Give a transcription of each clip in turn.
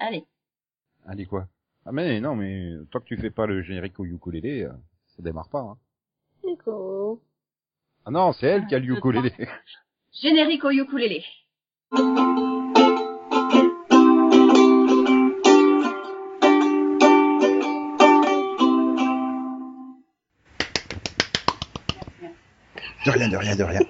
Allez. Allez quoi Ah mais non, mais tant que tu fais pas le générique au ukulélé, euh, ça démarre pas. Hein. Nico. Ah non, c'est elle qui a le ukulélé. Générique au ukulélé. De rien, de rien, de rien.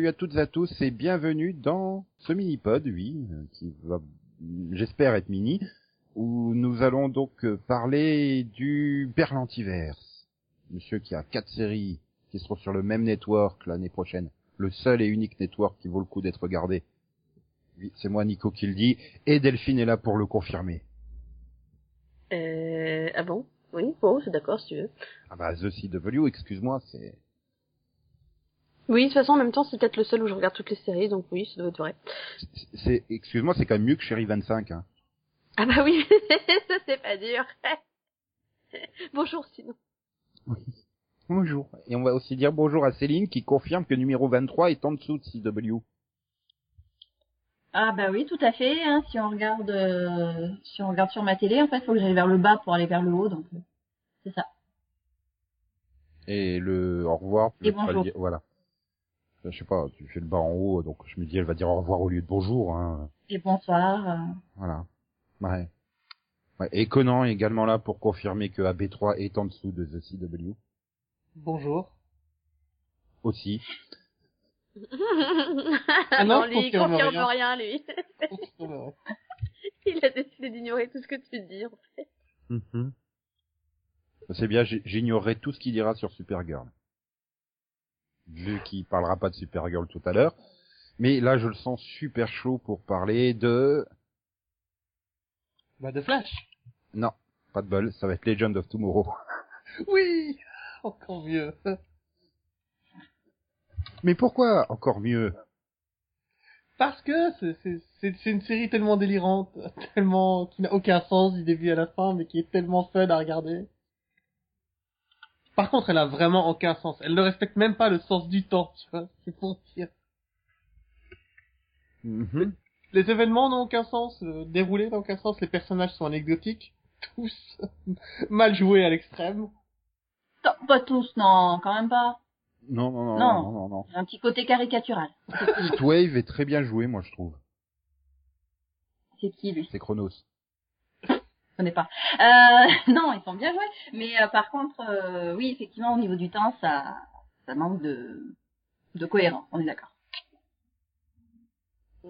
Salut à toutes et à tous et bienvenue dans ce mini-pod, oui, qui va, j'espère, être mini, où nous allons donc parler du Berlantiverse. Monsieur qui a quatre séries qui seront sur le même network l'année prochaine, le seul et unique network qui vaut le coup d'être regardé. Oui, c'est moi Nico qui le dit, et Delphine est là pour le confirmer. Euh, ah bon? Oui, bon, c'est d'accord si tu veux. Ah bah The CW, excuse-moi, c'est... Oui, de toute façon, en même temps, c'est peut-être le seul où je regarde toutes les séries, donc oui, ça doit être vrai. c'est excuse-moi, c'est quand même mieux que Chérie 25. Hein. Ah bah oui, ça c'est pas dur. Bonjour sinon. Oui. Bonjour. Et on va aussi dire bonjour à Céline qui confirme que numéro 23 est en dessous de CW. Ah bah oui, tout à fait. Hein. Si on regarde, euh, si on regarde sur ma télé, en fait, il faut que j'aille vers le bas pour aller vers le haut, donc euh, c'est ça. Et le au revoir. Et bonjour. dire- voilà. Je sais pas, tu fais le bas en haut, donc je me dis elle va dire au revoir au lieu de bonjour. Hein. Et bonsoir. euh. Voilà. Ouais. ouais. Et Conan est également là pour confirmer que AB3 est en dessous de The CW. Bonjour. Aussi. Ah non, non, lui, il confirme confirme rien. rien, lui. Il a décidé d'ignorer tout ce que tu dis, en fait. Mhm. C'est bien, j'ignorerai tout ce qu'il dira sur Supergirl. Vu qu'il parlera pas de Supergirl tout à l'heure. Mais là, je le sens super chaud pour parler de... Bah de Flash. Non, pas de bol, ça va être Legend of Tomorrow. Oui. Encore mieux. Mais pourquoi encore mieux? Parce que c'est- une série tellement délirante, tellement qui n'a aucun sens du début à la fin, mais qui est tellement fun à regarder. Par contre, elle a vraiment aucun sens. Elle ne respecte même pas le sens du temps, tu vois. C'est pour dire. Mhm. Les événements n'ont aucun sens, le déroulé n'a aucun sens, les personnages sont anecdotiques, tous mal joués à l'extrême. Non, pas tous, non, quand même pas. Non, non, non, Non. non, non, non. Un petit côté caricatural. Heatwave est très bien joué, moi, je trouve. C'est qui lui? C'est Chronos. Je connais pas. Euh, non, ils sont bien joués. Mais euh, par contre, euh, oui, effectivement, au niveau du temps, ça, ça manque de, de cohérence. On est d'accord.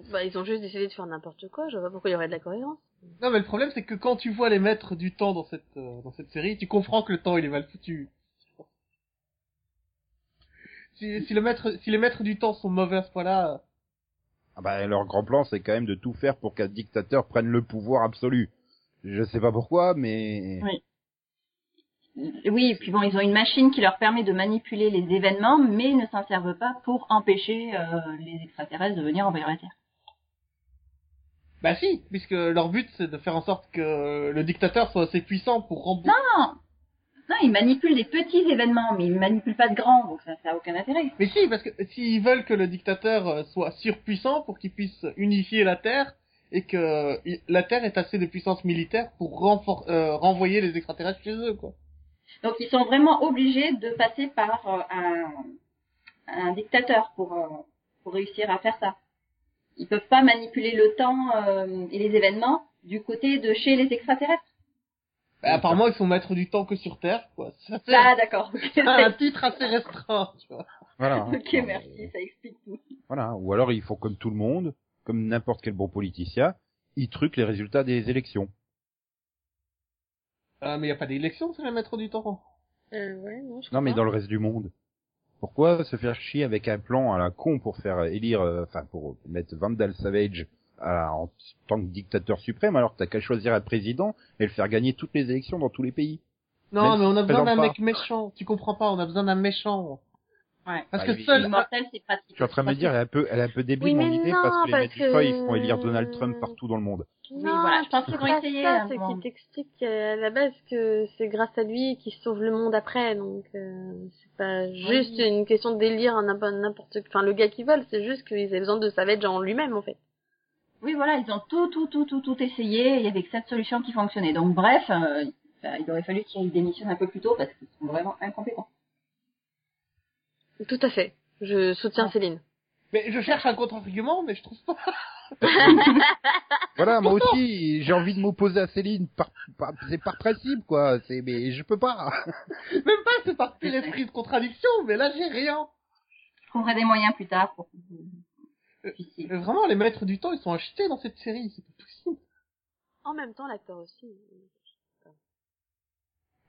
Bah, ils ont juste décidé de faire n'importe quoi, je vois pas pourquoi il y aurait de la cohérence. Non, mais le problème, c'est que quand tu vois les maîtres du temps dans cette, euh, dans cette série, tu comprends que le temps, il est mal foutu. Si, si, le maître, si les maîtres du temps sont mauvais à ce point-là, euh, Ah bah, leur grand plan, c'est quand même de tout faire pour qu'un dictateur prenne le pouvoir absolu. Je sais pas pourquoi, mais... Oui. Oui, et puis bon, ils ont une machine qui leur permet de manipuler les événements, mais ne s'en servent pas pour empêcher euh, les extraterrestres de venir envahir la Terre. bah si, puisque leur but, c'est de faire en sorte que le dictateur soit assez puissant pour rembourser. Non Non, ils manipulent des petits événements, mais ils manipulent pas de grands, donc ça n'a aucun intérêt. Mais si, parce que s'ils veulent que le dictateur soit surpuissant pour qu'il puisse unifier la Terre, et que euh, la Terre est assez de puissance militaire pour renfor- euh, renvoyer les extraterrestres chez eux, quoi. Donc ils sont vraiment obligés de passer par euh, un, un dictateur pour, euh, pour réussir à faire ça. Ils peuvent pas manipuler le temps euh, et les événements du côté de chez les extraterrestres. Bah, apparemment, ils sont maîtres du temps que sur Terre, quoi. Ça, Ah d'accord. ok, un titre assez restreint, tu vois. Voilà. Ok, merci, ça explique tout. Voilà. Ou alors, ils font comme tout le monde, comme n'importe quel bon politicien, ils truquent les résultats des élections. Ah, mais y a pas d'élection, c'est les maîtres du temps. Euh, ouais, non, je Non, mais dans le reste du monde. Pourquoi se faire chier avec un plan à la con pour faire élire, euh, enfin pour mettre Vandal Savage à- en tant que dictateur suprême, alors que t'as qu'à choisir un président et le faire gagner toutes les élections dans tous les pays? Non, Même mais on a besoin d'un mec méchant. Tu comprends pas, on a besoin d'un méchant. Ouais. Parce Bah, que seul, Immortel, c'est pratique. Je suis en train de me dire, elle est un peu, elle est un peu débile Oui, mon idée non, parce que les mecs du choix, ils que- font élire Donald Trump partout dans le monde. Oui, Non, voilà, je pense qu'ils vont essayer, ça, hein, c'est bon. qu'il t'explique euh, à la base que c'est grâce à lui qu'il sauve le monde après, donc euh, c'est pas juste une question de délire à n'importe n'importe- enfin le gars qui vole, c'est juste qu'ils avaient besoin de Savage en lui-même en fait. Oui, voilà, ils ont tout, tout, tout, tout, tout essayé. Il y avait que cette solution qui fonctionnait. Donc, bref, euh, bah, il aurait fallu qu'ils démissionnent un peu plus tôt parce qu'ils sont vraiment incompétents. Tout à fait. Je soutiens Céline. Mais je cherche un contre-argument, mais je trouve pas. Voilà, moi aussi, j'ai envie de m'opposer à Céline par, par- c'est par principe, quoi. C'est, mais je peux pas. Même pas, c'est par pur esprit de contradiction, mais là j'ai rien. Je trouverai des moyens plus tard pour Euh. Euh, Vraiment, les maîtres du temps, ils sont achetés dans cette série, c'est pas possible. En même temps, l'acteur aussi.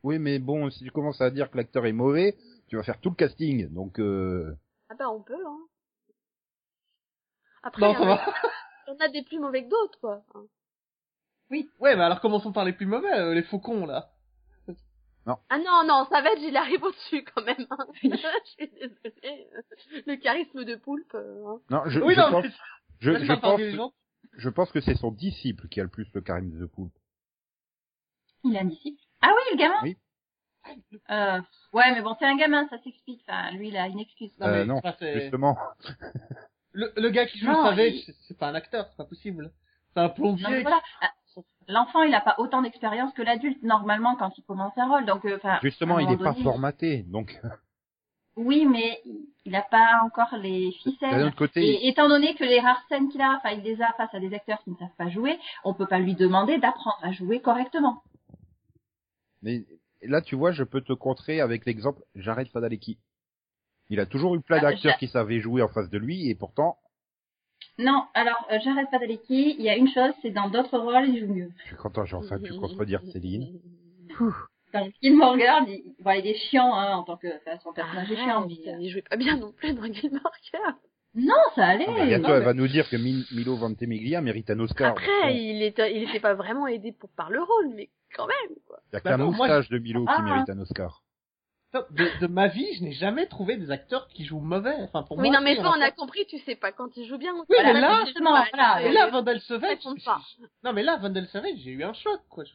Oui, mais bon, si tu commences à dire que l'acteur est mauvais, tu vas faire tout le casting. Donc, euh, Ah bah on peut, hein. Après, Non, ça en a- va. des plus mauvais que d'autres, quoi. hein. Ouais, mais alors commençons par les plus mauvais, euh, les faucons, là. Ah non, non, Savage, il arrive au-dessus quand même. hein. je suis désolée. Le charisme de Poulpe. euh, hein. non, je, oui, je non, pense, je, pense, je pense que c'est son disciple qui a le plus le charisme de poule. Il a un disciple. Ah oui, le gamin Oui. Euh, ouais, mais bon, c'est un gamin, ça s'explique. Enfin, lui, il a une excuse. Non, Euh, mais non, ça, c'est- Justement. le, le gars qui joue Non, Savage, il- c'est- pas un acteur, c'est pas possible. C'est un plombier. Non, voilà. Ah, L'enfant, il a pas autant d'expérience que l'adulte, normalement, quand il commence un rôle. Donc, euh, enfin. Justement, il est moment pas donné- formaté. Donc, Oui, mais il n'a pas encore les d'un ficelles. autre côté, Et étant donné que les rares scènes qu'il a, enfin, il les a face à des acteurs qui ne savent pas jouer, on peut pas lui demander d'apprendre à jouer correctement. mais là, tu vois, je peux te contrer avec l'exemple Jared Padalecki. Il a toujours eu plein Ah, d'acteurs qui savaient jouer en face de lui, et pourtant, Non, alors, euh, pas Padalecki, il y a une chose, c'est dans d'autres rôles, il joue mieux. je suis content, j'ai enfin pu contredire Céline. Dans Gilmore Girls, il, bon, il est chiant, hein, en tant que, enfin, son personnage est chiant, mais, euh, Il jouait pas bien non plus dans Gilmore Girls. Non, ça allait. Ah, bah, bientôt, non, elle mais- va nous dire que Mi- Milo Ventimiglia mérite un Oscar. Après, Bon, il était, il était pas vraiment aidé pour par le rôle, mais quand même. Il y a que Bah la non, moi, moustache de Milo qui Ah. mérite un Oscar. De, de ma vie, je n'ai jamais trouvé des acteurs qui jouent mauvais. Enfin, pour oui, moi, non, mais toi, on a compris, tu sais pas quand il joue bien ou Oui, mais là, justement, voilà, Et là, Vandal Savage, non mais là, Vandal Savage, j'ai eu un choc, quoi. Je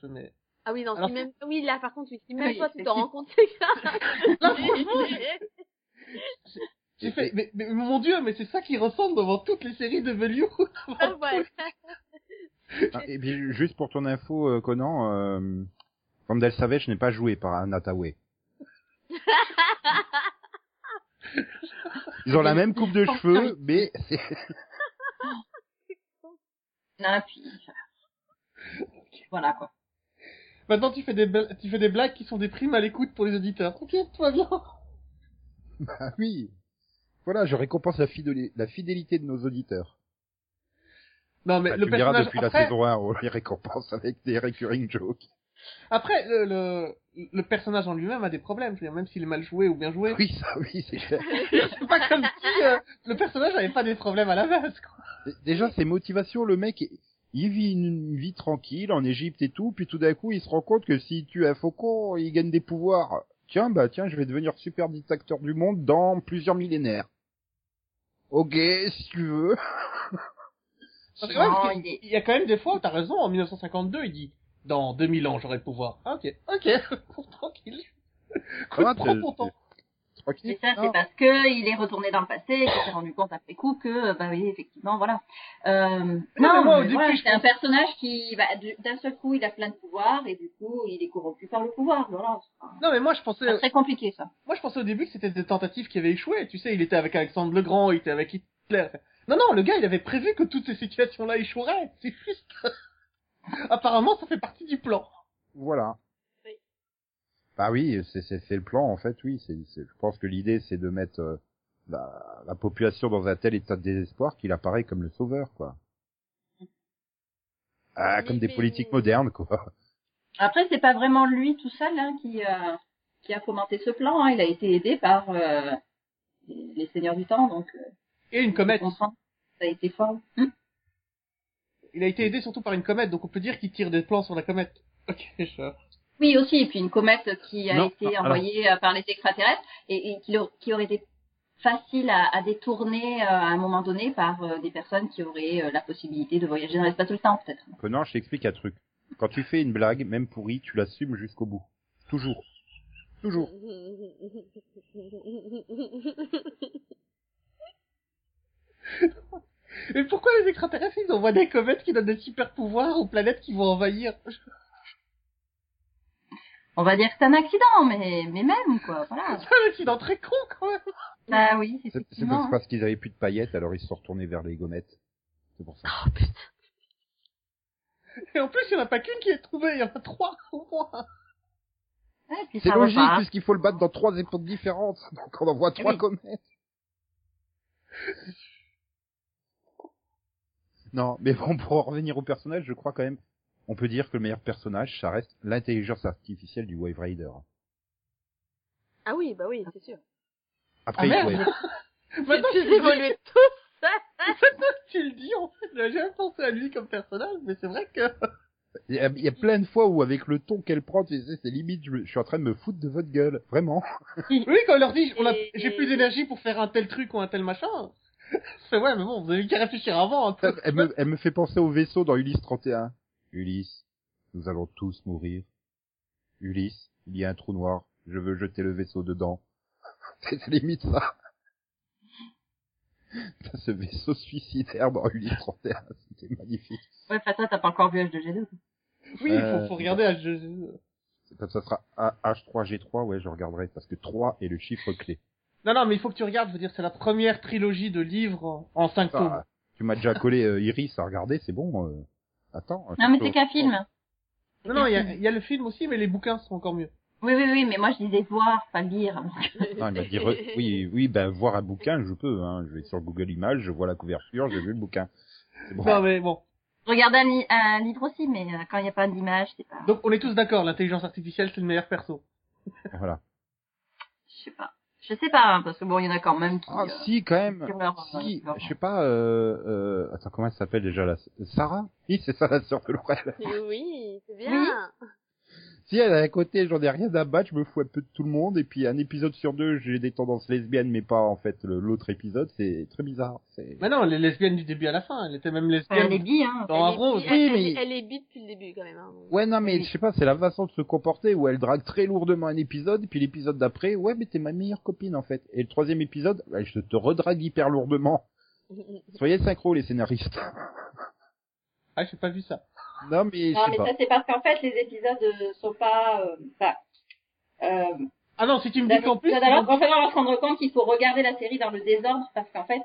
Ah oui, non, Alors si même, oui, là, par contre, oui, si même Oui, toi, tu te effectivement. rends compte, c'est ça. Là, franchement, j'ai fait, mais, mais mon dieu, mais c'est ça qui ressemble devant toutes les séries de Hollywood. ouais. Ah, et puis, juste pour ton info, euh, Conan, euh, Vandal Savage n'est pas joué par Anna Tawai. Ils ont la même coupe de cheveux, mais c'est... Non, puis, voilà, quoi. Maintenant, tu fais des, bla- tu fais des blagues qui sont des primes à l'écoute pour les auditeurs. Ok, tout va bien. Ah oui. Voilà, je récompense la fidélité de nos auditeurs. Non, mais Bah, le tu personnage depuis la après, saison 1, on les récompense avec des recurring jokes. après le, le, le personnage en lui-même a des problèmes. Je veux dire, même s'il est mal joué ou bien joué, Oui, ça, oui, c'est clair. c'est pas comme si euh, le personnage avait pas des problèmes à la base. Quoi. Déjà, ses motivations, le mec, il vit une vie tranquille en Égypte et tout, puis tout d'un coup, il se rend compte que s'il tue un faucon, il gagne des pouvoirs. Tiens, bah tiens, je vais devenir super dictateur du monde dans plusieurs millénaires. Ok, si tu veux. Il y a quand même des fois où t'as raison. En 1952, il dit dans 2000 ans j'aurai le pouvoir. Ah, ok, ok, tranquille. Temps. Tranquille. Et ça, c'est parce que il est retourné dans le passé et qu'il s'est rendu compte après coup que, bah oui, effectivement, voilà. Euh, mais non, moi, au mais début, voilà, c'est un personnage qui, bah, du- d'un seul coup, il a plein de pouvoirs et du coup, il est corrompu par le pouvoir. Voilà. Non, mais moi je pensais, c'est très compliqué, ça. moi je pensais au début que c'était des tentatives qui avaient échoué. Tu sais, il était avec Alexandre le Grand, il était avec Hitler. Non, non, le gars, il avait prévu que toutes ces situations-là échoueraient. C'est juste. Apparemment, ça fait partie du plan. Voilà. Oui. Bah oui, c'est c'est c'est le plan en fait, oui. C'est c'est- je pense que l'idée c'est de mettre euh, la, la population dans un tel état de désespoir qu'il apparaît comme le sauveur, quoi. Ah, comme des politiques modernes, quoi. Après, c'est pas vraiment lui tout seul hein, qui, euh, qui a fomenté ce plan. hein. Il a été aidé par euh, les les seigneurs du temps, donc euh, Et une comète. comprends. ça a été fort. Hum. il a été aidé surtout par une comète, donc on peut dire qu'il tire des plans sur la comète. Ok, je... Oui, aussi, et puis une comète qui a Non, été alors- envoyée euh, par les extraterrestres et, et qui, aurait été facile à, à détourner euh, à un moment donné par euh, des personnes qui auraient la possibilité de voyager dans l'espace tout le temps, peut-être. Conan, je t'explique un truc. Quand tu fais une blague, même pourrie, tu l'assumes jusqu'au bout. Toujours. Toujours. Mais pourquoi les extraterrestres, ils envoient des comètes qui donnent des super pouvoirs aux planètes qui vont envahir? On va dire que c'est un accident, mais, mais même, quoi, voilà. C'est un accident très con, quand même Ah oui, C'est c'est effectivement. parce qu'ils avaient plus de paillettes, alors ils se sont retournés vers les gommettes. C'est pour ça. Oh putain. Et en plus, il n'y en a pas qu'une qui est trouvée, il y en a trois au moins Ouais, et puis C'est ça logique, repart. puisqu'il faut le battre dans trois époques différentes. Donc on envoie trois Oui. comètes. Non, mais bon, pour en revenir au personnage, je crois quand même, on peut dire que le meilleur personnage, ça reste l'intelligence artificielle du Wave Rider. Ah oui, bah oui, c'est sûr. Après, Ah, ouais, C'est Maintenant, tu évolué tous. Maintenant que tu le dis, en fait, j'avais jamais pensé à lui comme personnage, mais c'est vrai que... il y, a, il y a plein de fois où avec le ton qu'elle prend, tu sais, c'est limite, je, me- je suis en train de me foutre de votre gueule, vraiment. Oui, quand on leur dit, j'ai plus d'énergie pour faire un tel truc ou un tel machin, c'est ouais, mais bon, vous avez qu'à réfléchir avant. hein. Elle me, elle me fait penser au vaisseau dans Ulysse 31. Ulysse, nous allons tous mourir. Ulysse, il y a un trou noir, je veux jeter le vaisseau dedans. C'est limite ça. Putain, Ce vaisseau suicidaire dans Ulysse 31, c'était magnifique. Ouais, toi, t'as pas encore vu H2G2. Oui, il Euh, faut, faut regarder à jeu. C'est comme ça sera A- H3G3, ouais, je regarderai, parce que 3 est le chiffre clé. Non, non, mais il faut que tu regardes, je veux dire, c'est la première trilogie de livres en cinq tomes. Ah, tu m'as déjà collé euh, Iris à regarder, c'est bon. euh, Attends. Non, mais c'est qu'un film. Non, non, il y a, il y a le film aussi, mais les bouquins sont encore mieux. Oui, oui, oui, mais moi, je disais voir, pas lire. Ah, il m'a dit, re- oui, oui, ben, voir un bouquin, je peux, hein. Je vais sur Google Images, je vois la couverture, j'ai vu le bouquin. C'est bon. Non, mais bon. Regarder un, li- un livre aussi, mais euh, quand il n'y a pas d'image, c'est pas... Donc, on est tous d'accord, l'intelligence artificielle, c'est le meilleur perso. Voilà. Je sais pas. Je sais pas, hein, parce que bon, il y en a quand même qui... Ah, euh, si, quand même. leur- Si, je sais pas, euh, euh, attends, comment elle s'appelle déjà, la, Sarah? Oui, c'est ça, la sœur de Laurel. Oui, c'est bien. Si elle est à côté, j'en ai rien à battre, je me fous un peu de tout le monde, et puis un épisode sur deux, j'ai des tendances lesbiennes, mais pas, en fait, l'autre épisode, c'est très bizarre. C'est... Mais non, elle est lesbienne du début à la fin, elle était même lesbienne. elle est bi, hein. Dans elle, est, rose. bi- Oui, elle, mais- est- elle est bi depuis le début quand même. Hein. Ouais, non, mais Oui. je sais pas, c'est la façon de se comporter où elle drague très lourdement un épisode, et puis l'épisode d'après, ouais, mais t'es ma meilleure copine, en fait. Et le troisième épisode, ouais, je te redrague hyper lourdement. Soyez synchro, les scénaristes. Ah, j'ai pas vu ça. Non, mais je Non, sais mais pas. ça, c'est parce qu'en fait, les épisodes euh, sont pas... euh, Enfin... Euh, Ah non, si tu me dis qu'en plus... en fait, on va se rendre compte qu'il faut regarder la série dans le désordre, parce qu'en fait,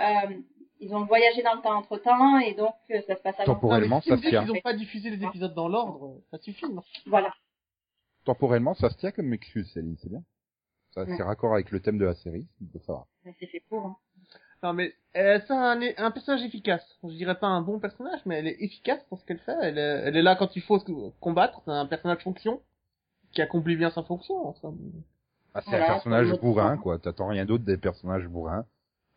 euh, ils ont voyagé dans le temps entre-temps, et donc, euh, ça se passe avant. Temporellement, ça se tient. qu'ils ont pas diffusé les épisodes dans l'ordre, ça suffit, non Voilà. Temporellement, ça se tient comme excuse, Céline, c'est bien. Ça, Ouais. c'est raccord avec le thème de la série, donc ça va. Mais C'est fait pour, hein. Non, mais euh, c'est un, un personnage efficace. Je dirais pas un bon personnage, mais elle est efficace pour ce qu'elle fait. Elle est, elle est là quand il faut se combattre. C'est un personnage fonction qui accomplit bien sa fonction. enfin. Ah, c'est Voilà, un personnage bourrin, quoi. T'attends rien d'autre des personnages bourrins.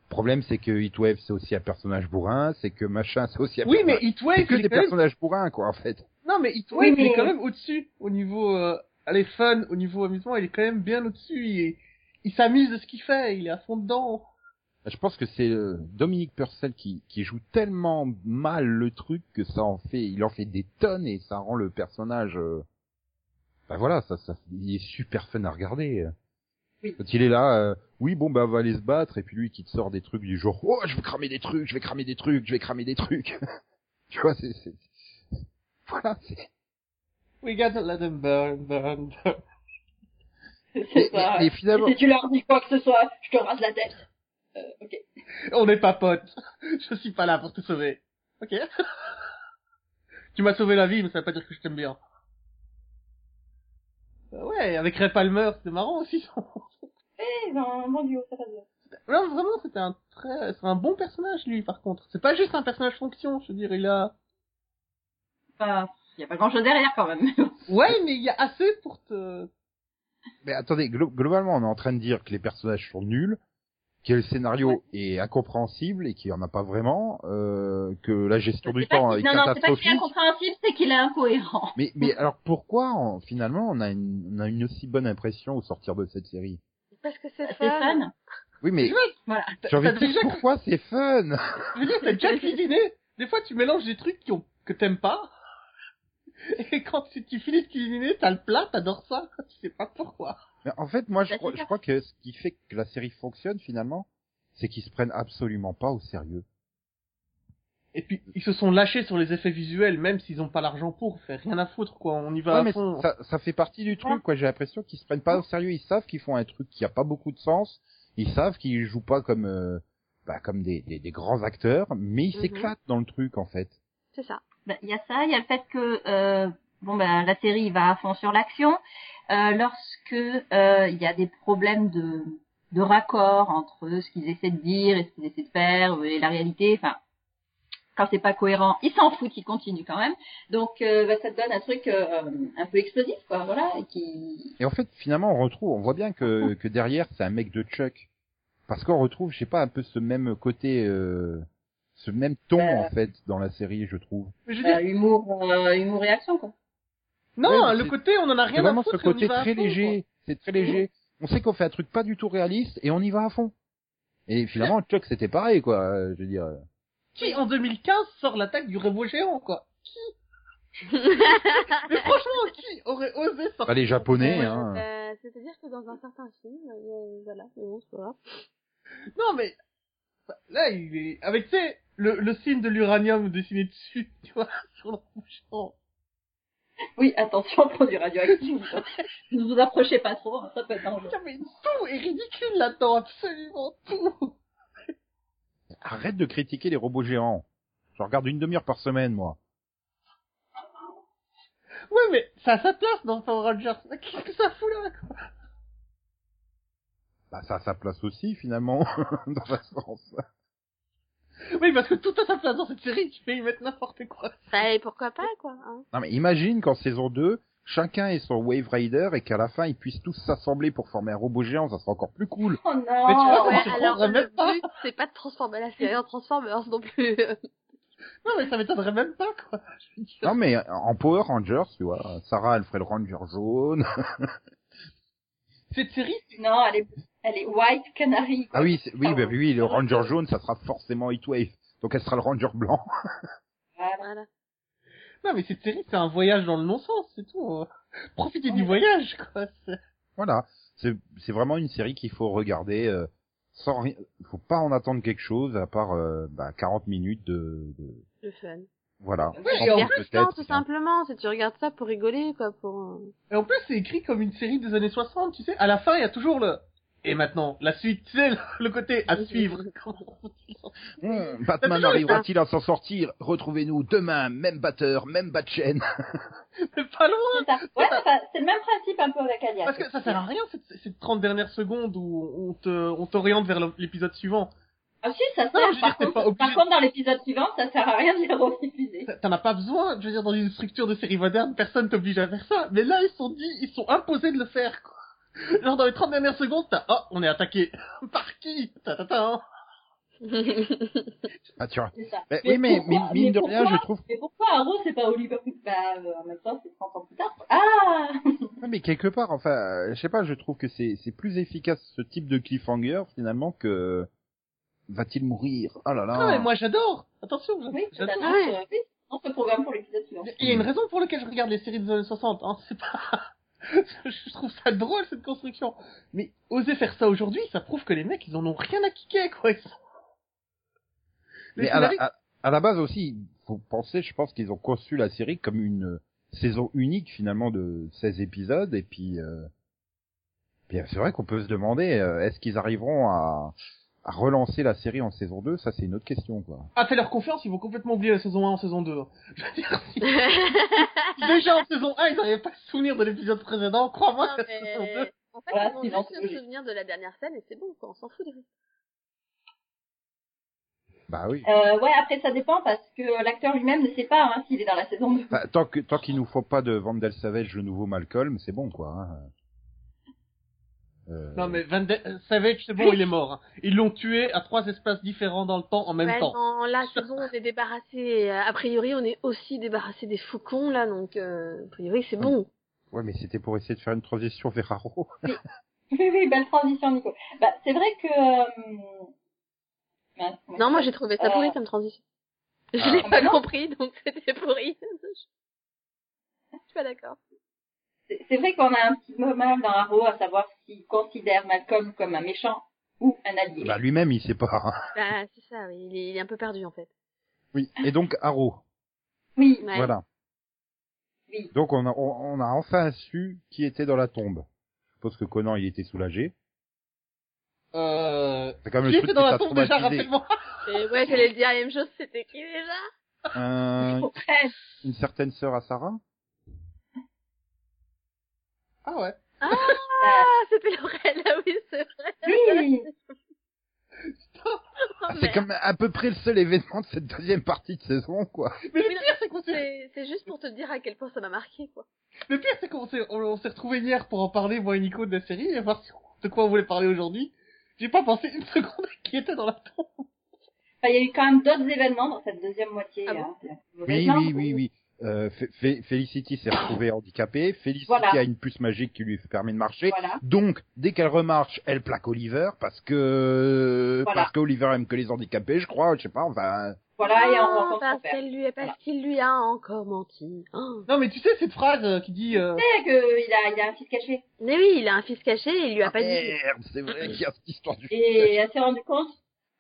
Le problème, c'est que Heatwave, c'est aussi un personnage bourrin, c'est que machin, c'est aussi un Oui, mais personnage... Heatwave, C'est que des même... personnages bourrins, quoi, en fait. Non, mais Heatwave, Oui, il est mais- quand même au-dessus. Au niveau... Euh... Allez, fun, au niveau amusement, il est quand même bien au-dessus. Il, est- il s'amuse de ce qu'il fait. Il est à fond dedans. Je pense que c'est euh, Dominique Purcell qui, qui joue tellement mal le truc que ça en fait, il en fait des tonnes et ça rend le personnage, euh, ben voilà, ça, ça, il est super fun à regarder. Oui. Quand il est là, euh, oui bon bah on va aller se battre et puis lui qui te sort des trucs du genre, oh je vais cramer des trucs, je vais cramer des trucs, je vais cramer des trucs. tu vois, c'est, c'est, voilà, c'est. We gotta let them burn, burn, C'est ça. mais- mais finalement, Si tu leur dis quoi que ce soit, je te rase la tête. On n'est pas potes. Je suis pas là pour te sauver. Ok? Tu m'as sauvé la vie, mais ça veut pas dire que je t'aime bien. Euh, ouais, avec Ray Palmer, c'était marrant aussi. Eh, un bon duo, ça passe bien. non, vraiment, c'était un très, c'est un bon personnage, lui, par contre. C'est pas juste un personnage fonction, je veux dire, il a... Enfin, il y a pas grand chose derrière quand même. Ouais, mais il y a assez pour te... mais attendez, glo- globalement on est en train de dire que les personnages sont nuls que le scénario est incompréhensible et qu'il n'y en a pas vraiment, euh, que la gestion du temps est non, non, c'est pas qu'il est catastrophique. incompréhensible, c'est qu'il est incohérent. Mais, mais alors pourquoi en- finalement on a, une, on a une aussi bonne impression au sortir de cette série? Parce que c'est fun. fun. Oui, mais Voilà. j'ai envie de dire déjà- pourquoi c'est fun? Je veux dire, t'as déjà cuisiné. Des fois, tu mélanges des trucs qui ont, que t'aimes pas. Et quand tu, tu finis de cuisiner, t'as le plat, t'adores ça. Tu sais pas pourquoi. Mais en fait, moi, je Bah, crois, je crois que ce qui fait que la série fonctionne finalement, c'est qu'ils se prennent absolument pas au sérieux. Et puis, ils se sont lâchés sur les effets visuels, même s'ils ont pas l'argent pour. Faire rien à foutre, quoi. On y va Ouais, à mais fond. ça, ça fait partie du truc, quoi. J'ai l'impression qu'ils se prennent pas au sérieux. Ils savent qu'ils font un truc qui a pas beaucoup de sens. Ils savent qu'ils jouent pas comme, euh, bah, comme des, des, des grands acteurs, mais ils Mhm. s'éclatent dans le truc, en fait. C'est ça. Ben, Il y a ça, il y a le fait que euh, bon ben la série va à fond sur l'action. Euh, lorsque euh, il y a des problèmes de de raccord entre ce qu'ils essaient de dire et ce qu'ils essaient de faire euh, et la réalité, enfin quand c'est pas cohérent, ils s'en foutent, ils continuent quand même. Donc euh, ben, ça te donne un truc euh, un peu explosif quoi, voilà, et qui Et en fait, finalement, on retrouve, on voit bien que, que derrière, c'est un mec de Chuck. Parce qu'on retrouve, je sais pas, un peu ce même côté, euh, ce même ton, Euh. en fait, dans la série, je trouve. Je veux dire, euh, humour euh, humour réaction quoi. Non, ouais, le côté, on en a rien à vraiment foutre. ce et on y côté très fond, léger. C'est très léger. On sait qu'on fait un truc pas du tout réaliste et on y va à fond. Et finalement, Chuck, c'était pareil, quoi. euh, Je veux dire. Qui, en 2015, sort l'attaque du robot géant, quoi? Qui? Mais franchement, qui aurait osé sortir Pas les Japonais, Ouais. hein. Euh, C'est-à-dire que dans un certain film, euh, voilà, mais bon, c'est pas. Non, mais là, il est avec tu sais le, le signe de l'uranium dessiné dessus, tu vois, sur le bouchon. Oui, attention produit radioactif. ne vous approchez pas trop, hein, ça peut être dangereux. Mais tout est ridicule là-dedans, absolument tout. Arrête de critiquer les robots géants. Je regarde une demi-heure par semaine, moi. Ouais, mais ça a sa place dans Power Rangers. Qu'est-ce que ça fout là quoi Bah, ça a sa place aussi, finalement, dans un sens. Oui, parce que tout a sa place dans cette série, tu peux y mettre n'importe quoi. Bah, et pourquoi pas, quoi, hein. Non, mais imagine qu'en saison 2, chacun ait son Wave Rider et qu'à la fin, ils puissent tous s'assembler pour former un robot géant, ça serait encore plus cool. Oh non Mais tu vois, Ouais, alors le même pas. but, c'est pas de transformer la série en Transformers non plus. Non, mais ça m'étonnerait même pas, quoi. Non, mais en Power Rangers, tu vois, Sarah, elle ferait le Ranger jaune. Cette série, Non, elle est, elle est White Canary. quoi. Ah oui, c'est- oui, Ah bah oui, le. Ranger jaune, ça sera forcément Heatwave. Donc elle sera le Ranger blanc. Voilà. voilà. non, mais cette série, c'est un voyage dans le non-sens, c'est tout. Profitez du voyage, quoi. Voilà. C'est, c'est vraiment une série qu'il faut regarder euh, sans rien. Faut pas en attendre quelque chose à part euh, bah, 40 minutes de, de... Le fun. voilà. Oui, et en plus, peut-être, tout hein. simplement. Si tu regardes ça pour rigoler, quoi, pour... euh, Et en plus, c'est écrit comme une série des années 60, tu sais. À la fin, il y a toujours le... Et maintenant, la suite, sais, le, côté à suivre. Hum, Batman arrivera-t-il à s'en sortir? Retrouvez-nous demain, même batteur, même bat chaîne. Mais pas loin C'est. Ouais, c'est. C'est le même principe un peu avec Alias. Parce que ça sert à rien, cette, cette 30 dernières secondes où on te, on t'oriente vers l'épisode suivant. Ah si, ça sert. Non, par, contre, pas obligé par contre, dans l'épisode suivant, ça sert à rien de les rediffuser. T'en as pas besoin, je veux dire, dans une structure de série moderne, personne t'oblige à faire ça. Mais là, ils sont dit, ils sont imposés de le faire, quoi. Genre, dans les 30 dernières secondes, t'as, oh, on est attaqué. Par qui? Ta ta ta. Ah, tu vois. Mais, oui, mais, mine de pourquoi- rien, je trouve. Mais pourquoi Arrow, c'est pas Oliver Bah, euh, en même temps, c'est 30 ans plus tard. Ah Ouais, mais quelque part, enfin, euh, je sais pas, je trouve que c'est c'est plus efficace ce type de cliffhanger finalement que va-t-il mourir? Oh là là. Non, mais moi, j'adore. Attention, Oui, j'adore. Ouais. euh, oui, on se programme pour l'épisode suivant. Il y a une raison pour laquelle je regarde les séries des années 60, hein. C'est pas, je trouve ça drôle, cette construction. Mais oser faire ça aujourd'hui, ça prouve que les mecs, ils en ont rien à kicker, quoi. Sont- Mais à la, à, à la base aussi, faut penser, je pense qu'ils ont conçu la série comme une euh, saison unique finalement de 16 épisodes et puis, euh, puis c'est vrai qu'on peut se demander euh, est-ce qu'ils arriveront à relancer la série en saison 2 Ça c'est une autre question quoi. Ah, fais leur confiance, ils vont complètement oublier la saison 1 en saison 2. Je veux dire, si déjà en saison 1, ils n'arrivaient pas à se souvenir de l'épisode précédent, crois-moi que la saison 2. mais... En fait, Voilà, ils vont suivant, juste c'est se souvenir de la dernière scène et c'est bon, quoi. On s'en fout des reste. Bah oui. Euh, ouais, après, ça dépend parce que l'acteur lui-même ne sait pas hein, s'il est dans la saison 2. Enfin, tant que tant qu'il nous faut pas de Vandel Savage le nouveau Malcolm, c'est bon quoi. hein. Euh, Non mais Van De- euh, Savage, c'est bon, il est mort. hein. Ils l'ont tué à trois espaces différents dans le temps en même Ouais, temps. non, là, c'est bon, on est débarrassé. Euh, A priori, on est aussi débarrassé des faucons, là, donc, euh, a priori, c'est bon. Ouais, mais c'était pour essayer de faire une transition vers Arrow. Oui, oui, belle transition, Nico. Bah, c'est vrai que... euh, mince, Non, moi, j'ai trouvé ça Euh, pourri comme transition. Je ah. l'ai Ah, pas non. compris, donc c'était pourri. Je suis pas d'accord. C'est vrai qu'on a un petit peu mal dans Arrow à savoir s'il considère Malcolm comme un méchant ou un allié. Bah lui-même, il sait pas. hein. Bah, c'est ça, oui, il est, il est un peu perdu, en fait. Oui. Et donc Arrow. oui, Ouais. Voilà. oui. Donc on a, on, on a enfin su qui était dans la tombe. Je suppose que Conan, il était soulagé. Euh... C'est quand même Qui le truc était dans la tombe déjà, rappelle-moi ouais, j'allais le dire la même chose, c'était qui déjà? Euh, une certaine sœur à Sarah. Ah ouais. Ah, c'était Laurel, ah oui, c'est vrai. oui, Oh, Ah, c'est comme à peu près le seul événement de cette deuxième partie de saison, quoi. Mais le Oui, pire, c'est qu'on s'est... C'est juste pour te dire à quel point ça m'a marqué, quoi. Le pire, c'est qu'on s'est, on, on s'est retrouvés hier pour en parler, moi et Nico, de la série, et voir de quoi on voulait parler aujourd'hui. J'ai pas pensé une seconde à qui était dans la tombe. Enfin, il y a eu quand même d'autres événements dans cette deuxième moitié. Ah bon hein, Oui, oui, oui, oui. Euh, Fe- Fe- Felicity s'est retrouvée handicapée. Felicity Voilà. a une puce magique qui lui permet de marcher. Voilà. Donc, dès qu'elle remarche, elle plaque Oliver parce que Voilà. parce qu'Oliver aime que les handicapés, je crois. Je sais pas. Enfin, Voilà, et on Ah, rencontre son parce lui, parce Voilà. qu'il lui a encore menti. Oh. Non, mais tu sais, cette phrase euh, qui dit, euh, C'est qu'il a, il a un fils caché. Mais oui, il a un fils caché et il lui a ah, pas dit. merde, c'est vrai qu'il y a cette histoire du. Et elle s'est rendu compte,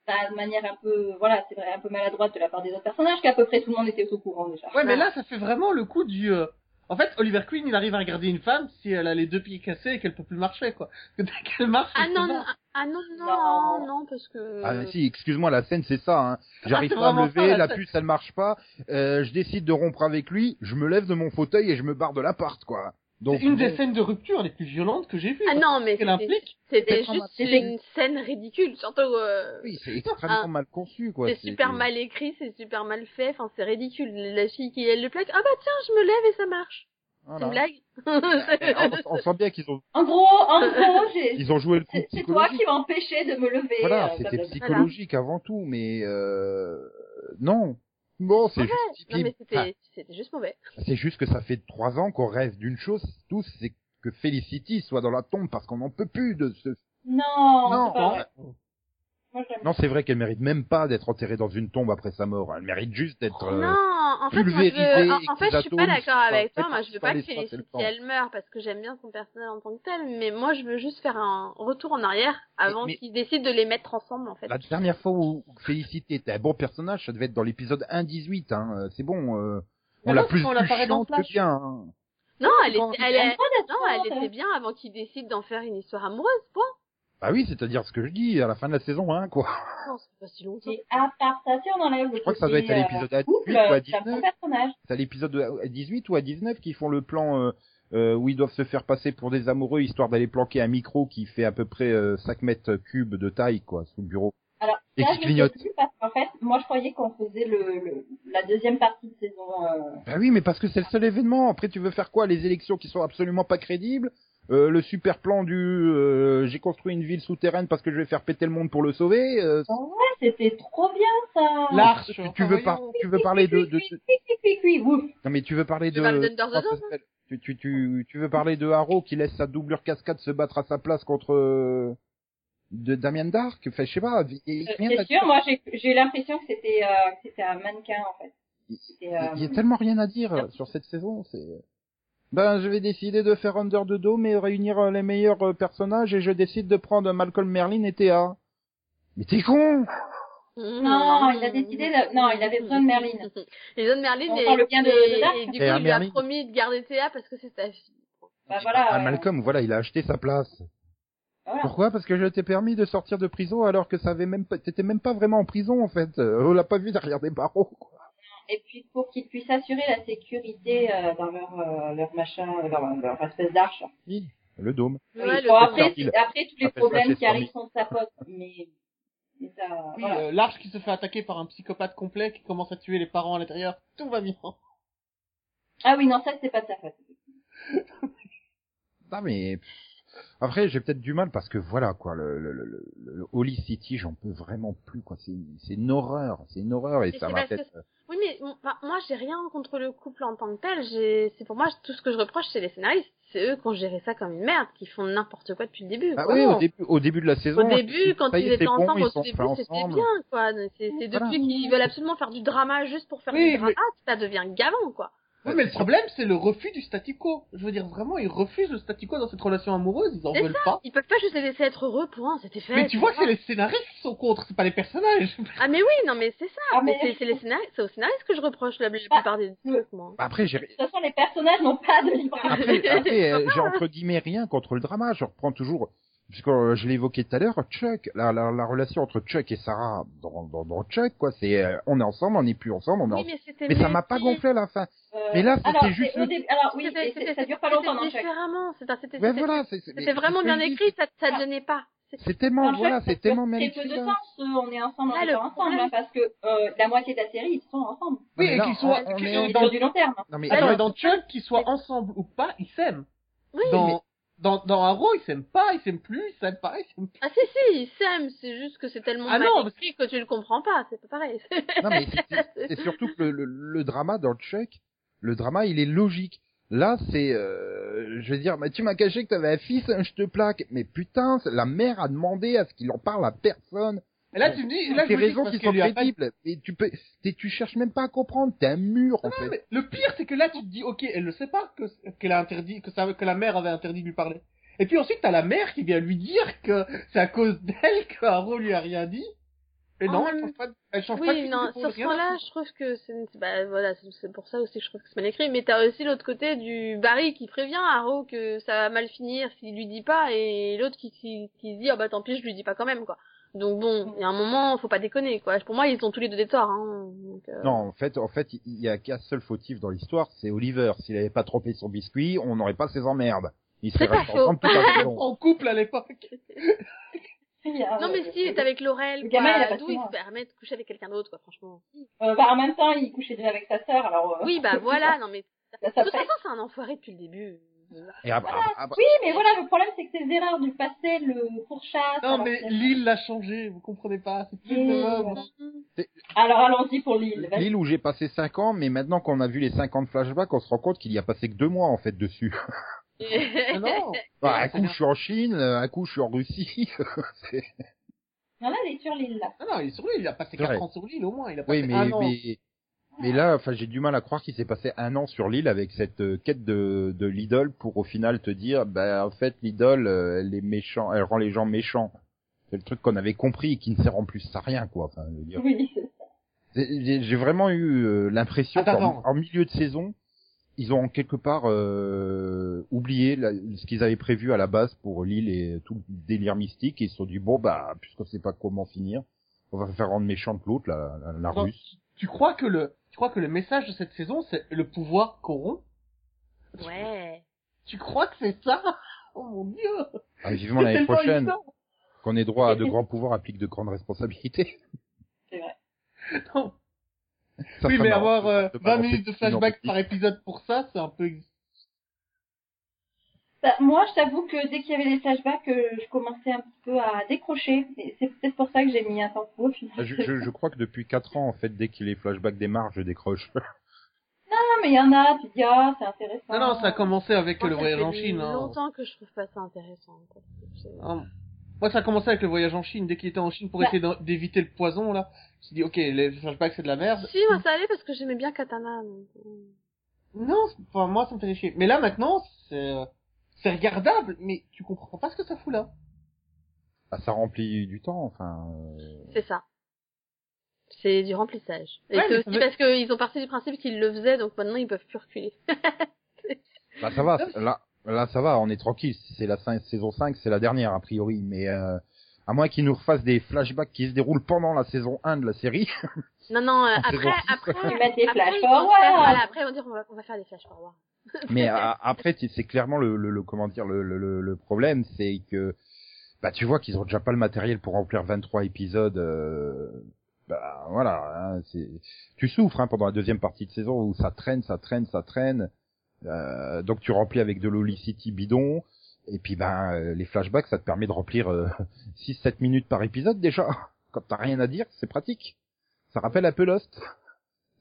de manière un peu, voilà, c'est vrai, un peu maladroite de la part des autres personnages, qu'à peu près tout le monde était au courant déjà. ouais, mais là, ça fait vraiment le coup du, euh, en fait, Oliver Queen, il arrive à regarder une femme si elle a les deux pieds cassés et qu'elle peut plus marcher, quoi. Parce que dès qu'elle marche, Ah non, non, barre. ah non, non, Non. non, parce que... Ah si, excuse-moi, la scène c'est ça. Hein. J'arrive c'est pas à me ça, lever, la la puce elle marche pas. Euh, je décide de rompre avec lui. Je me lève de mon fauteuil et je me barre de l'appart, quoi. Donc C'est une des bon, scènes de rupture les plus violentes que j'ai vues. Ah non, mais c'était juste une scène ridicule, surtout... Euh... oui, c'est extrêmement Ah. mal conçu, quoi. C'est super mal écrit, c'est super mal fait, enfin c'est ridicule. La fille qui elle le plaque, ah bah tiens, je me lève et ça marche. C'est Voilà. une blague Eh, on, on sent bien qu'ils ont En gros, en gros, j'ai, ils ont joué le coup c'est toi qui m'empêchais de me lever. Voilà, euh, c'était psychologique avant tout, mais euh, non. Bon, c'est juste Non mais typique. Enfin, c'était c'était juste mauvais. c'est juste que ça fait trois ans qu'on rêve d'une chose tous, c'est que Felicity soit dans la tombe parce qu'on n'en peut plus de ce. Non, Non. Moi, j'aime Non, c'est vrai qu'elle mérite même pas d'être enterrée dans une tombe après sa mort. Elle mérite juste d'être. euh, non, en fait, moi, je pulvérisé veux... en, et en que fait, les je suis pas atomes d'accord avec toi. Moi, je veux pas que l'espace et le Felicity temps. elle meure parce que j'aime bien son personnage en tant que tel, mais moi, je veux juste faire un retour en arrière avant mais- qu'ils décident de les mettre ensemble, en fait. La dernière fois où Félicité était un bon personnage, ça devait être dans l'épisode 1-18. Hein. Euh, C'est bon. euh, on Mais l'a non, plus, qu'on plus l'apparaît dans chiante que Flash. bien. hein. Non, elle était, elle, est- non, elle était bien avant qu'ils décident d'en faire une histoire amoureuse, point. Bah oui, c'est-à-dire ce que je dis à la fin de la saison 1, quoi. Non, c'est pas si longtemps. Et à part Je crois que ça doit être à l'épisode euh, à 18 couple, ou à c'est un bon 19. personnage. C'est à l'épisode à 18 ou à 19 qu'ils font le plan euh, euh, où ils doivent se faire passer pour des amoureux histoire d'aller planquer un micro qui fait à peu près euh, 5 mètres cubes de taille, quoi, sous le bureau. Alors, Et là, qui clignote. plus parce qu'en fait, moi, je croyais qu'on faisait le, le, la deuxième partie de saison, euh, Bah oui, mais parce que c'est le seul événement. Après, tu veux faire quoi? Les élections qui sont absolument pas crédibles? Euh, le super plan du euh, j'ai construit une ville souterraine parce que je vais faire péter le monde pour le sauver. euh, Ouais, c'était trop bien, ça. L'arche. tu, tu veux pas, voyons. tu veux parler de, de, Oui, oui, oui, oui, oui, ouf. non mais tu veux parler de, tu, tu, tu, tu veux parler de Haro qui laisse sa doublure cascade se battre à sa place contre de Damien Dark? Enfin, je sais pas. il- il- Euh, rien C'est à sûr, dire. moi, j'ai j'ai eu l'impression que c'était euh, que c'était un mannequin, en fait. Euh, Il y a tellement rien à dire sur cette saison. C'est ben je vais décider de faire Under the Dome et réunir euh, les meilleurs euh, personnages et je décide de prendre Malcolm Merlin et Théa. Mais t'es con Non, il a décidé de- non, il avait besoin de Merlin. Il a besoin de Merlin et, parle bien de- et- de Dark. et du coup, il lui a Merlin. promis de garder Théa parce que c'est sa fille. bah voilà. Ah, ouais. Malcolm, voilà, il a acheté sa place. Voilà. Pourquoi? Parce que je t'ai permis de sortir de prison alors que ça avait même pas, t'étais même pas vraiment en prison en fait. Euh, On l'a pas vu derrière des barreaux. Quoi. Et puis pour qu'ils puissent assurer la sécurité euh, dans leur euh, leur machin, euh, leur, leur espèce d'arche. Oui, le dôme. Oui. Ouais, le Bon, après, après tous les ça problèmes qui arrivent sont de sa faute, mais ça, Oui, voilà. euh, l'arche qui se fait attaquer par un psychopathe complet qui commence à tuer les parents à l'intérieur, tout va bien. Ah oui, non, ça c'est pas de sa faute. Ah mais Après, j'ai peut-être du mal parce que voilà quoi, le, le, le, le- Holy City, j'en peux vraiment plus quoi. C'est c'est une horreur, c'est une horreur et Mais ça m'a que peut-être. Oui, mais enfin, moi, j'ai rien contre le couple en tant que tel. J'ai, c'est pour moi tout ce que je reproche, c'est les scénaristes. C'est eux qui ont géré ça comme une merde, qui font n'importe quoi depuis le début. Ah quoi. oui, au début, au début de la saison. Au début, quand ils étaient bon, ensemble, au début, c'était bien, quoi. C'est, c'est Voilà. depuis qu'ils veulent absolument faire du drama juste pour faire Oui, du drama, ça devient gavant, quoi. Oui, mais le problème, c'est le refus du statu quo. Je veux dire, vraiment, ils refusent le statu quo dans cette relation amoureuse, ils en C'est veulent pas. Ils peuvent pas juste les laisser être heureux, point, c'était fait. Mais tu vois que c'est les scénaristes qui sont contre, c'est pas les personnages. Ah, mais oui, non, mais c'est ça. Ah, mais mais- c'est, les scénaristes, c'est aux scénaristes que je reproche la, la Bah, plupart des le- trucs, moi. Après, j'ai De toute façon, les personnages n'ont pas de libre après, après euh, j'ai entre guillemets rien contre le drama. Je reprends toujours, puisque euh, je l'ai évoqué tout à l'heure, Chuck, la, la, la relation entre Chuck et Sarah dans, dans, dans Chuck, quoi. C'est, euh, on est ensemble, on n'est plus ensemble, on est Oui, mais c'était Mais ça m'a pas gonflé à la fin. Euh, Mais là, c'était alors, juste c'est le- début- Alors oui, c'est- c'était- ça dure pas c'était longtemps dans Chuck. différemment. C'était, c'était, Ouais, voilà, c'est, c'est- vraiment c'est bien écrit, ça, ça te gênait pas. C'est- C'est tellement, voilà, c'est tellement mal Très peu de ce on est ensemble, Là, on est ensemble, hein, parce que euh, la moitié de la série, ils sont ensemble. Oui, mais et qu'ils soient, C'est dans, du long terme. Non, mais, attends, là, mais dans Chuck, qu'ils soient ensemble ou pas, ils s'aiment. Oui, Dans, mais- dans, dans Arrow, ils s'aiment pas, ils s'aiment plus, ils s'aiment pas, ils s'aiment plus. Ah si si, ils s'aiment, c'est juste que c'est tellement Ah mal non, écrit que tu le comprends pas, c'est pas pareil. non, mais c'est- surtout que le, le, le drama dans Chuck, le drama, il est logique. Là, c'est, euh, je veux dire, mais tu m'as caché que t'avais un fils, hein, je te plaque. Mais putain, la mère a demandé à ce qu'il en parle à personne. Et là, tu me dis, là, je Tes me dis, raisons qui sont pas crédibles. Et tu peux, t'es- tu cherches même pas à comprendre. T'es un mur, en Non, fait. mais le pire, c'est que là, tu te dis, ok, elle ne sait pas que, qu'elle a interdit, que ça, que la mère avait interdit de lui parler. Et puis ensuite, t'as la mère qui vient lui dire que c'est à cause d'elle que Arrow lui a rien dit. Et non, elle change pas, de- elle change pas de Oui, non, sur ce point-là, je trouve que c'est, bah voilà, c'est- pour ça aussi que je trouve que c'est mal écrit. Mais t'as aussi l'autre côté du Barry qui prévient Arrow que ça va mal finir s'il lui dit pas, et l'autre qui, qui, qui se dit, ah bah tant pis, je lui dis pas quand même, quoi. Donc bon, il y a un moment, faut pas déconner, quoi. Pour moi, ils ont tous les deux des torts, hein. Donc, euh, Non, en fait, en fait, il y a qu'un seul fautif dans l'histoire, c'est Oliver. S'il avait pas trompé son biscuit, on n'aurait pas ces emmerdes. Restés faux. ensemble la saison. En couple à l'époque. Non mais si, il est avec Laurel, le quoi. gamin, il a pas D'où il se permet de coucher avec quelqu'un d'autre, quoi, franchement. euh, bah, en même temps, il couchait déjà avec sa sœur, alors. euh, Oui, bah voilà, non mais... De toute façon, c'est un enfoiré depuis le début. Et après, Voilà, après- Oui, mais voilà, le problème, c'est que ces erreurs du passé le pourchassent. Non, mais l'île l'a changé, vous comprenez pas, c'est plus Mmh. le. Alors allons-y pour l'île. vas-y. L'île où j'ai passé 5 ans, mais maintenant qu'on a vu les 50 flashbacks, on se rend compte qu'il y a passé que deux mois en fait dessus. Ah non. Bah, un coup je suis en Chine, un coup je suis en Russie. C'est- Non, là, elle est sur l'île, là. Ah non, il est sur l'île, il a passé C'est vrai. 4 ans sur l'île au moins, il a passé oui, mais, un an. mais mais là, enfin, j'ai du mal à croire qu'il s'est passé un an sur l'île avec cette euh, quête de, de l'idole pour au final te dire, bah en fait l'idole, euh, elle est méchant, elle rend les gens méchants. C'est le truc qu'on avait compris et qui ne sert en plus à rien, quoi. Enfin, je veux dire. Oui, c'est ça. C'est- J'ai vraiment eu euh, l'impression Attends, qu'en en milieu de saison, ils ont quelque part euh, oublié la- ce qu'ils avaient prévu à la base pour l'île et tout le délire mystique. Et ils se sont dit bon bah puisqu'on sait pas comment finir, on va faire rendre méchante l'autre, la, la, russe. Tu crois que le, tu crois que le message de cette saison, c'est le pouvoir corrompt? Ouais. Tu crois que c'est ça? Oh mon dieu Ah, vivement l'année prochaine évident. qu'on ait droit à de grands pouvoirs applique de grandes responsabilités. C'est vrai. Non. Ça oui, serait mais marrant avoir de- euh, de 20 balancer minutes de flashback par épisode pour ça, c'est un peu... Bah, moi, je t'avoue que dès qu'il y avait des flashbacks, euh, je commençais un petit peu à décrocher. Et c'est peut-être pour ça que j'ai mis un temps final. Ah, Je, je, je crois que depuis 4 ans, en fait, dès que les flashbacks démarrent, je décroche. Non, mais il y en a, tu dis, ah, c'est intéressant. Non, non, ça a commencé avec Moi, le ça voyage fait en Chine. Hein. longtemps que je trouve pas ça intéressant. quoi. Ah, Moi, ça a commencé avec le voyage en Chine. Dès qu'il était en Chine pour Bah. essayer d'éviter le poison, là, je me suis dit, ok, les flashbacks, c'est de la merde. Si, moi ça allait parce que j'aimais bien Katana. donc, euh. Non, enfin, moi, ça me fait chier. Mais là, maintenant, c'est... C'est regardable, mais tu comprends pas ce que ça fout là. Ah, ça remplit du temps, enfin. euh, C'est ça. C'est du remplissage. Et Ouais, c'est aussi veut- parce qu'ils ont parti du principe qu'ils le faisaient, donc maintenant ils peuvent plus reculer. Bah ça va, là, là ça va, on est tranquille. C'est la saison 5, c'est la dernière a priori, mais euh, à moins qu'ils nous refassent des flashbacks qui se déroulent pendant la saison 1 de la série. Non, non, euh, après, après, après, flash ils vont forward. faire- Voilà, après dire on va, on va faire des flash forward. Mais euh, après, c'est clairement le, le, le- comment dire le, le, le- problème, c'est que bah tu vois qu'ils ont déjà pas le matériel pour remplir 23 épisodes. euh, bah voilà, hein, c'est tu souffres hein, pendant la deuxième partie de saison où ça traîne, ça traîne, ça traîne. Euh, donc tu remplis avec de l'Holy City bidon. Et puis ben euh, les flashbacks, ça te permet de remplir 6-7 minutes par épisode déjà. Quand t'as rien à dire, c'est pratique. Ça rappelle un peu Lost.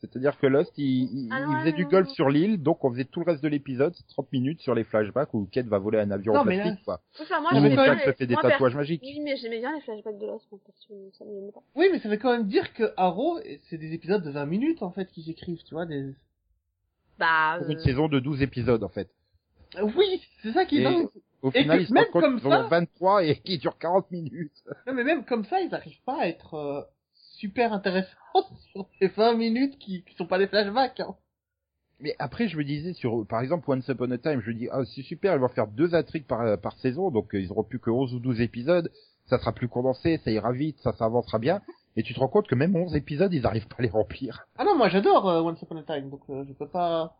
C'est-à-dire que Lost, il, il, Ah non, il faisait non, du non, golf non. sur l'île, donc on faisait tout le reste de l'épisode, 30 minutes sur les flashbacks où Kate va voler un avion Non, en mais là- plastique, quoi. Enfin, moi, Ou j'aimais quand bien Jack se les- fait des moi, tatouages magiques. Oui, mais j'aimais bien les flashbacks de Lost, moi, parce que ça pas. Oui, mais ça veut quand même dire que Arrow, c'est des épisodes de 20 minutes, en fait, qu'ils écrivent, tu vois, des... Bah, Pour euh, une saison de 12 épisodes, en fait. Euh, Oui, c'est ça qui est dingue. Au Et final, ils se même rendent compte comme qu'ils ont 23 et qui durent 40 minutes. Non, mais même comme ça, ils arrivent pas à être euh, super intéressants sur les 20 minutes qui, qui sont pas des flashbacks. Hein. Mais après, je me disais sur, par exemple, Once Upon a Time, je me dis, ah, c'est super, ils vont faire deux intrigues par, par saison, donc euh, ils auront plus que 11 ou 12 épisodes, ça sera plus condensé, ça ira vite, ça, ça avancera bien. Et tu te rends compte que même 11 épisodes, ils arrivent pas à les remplir. Ah non, moi j'adore euh, Once Upon a Time, donc euh, je peux pas...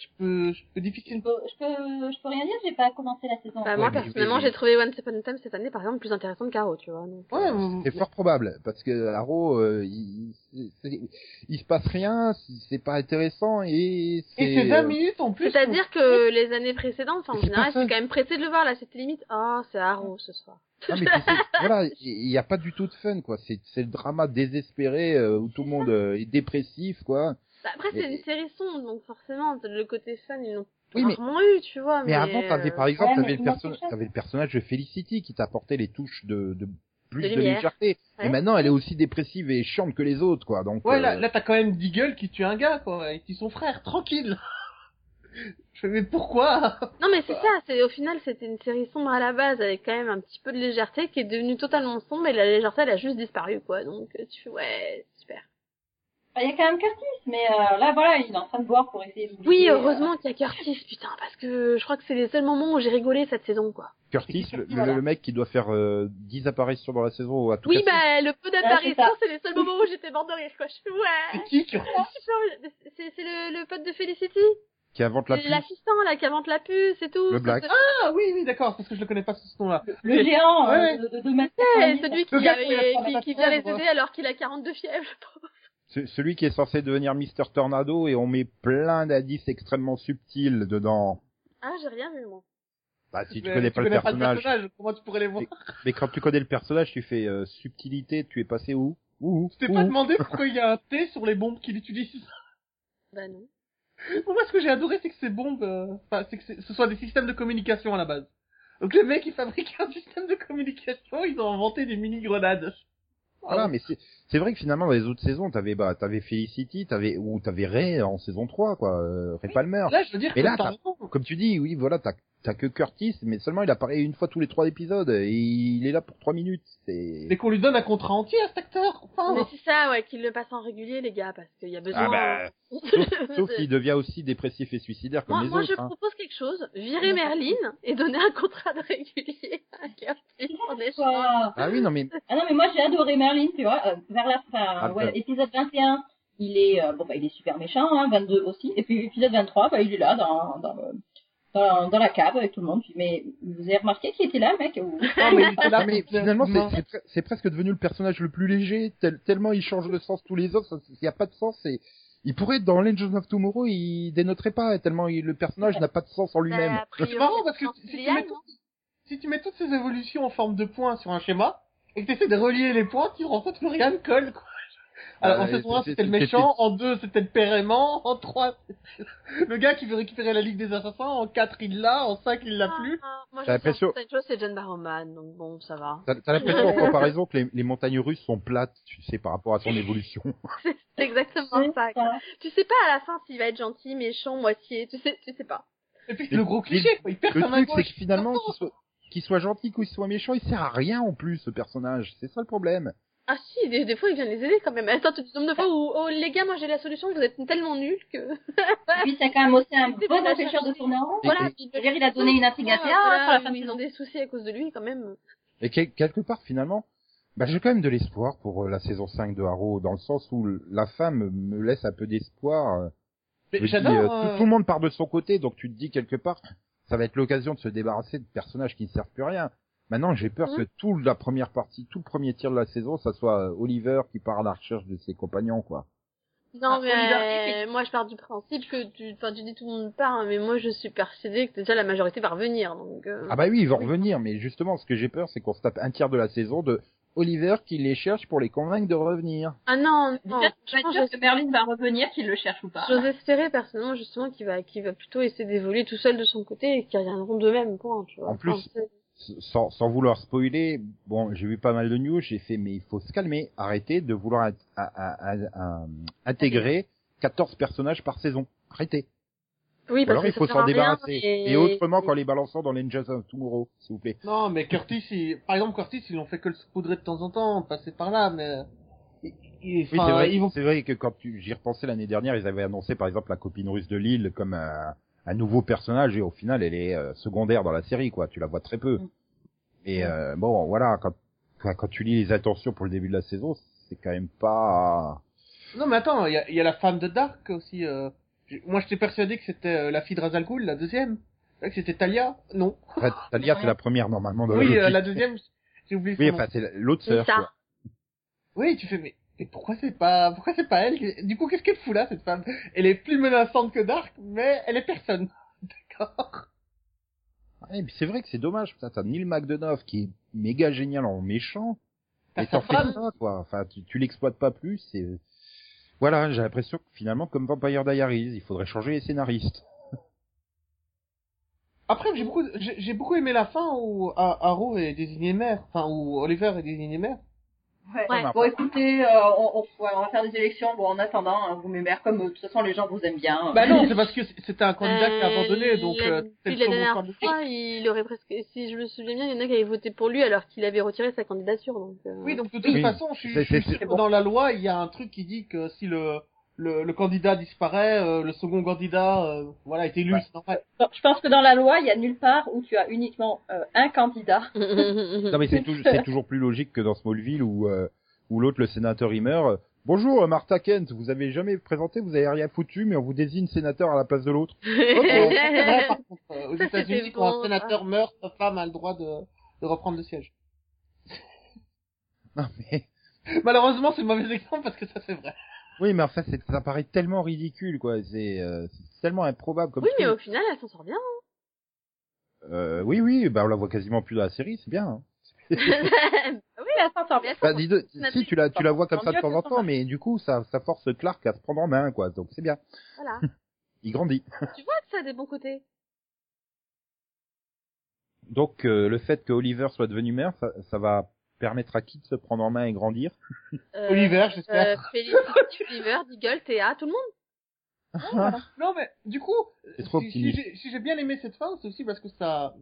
Je peux, je peux Je difficilement... peux, je peux, je peux rien dire, j'ai pas commencé la saison. bah, Ouais, moi, mais- personnellement, j'ai trouvé Once Upon a Time cette année, par exemple, plus intéressante qu'Arrow, tu vois. Donc, Ouais, euh, mais- C'est fort probable, parce que Arrow, euh, il, c'est- c'est- il se passe rien, c'est pas intéressant et c'est... Et c'est 20 minutes en plus. C'est-à-dire que les années précédentes, en C'est général, j'étais quand même pressé de le voir, là, c'était limite, ah, c'est Arrow ce soir. Ah, mais c'est- voilà, il y a pas du tout de fun, quoi. C'est, c'est le drama désespéré euh, où tout le monde euh, est dépressif, quoi. Bah, après, c'est Mais- une série sombre, donc forcément, le côté fun, ils l'ont Oui, mais- rarement eu, tu vois. Mais, avant, t'avais euh, par exemple, Ouais, mais t'avais le, perso- t'avais le personnage de Felicity qui t'apportait les touches de, de plus De légèreté. Ouais. Et maintenant, elle est aussi dépressive et chiante que les autres, quoi. Donc, Ouais, euh, là, là t'as quand même Deagle qui tue un gars, quoi, et qui son frère, tranquille. Je fais, mais pourquoi? Non, mais c'est ça, c'est, au final, c'était une série sombre à la base, avec quand même un petit peu de légèreté, qui est devenue totalement sombre, et la légèreté, elle a juste disparu, quoi. Donc, euh, tu fais, ouais, Il y a quand même Curtis, mais euh, là, voilà, il est en train de boire pour essayer d'oublier. Oui, euh, heureusement qu'il y a Curtis, putain, parce que je crois que c'est les seuls moments où j'ai rigolé cette saison, quoi. Curtis, le, le- Voilà. le mec qui doit faire euh, 10 apparitions dans la saison ou à tout Oui, bah, le peu d'apparitions, c'est les seuls moments où j'étais morte de rire, quoi. Je fais, C'est ouais. qui qui... Super, c'est, c'est le, le pote de Felicity. qui invente la C'est puce. L'assistant, là, qui invente la puce et tout. Le Black. Ah oui, oui, d'accord, parce que je le connais pas sous ce nom-là. Le géant Ouais. euh, de, de 2 mètres. Ouais, 90. celui qui, avait, qui a qui, de vient les aider alors qu'il a 42 fièvres, je pense. C'est celui qui est censé devenir Mister Tornado et on met plein d'indices extrêmement subtils dedans. Ah, j'ai rien vu, moi. Bah, si tu Mais connais pas le personnage. comment tu pourrais les voir Mais quand tu connais le personnage, tu fais euh, subtilité, tu es passé où? Où? Je t'ai Où pas? demandé pourquoi il y a un T sur les bombes qu'il utilise. Bah non. Moi, ce que j'ai adoré, c'est que ces bombes, euh, enfin, c'est que ce soit des systèmes de communication à la base. Donc les mecs, ils fabriquent un système de communication, ils ont inventé des mini-grenades. Voilà, mais c'est c'est vrai que finalement dans les autres saisons, t'avais bah t'avais Felicity, t'avais ou t'avais Ray en saison 3 quoi, euh, Ray Palmer. Là, je veux dire Mais que là. Comme tu dis, oui, voilà, t'as t'as que Curtis, mais seulement il apparaît une fois tous les trois épisodes et il est là pour trois minutes. C'est Mais qu'on lui donne un contrat entier à cet acteur. Enfin, Mais c'est ça, ouais, qu'ils le passent en régulier, les gars, parce qu'il y a besoin. ah bah sauf, sauf s'il devient aussi dépressif et suicidaire comme Moi, les moi autres. je hein. propose quelque chose, virer Merlin et donner un contrat de régulier à Curtis en échange. Ah oui, non mais Ah non, mais moi j'ai adoré Merlin, tu vois, euh, vers la fin, Ah, ouais, bah. épisode 21, il est, euh, bon bah il est super méchant, hein, 22 aussi, et puis épisode 23, bah il est là dans, dans, le- dans, dans la cave avec tout le monde, mais vous avez remarqué qu'il était là, le mec ou... non, mais il était là Ah, mais finalement, c'est- c'est pre- c'est presque devenu le personnage le plus léger, tel- tellement il change de sens tous les autres, il n'y a pas de sens. Et il pourrait être dans Legends of Tomorrow, il dénoterait pas, tellement il- le personnage n'a pas de sens en lui-même. Bah, priori, C'est marrant parce que si tu, mets tout- si tu mets toutes ces évolutions en forme de points sur un schéma, et que tu essaies de relier les points, tu rends compte que rien ne colle, quoi. Alors, en Ouais, saison 1, c'est- c'était le méchant, en 2, c'était le père aimant, en 3, le gars qui veut récupérer la Ligue des Assassins, en 4, il l'a, en 5, il l'a plus. Ah, Moi, T'as je l'impression- c'est John Barrowman, donc bon, ça va. T'as l'impression en comparaison que les, les montagnes russes sont plates, tu sais, par rapport à son évolution. C'est exactement ça. quoi. Tu sais pas à la fin s'il va être gentil, méchant, moitié, tu sais, tu sais pas. Et puis, c'est Mais- le gros cliché, quoi. Il perd Le sa main truc, c'est que finalement, qu'il soit, qu'il soit gentil ou qu'il soit méchant, il sert à rien en plus, ce personnage. C'est ça le problème. Ah si, des, des fois il vient les aider quand même. Attends, tu te nombre de fois où, oh les gars, moi j'ai la solution, vous êtes tellement nuls que... puis c'est quand même aussi un bon empêcheur de cherché. tourner en rond. Et- Voilà, et- puis Je veux dire, il a donné une intrigue à Théa, voilà, ils ont des soucis à cause de lui quand même. Et quel- quelque part, finalement, bah, j'ai quand même de l'espoir pour euh, la saison 5 de Arrow, dans le sens où la femme me laisse un peu d'espoir. euh. Mais Je me dis, j'adore, euh, euh, tout, tout le monde part de son côté, donc tu te dis quelque part, ça va être l'occasion de se débarrasser de personnages qui ne servent plus à rien. Maintenant, j'ai peur Mhm. que toute la première partie, tout le premier tir de la saison, ça soit euh, Oliver qui part à la recherche de ses compagnons, quoi. Non, mais Oliver, euh, moi je pars du principe que tu, enfin tu dis tout le monde part, hein, mais moi je suis persuadée que déjà la majorité va revenir, donc. euh, Ah bah oui, ils vont revenir, mais justement, ce que j'ai peur, c'est qu'on se tape un tiers de la saison de Oliver qui les cherche pour les convaincre de revenir. Ah non, non. Déjà, je j'ose- que Merlin va revenir, qu'il le cherche ou pas. J'ose espérer personnellement justement qu'il va, qu'il va plutôt essayer d'évoluer tout seul de son côté et qu'ils reviendront d'eux-mêmes, point, tu vois. En plus, Enfin, c'est- Sans, sans vouloir spoiler, bon, j'ai vu pas mal de news, j'ai fait, mais il faut se calmer, arrêtez de vouloir int- à- à- à- à- intégrer 14 personnages par saison. Arrêtez. oui, Ou parce alors que il faut ça s'en sert à rien, débarrasser. et... Et autrement qu'en les balançant dans l'Angels of Tomorrow, s'il vous plaît. Non, mais Curtis, il... par exemple, Curtis, ils l'ont fait que le saupoudrer de temps en temps, passer par là, mais... il- il- Oui, c'est vrai, ils vont... c'est vrai que quand tu, j'y repensais l'année dernière, ils avaient annoncé par exemple la copine russe de Lille comme un, un nouveau personnage et au final elle est euh, secondaire dans la série quoi, tu la vois très peu. Mm. Et euh, bon voilà, quand, quand quand tu lis les intentions pour le début de la saison, c'est quand même pas... Non, mais attends, il y a, il y a la femme de Dark aussi. Euh... Moi, j'étais persuadé que c'était euh, la fille de Razal Ghul, la deuxième. C'est vrai que c'était Talia Non. Talia c'est la première normalement dans la Oui, euh, la deuxième, j'ai oublié Oui, enfin c'est l'autre sœur. Oui, tu fais, mais, mais pourquoi c'est pas, pourquoi c'est pas elle Du coup, qu'est-ce qu'elle fout là, cette femme? Elle est plus menaçante que Dark, mais elle est personne. D'accord. Ouais, mais c'est vrai que c'est dommage, putain, t'as Neil McDonough qui est méga génial en méchant, et t'en fais ça, quoi. Enfin, tu, tu l'exploites pas plus, c'est... Voilà, j'ai l'impression que finalement, comme Vampire Diaries, il faudrait changer les scénaristes. Après, j'ai beaucoup, j'ai beaucoup aimé la fin où A- Arrow est désigné maire, enfin où Oliver est désigné maire. Ouais. Ouais. Bon, écoutez, euh, on, on, ouais, on va faire des élections. Bon, en attendant, hein, vous m'aimez comme euh, de toute façon les gens vous aiment bien. Bah non, c'est parce que c'était un candidat qui a Euh, abandonné, donc la- euh, puis c'est la second dernière candidat. fois, il aurait presque, si je me souviens bien, il y en a qui avaient voté pour lui alors qu'il avait retiré sa candidature, donc. euh, Oui, donc de toute Oui. façon, je suis, je sûr bon. dans la loi, il y a un truc qui dit que si le le, le candidat disparaît, euh, le second candidat, euh, voilà, est élu. Ouais. Bon, je pense que dans la loi, il y a nulle part où tu as uniquement euh, un candidat. Non mais c'est toujours, c'est toujours plus logique que dans Smallville où, euh, où l'autre, le sénateur, il meurt. euh, Bonjour, euh, Martha Kent, vous avez jamais présenté, vous avez rien foutu, mais on vous désigne sénateur à la place de l'autre. Ok, c'est vrai, par contre, euh, aux Ça, États-Unis, quand bon, un sénateur meurt, sa femme a le droit de, de reprendre le siège. Non mais, Malheureusement, c'est mauvais exemple parce que ça c'est vrai. Oui, mais enfin, c'est- ça paraît tellement ridicule, quoi. C'est, euh, c'est tellement improbable comme Oui, mais au final, elle s'en sort bien. Euh, oui, oui, bah on la voit quasiment plus dans la série, c'est bien. hein. oui, elle s'en sort bien. Bah, dis de- si tu la, tu la vois comme ça de temps en temps, mais du coup, ça, ça force Clark à se prendre en main, quoi. Donc c'est bien. Voilà. Il grandit. tu vois que ça a des bons côtés. Donc euh, le fait que Oliver soit devenu maire, ça, ça va permettre à qui de se prendre en main et grandir Euh, Oliver, euh, j'espère. Felicity, Oliver, Deagle, Théa, tout le monde? Non, mais du coup, C'est trop si, si j'ai si j'ai bien aimé cette fin, c'est aussi parce que ça,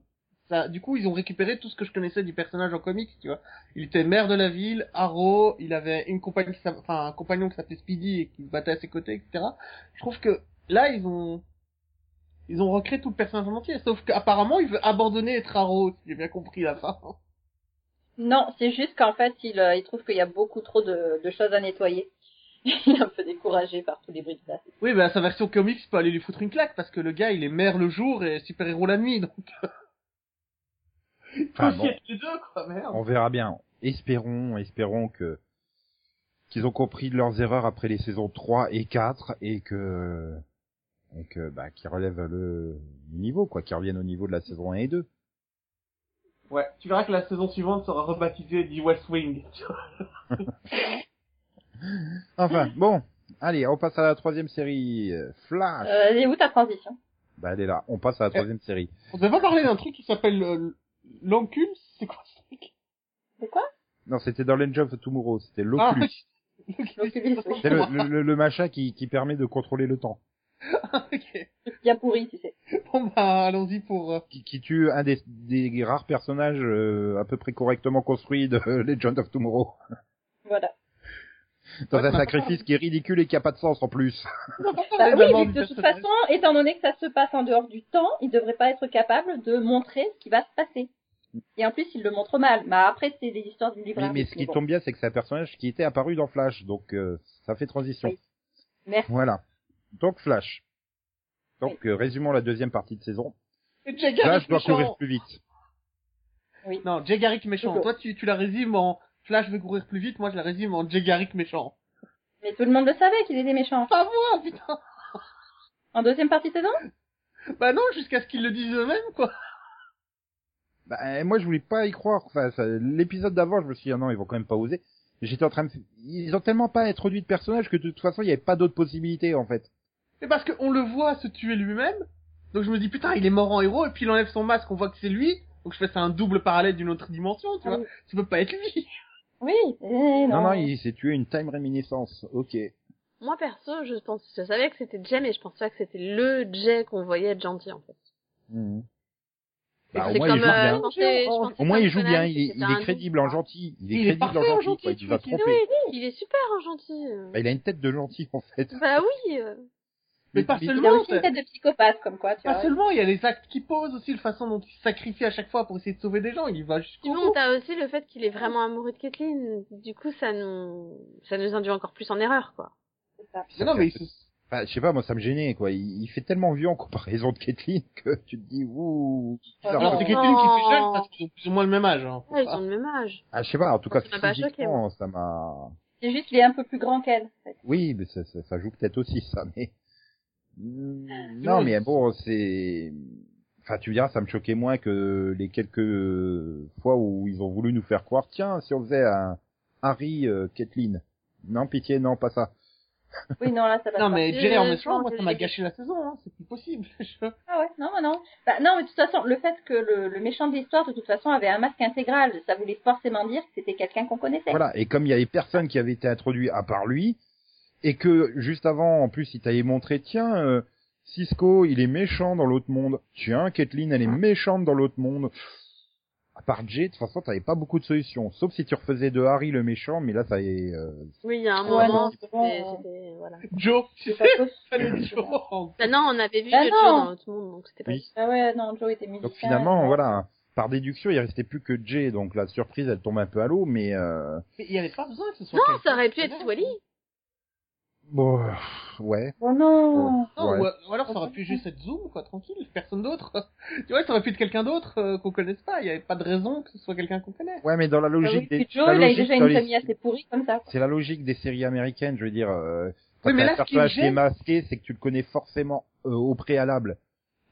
ça, du coup, ils ont récupéré tout ce que je connaissais du personnage en comics, tu vois. Il était maire de la ville, Arrow, il avait une compagnie, enfin, un compagnon qui s'appelait Speedy et qui se battait à ses côtés, etc. Je trouve que là, ils ont, ils ont recréé tout le personnage en entier. Sauf qu'apparemment, il veut abandonner être Arrow, si j'ai bien compris la fin. Non, c'est juste qu'en fait, il, euh, il trouve qu'il y a beaucoup trop de, de choses à nettoyer. Il est un peu découragé par tous les bruits de place. Oui, bah, sa version comics peut aller lui foutre une claque parce que le gars, il est maire le jour et super-héros la nuit, donc. Enfin, bon. les deux, quoi, merde. On verra bien. Espérons, espérons que qu'ils ont compris de leurs erreurs après les saisons 3 et 4 et que et que bah qu'ils relèvent le niveau quoi, qu'ils reviennent au niveau de la saison 1 et 2. Ouais, tu verras que la saison suivante sera rebaptisée The West Wing. Enfin, bon, allez, on passe à la troisième série euh, Flash. Euh, elle est où ta transition Bah elle est là. On passe à la troisième série. On devait pas parler d'un truc qui s'appelle euh, l'Oncule C'est quoi ce truc? C'est quoi? Non, c'était dans l'Engine of Tomorrow, c'était Ah, l'Oculus. C'est le, le, le- le machin qui, qui permet de contrôler le temps. ok. Bien pourri, tu sais. Bon bah, allons-y pour... euh, Qui, qui tue un des, des rares personnages euh, à peu près correctement construits de Legend of Tomorrow. Voilà. Dans un sacrifice qui est ridicule et qui a pas de sens en plus. Bah oui, de toute façon, étant donné que ça se passe en dehors du temps, il devrait pas être capable de montrer ce qui va se passer. Et en plus, il le montre mal. Mais après, c'est les histoires du livre. Mais, mais ce qui tombe bien, c'est que c'est un personnage qui était apparu dans Flash, donc euh, ça fait transition. Oui. Merci. Voilà. Donc Flash. Donc euh, résumons la deuxième partie de saison. Jay Flash doit courir plus vite. Non, Jay Garrick méchant. Toi, tu, tu la résumes en Flash veut courir plus vite, moi je la résume en Jay Garrick méchant. Mais tout le monde le savait qu'il était méchant. Pas moi, putain En deuxième partie de saison? Bah non, jusqu'à ce qu'ils le disent eux-mêmes, quoi. Bah, moi, je voulais pas y croire. Enfin, ça- l'épisode d'avant, je me suis dit, ah non, ils vont quand même pas oser. J'étais en train de... Ils ont tellement pas introduit de personnages que de toute façon, il y avait pas d'autres possibilités, en fait. C'est parce qu'on le voit se tuer lui-même. Donc je me dis, putain, il est mort en héros, et puis il enlève son masque, on voit que c'est lui. Donc je fais ça un double parallèle d'une autre dimension, tu vois. Oui. Ça peut pas être lui. Oui, eh, Non, non. non, il s'est tué une time réminiscence. Ok. Moi perso, je pense, je savais que c'était Jay, mais je pensais pas que c'était le Jay qu'on voyait être gentil en fait. Et Bah, au c'est moins, il comme, joue euh, bien. pensais- Au moins, il joue bien. Il est, il crédible en gentil. Il est Il est crédible parfait en en gentil, gentil, quoi. Il tu va vois qu'il- tromper. Oui, il est super en gentil. Bah, il a une tête de gentil, en fait. Bah oui. Mais pas Il a seulement, aussi une c'est- tête de psychopathe, comme quoi, tu pas vois. seulement, il y a les actes qu'il pose aussi, la façon dont il se sacrifie à chaque fois pour essayer de sauver des gens, il y va jusqu'au Sinon, t'as aussi le fait qu'il est vraiment amoureux de Kathleen. Du coup, ça nous, ça nous induit encore plus en erreur, quoi. C'est ça. Mais non, mais il se- Enfin, je sais pas, moi, ça me gênait, quoi. Il, il fait tellement vieux en comparaison de Kathleen que tu te dis, ouh. Alors Oh. c'est quelqu'un qui fait jeune parce qu'ils ont plus ou moins le même âge. Hein. Ouais, ils ont le même âge. Ah, je sais pas, en tout cas, Ça m'a pas choqué, physiquement, ça m'a... C'est juste qu'il est un peu plus grand qu'elle. en fait. Oui, mais ça, ça, ça joue peut-être aussi, ça, mais... Hmm, Non, mais bon, c'est... Enfin, tu diras, ça me choquait moins que les quelques fois où ils ont voulu nous faire croire, tiens, si on faisait un Harry euh, Kathleen. Non, pitié, non, pas ça. Oui, non, là, ça va Non mais Euh, Jerry en je méchant, pense moi ça m'a gâché la saison, hein. c'est plus possible. Ah ouais, non, non, non. Bah, non, mais de toute façon, le fait que le, le méchant de l'histoire, de toute façon, avait un masque intégral, ça voulait forcément dire que c'était quelqu'un qu'on connaissait. Voilà, et comme il y avait personne qui avait été introduit à part lui, et que juste avant, en plus, il t'avait montré, tiens, euh, Cisco, il est méchant dans l'autre monde. Tiens, Kathleen, elle est méchante dans l'autre monde. À part Jay, de toute façon, t'avais pas beaucoup de solutions. Sauf si tu refaisais de Harry le méchant, mais là, ça est... euh, Oui, il y a un moment, non, c'était, voilà. Joe, tu C'est sais, pas possible. Joe. Bah non, on avait vu Bah le non. Joe dans l'autre monde, donc c'était pas Oui. Ah ouais, non, Joe était musicien. Donc finalement, ouais. voilà, par déduction, il restait plus que Jay, donc la surprise, elle tombe un peu à l'eau, mais... Euh... Mais il y avait pas besoin que ce soit Non, ça aurait pu qui être. Wally. Bon, euh, ouais. Oh non Non, Ouais. ou, ou alors ça aurait pu juste être Zoom, quoi, tranquille, personne d'autre. tu vois, ça aurait pu être quelqu'un d'autre euh, qu'on connaisse pas, il y avait pas de raison que ce soit quelqu'un qu'on connaît. Ouais, mais dans la Ah oui, logique puis des... Joe, la il a logique déjà les- assez pourrie comme ça. C'est la logique des séries américaines, je veux dire. Euh, quand Oui, mais là, un ce qui me personnage qui est masqué, c'est que tu le connais forcément euh, au préalable.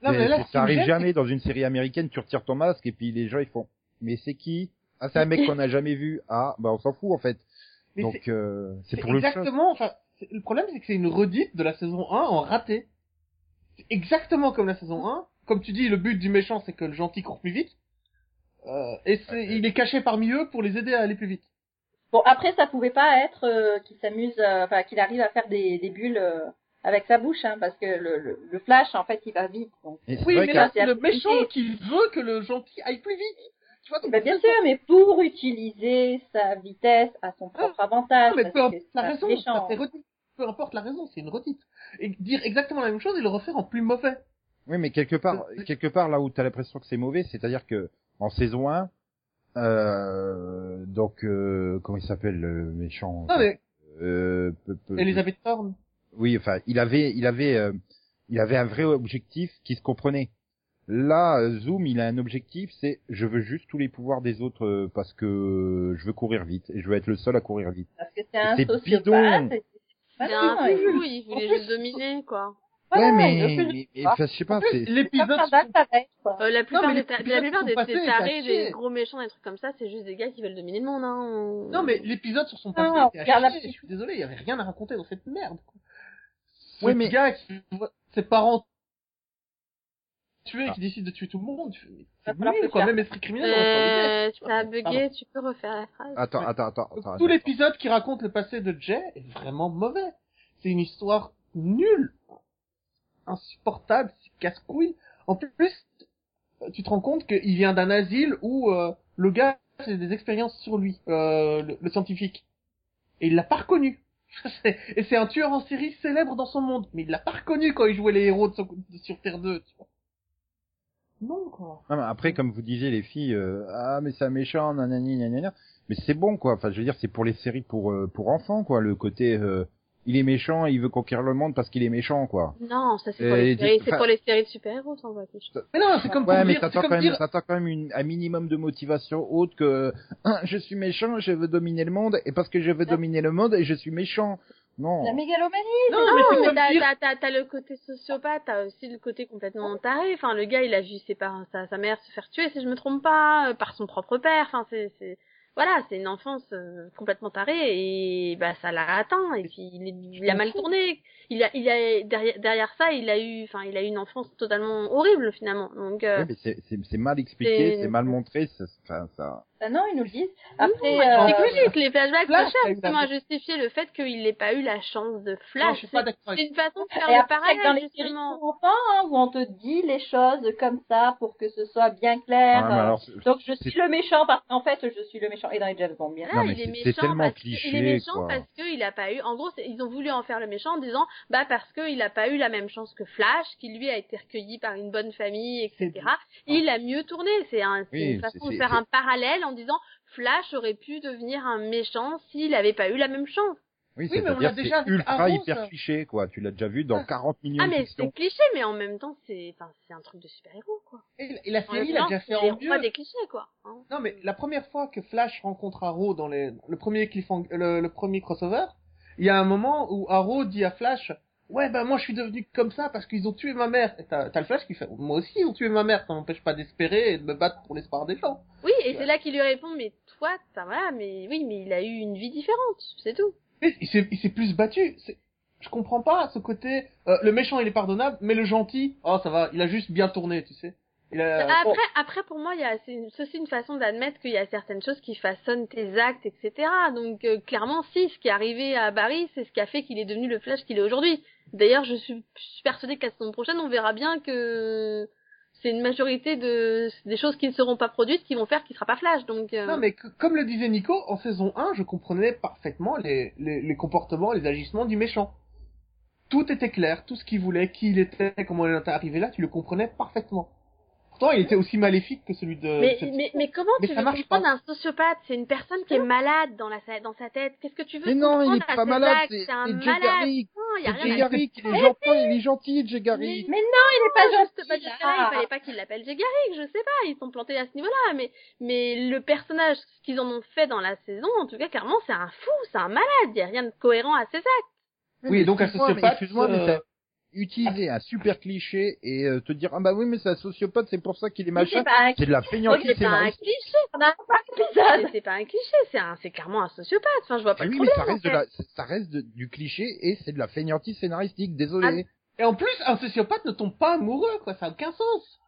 Non, mais là, ça arrive jamais dans une série américaine, tu retires ton masque et puis les gens ils font mais c'est qui? Ah c'est un mec qu'on n'a jamais vu. Ah bah on s'en fout en fait. Mais Donc euh, c'est c'est pour le exactement, enfin, le problème c'est que c'est une redite de la saison 1 en raté. C'est exactement comme la saison 1. Comme tu dis, le but du méchant c'est que le gentil court plus vite. Euh, et c'est, il est caché parmi eux pour les aider à aller plus vite. Bon, après, ça pouvait pas être euh, qu'il s'amuse, euh, enfin, qu'il arrive à faire des, des bulles euh, avec sa bouche, hein, parce que le, le, le flash, en fait, il va vite. Donc. Oui, mais là c'est le méchant qui veut que le gentil aille plus vite. Tu vois, Bah, bien sûr, mais pour utiliser sa vitesse à son propre avantage. Non, mais parce peu que importe la raison, méchant. ça fait. Peu importe la raison, c'est une redite. Et dire exactement la même chose et le refaire en plus mauvais. Oui, mais quelque part, C'est- quelque part là où t'as l'impression que c'est mauvais, c'est-à-dire que en saison 1, euh, donc euh, comment il s'appelle le méchant Non mais, euh, peu- peu- Elisabeth Thorne. Oui, enfin, il avait, il avait, euh, il avait un vrai objectif qui se comprenait. Là, Zoom, il a un objectif, c'est je veux juste tous les pouvoirs des autres euh, parce que je veux courir vite et je veux être le seul à courir vite. Parce que c'est un sociopathe. C'est un fou, il voulait juste dominer, quoi. ouais, mais, je sais pas, c'est, l'épisode. Euh, la plupart, des, la plupart des, tarés, des gros méchants, des trucs comme ça, c'est juste des gars qui veulent dominer le monde, hein. Non, mais l'épisode sur son passé Je suis désolé, il y avait rien à raconter dans cette merde. Quoi. Ce gars qui voit ses parents tués, Ah. qui décide de tuer tout le monde. tu C'est nul, quoi. Même esprit criminel, Euh, osé. ça a bugué, Pardon. tu peux refaire la phrase. attends, Ouais. attends, attends, Tout l'épisode qui raconte le passé de Jay est vraiment mauvais. C'est une histoire nulle, insupportable, c'est casse-couille. En plus, tu te rends compte qu'il vient d'un asile où euh, le gars fait des expériences sur lui, euh, le, le scientifique. Et il l'a pas reconnu. C'est- Et c'est un tueur en série célèbre dans son monde, mais il l'a pas reconnu quand il jouait les héros de, son- de- sur Terre 2. Tu vois. Non, quoi. Non, mais après, comme vous disiez, les filles, euh, ah, mais c'est un méchant, nanani, nanana. Mais c'est bon, quoi. Enfin, je veux dire, c'est pour les séries pour, euh, pour enfants, quoi. Le côté, euh, il est méchant, il veut conquérir le monde parce qu'il est méchant, quoi. Non, ça c'est pour, les séries, c'est enfin- pour les séries de super-héros, va fiche. Mais non, c'est comme Ouais, pour mais t'attends comme quand même, dire, t'attends quand même une, un minimum de motivation autre que, Hein, je suis méchant, je veux dominer le monde, et parce que je veux dominer le monde, et je suis méchant. Non. La mégalomanie. Non, Non, mais mais t'as, dire- t'as, t'as, t'as le côté sociopathe, t'as aussi le côté complètement taré. Enfin, le gars, il a vu ses parents, sa, sa mère se faire tuer, si je me trompe pas, euh, par son propre père. Enfin, c'est, c'est, voilà, c'est une enfance euh, complètement tarée et bah ça l'a atteint. Et puis il, est- il a mal tourné. Il a, il a derrière, derrière ça, il a eu, enfin, il a eu une enfance totalement horrible finalement. Donc, euh, Ouais, mais c'est- c'est c'est mal expliqué, c'est- mal montré, ça, ça. Ah non, ils nous le disent. Après, moi, euh, c'est logique. Les flashbacks Flash, cherchent à justifier le fait qu'il n'ait pas eu la chance de Non, flash. je suis pas C'est- une façon de faire Et le après, parallèle dans les séries justement. pour enfants, hein, où on te dit les choses comme ça pour que ce soit bien clair. Ah, euh, alors, c'est- Donc je c'est- suis le méchant parce qu'en fait je suis le méchant et dans les James Bond bien. Voilà, Non, il est c'est- méchant c'est tellement parce cliché, il est méchant quoi. parce qu'il a pas eu. En gros, c'est- ils ont voulu en faire le méchant en disant, bah parce qu'il a pas eu la même chance que Flash, qui lui a été recueilli par une bonne famille, etc. Il a mieux tourné. C'est un, Oui, une façon de faire un parallèle en disant, Flash aurait pu devenir un méchant s'il avait pas eu la même chance. Oui, Oui, mais on c'est-à-dire l'a que déjà c'est ultra hyper cliché, quoi. Tu l'as déjà vu dans Ah. 40 millions Ah mais c'est cliché, mais en même temps c'est, enfin c'est un truc de super héros quoi. Et, et la série l'a déjà fait c'est en mieux. des clichés quoi. hein. Non, mais la première fois que Flash rencontre Arrow dans les, le premier cliffhang, le, le premier crossover, il y a un moment où Arrow dit à Flash, ouais, ben moi je suis devenu comme ça parce qu'ils ont tué ma mère. Et t'as, t'as le Flash qui fait, moi aussi ils ont tué ma mère, ça m'empêche pas d'espérer et de me battre pour l'espoir des gens. Oui, et c'est là qu'il lui répond, mais toi, ça voilà, mais oui, mais il a eu une vie différente, c'est tout. Mais il s'est, il s'est plus battu. C'est- Je comprends pas ce côté, euh, le méchant il est pardonnable, mais le gentil, oh ça va, il a juste bien tourné, tu sais. A, Après, après, pour moi, il y a c'est aussi une façon d'admettre qu'il y a certaines choses qui façonnent tes actes, etc. Donc, euh, clairement, si, ce qui est arrivé à Barry, c'est ce qui a fait qu'il est devenu le Flash qu'il est aujourd'hui. D'ailleurs, je suis, persuadée que la saison prochaine, on verra bien que c'est une majorité de des choses qui ne seront pas produites qui vont faire qu'il sera pas Flash. Donc, euh, Non, mais que- comme le disait Nico, en saison 1, je comprenais parfaitement les, les, les comportements, les agissements du méchant. Tout était clair, tout ce qu'il voulait, qui il était, comment il était arrivé là, tu le comprenais parfaitement. Pourtant, il était aussi maléfique que celui de... Mais, cette- mais, mais comment Mais tu veux comprendre pas. un sociopathe? C'est une personne qui est malade dans, la, sa- dans sa tête. Qu'est-ce que tu veux Mais non, il est pas malade, c'est un malade. Garrick. Non, il y a C'est rien Jay à Garrick, il est gentil, il est gentil, Jay Garrick. Mais non, il est pas juste pas il fallait pas qu'il l'appelle Jay Garrick, je sais pas, ils sont plantés à ce niveau-là, mais, mais le personnage, ce qu'ils en ont fait dans la saison, en tout cas, clairement, c'est un fou, c'est un malade, il y a rien de cohérent à ses actes. Oui, donc un sociopathe, Excuse-moi, mais utilisé un super cliché et euh, te dire ah bah oui mais c'est un sociopathe, c'est pour ça qu'il est machin. c'est pas un C'est de la Oh, feignantise c'est pas un scénaristique. cliché, on a pas c'est d'épisode. c'est pas un cliché, c'est un, c'est clairement un sociopathe, enfin, je vois pas Ah le oui, mais problème. ça reste, en de la, ça reste de- du cliché et c'est de la feignantise scénaristique, désolé. Et en plus, un sociopathe ne tombe pas amoureux, quoi, ça a aucun sens.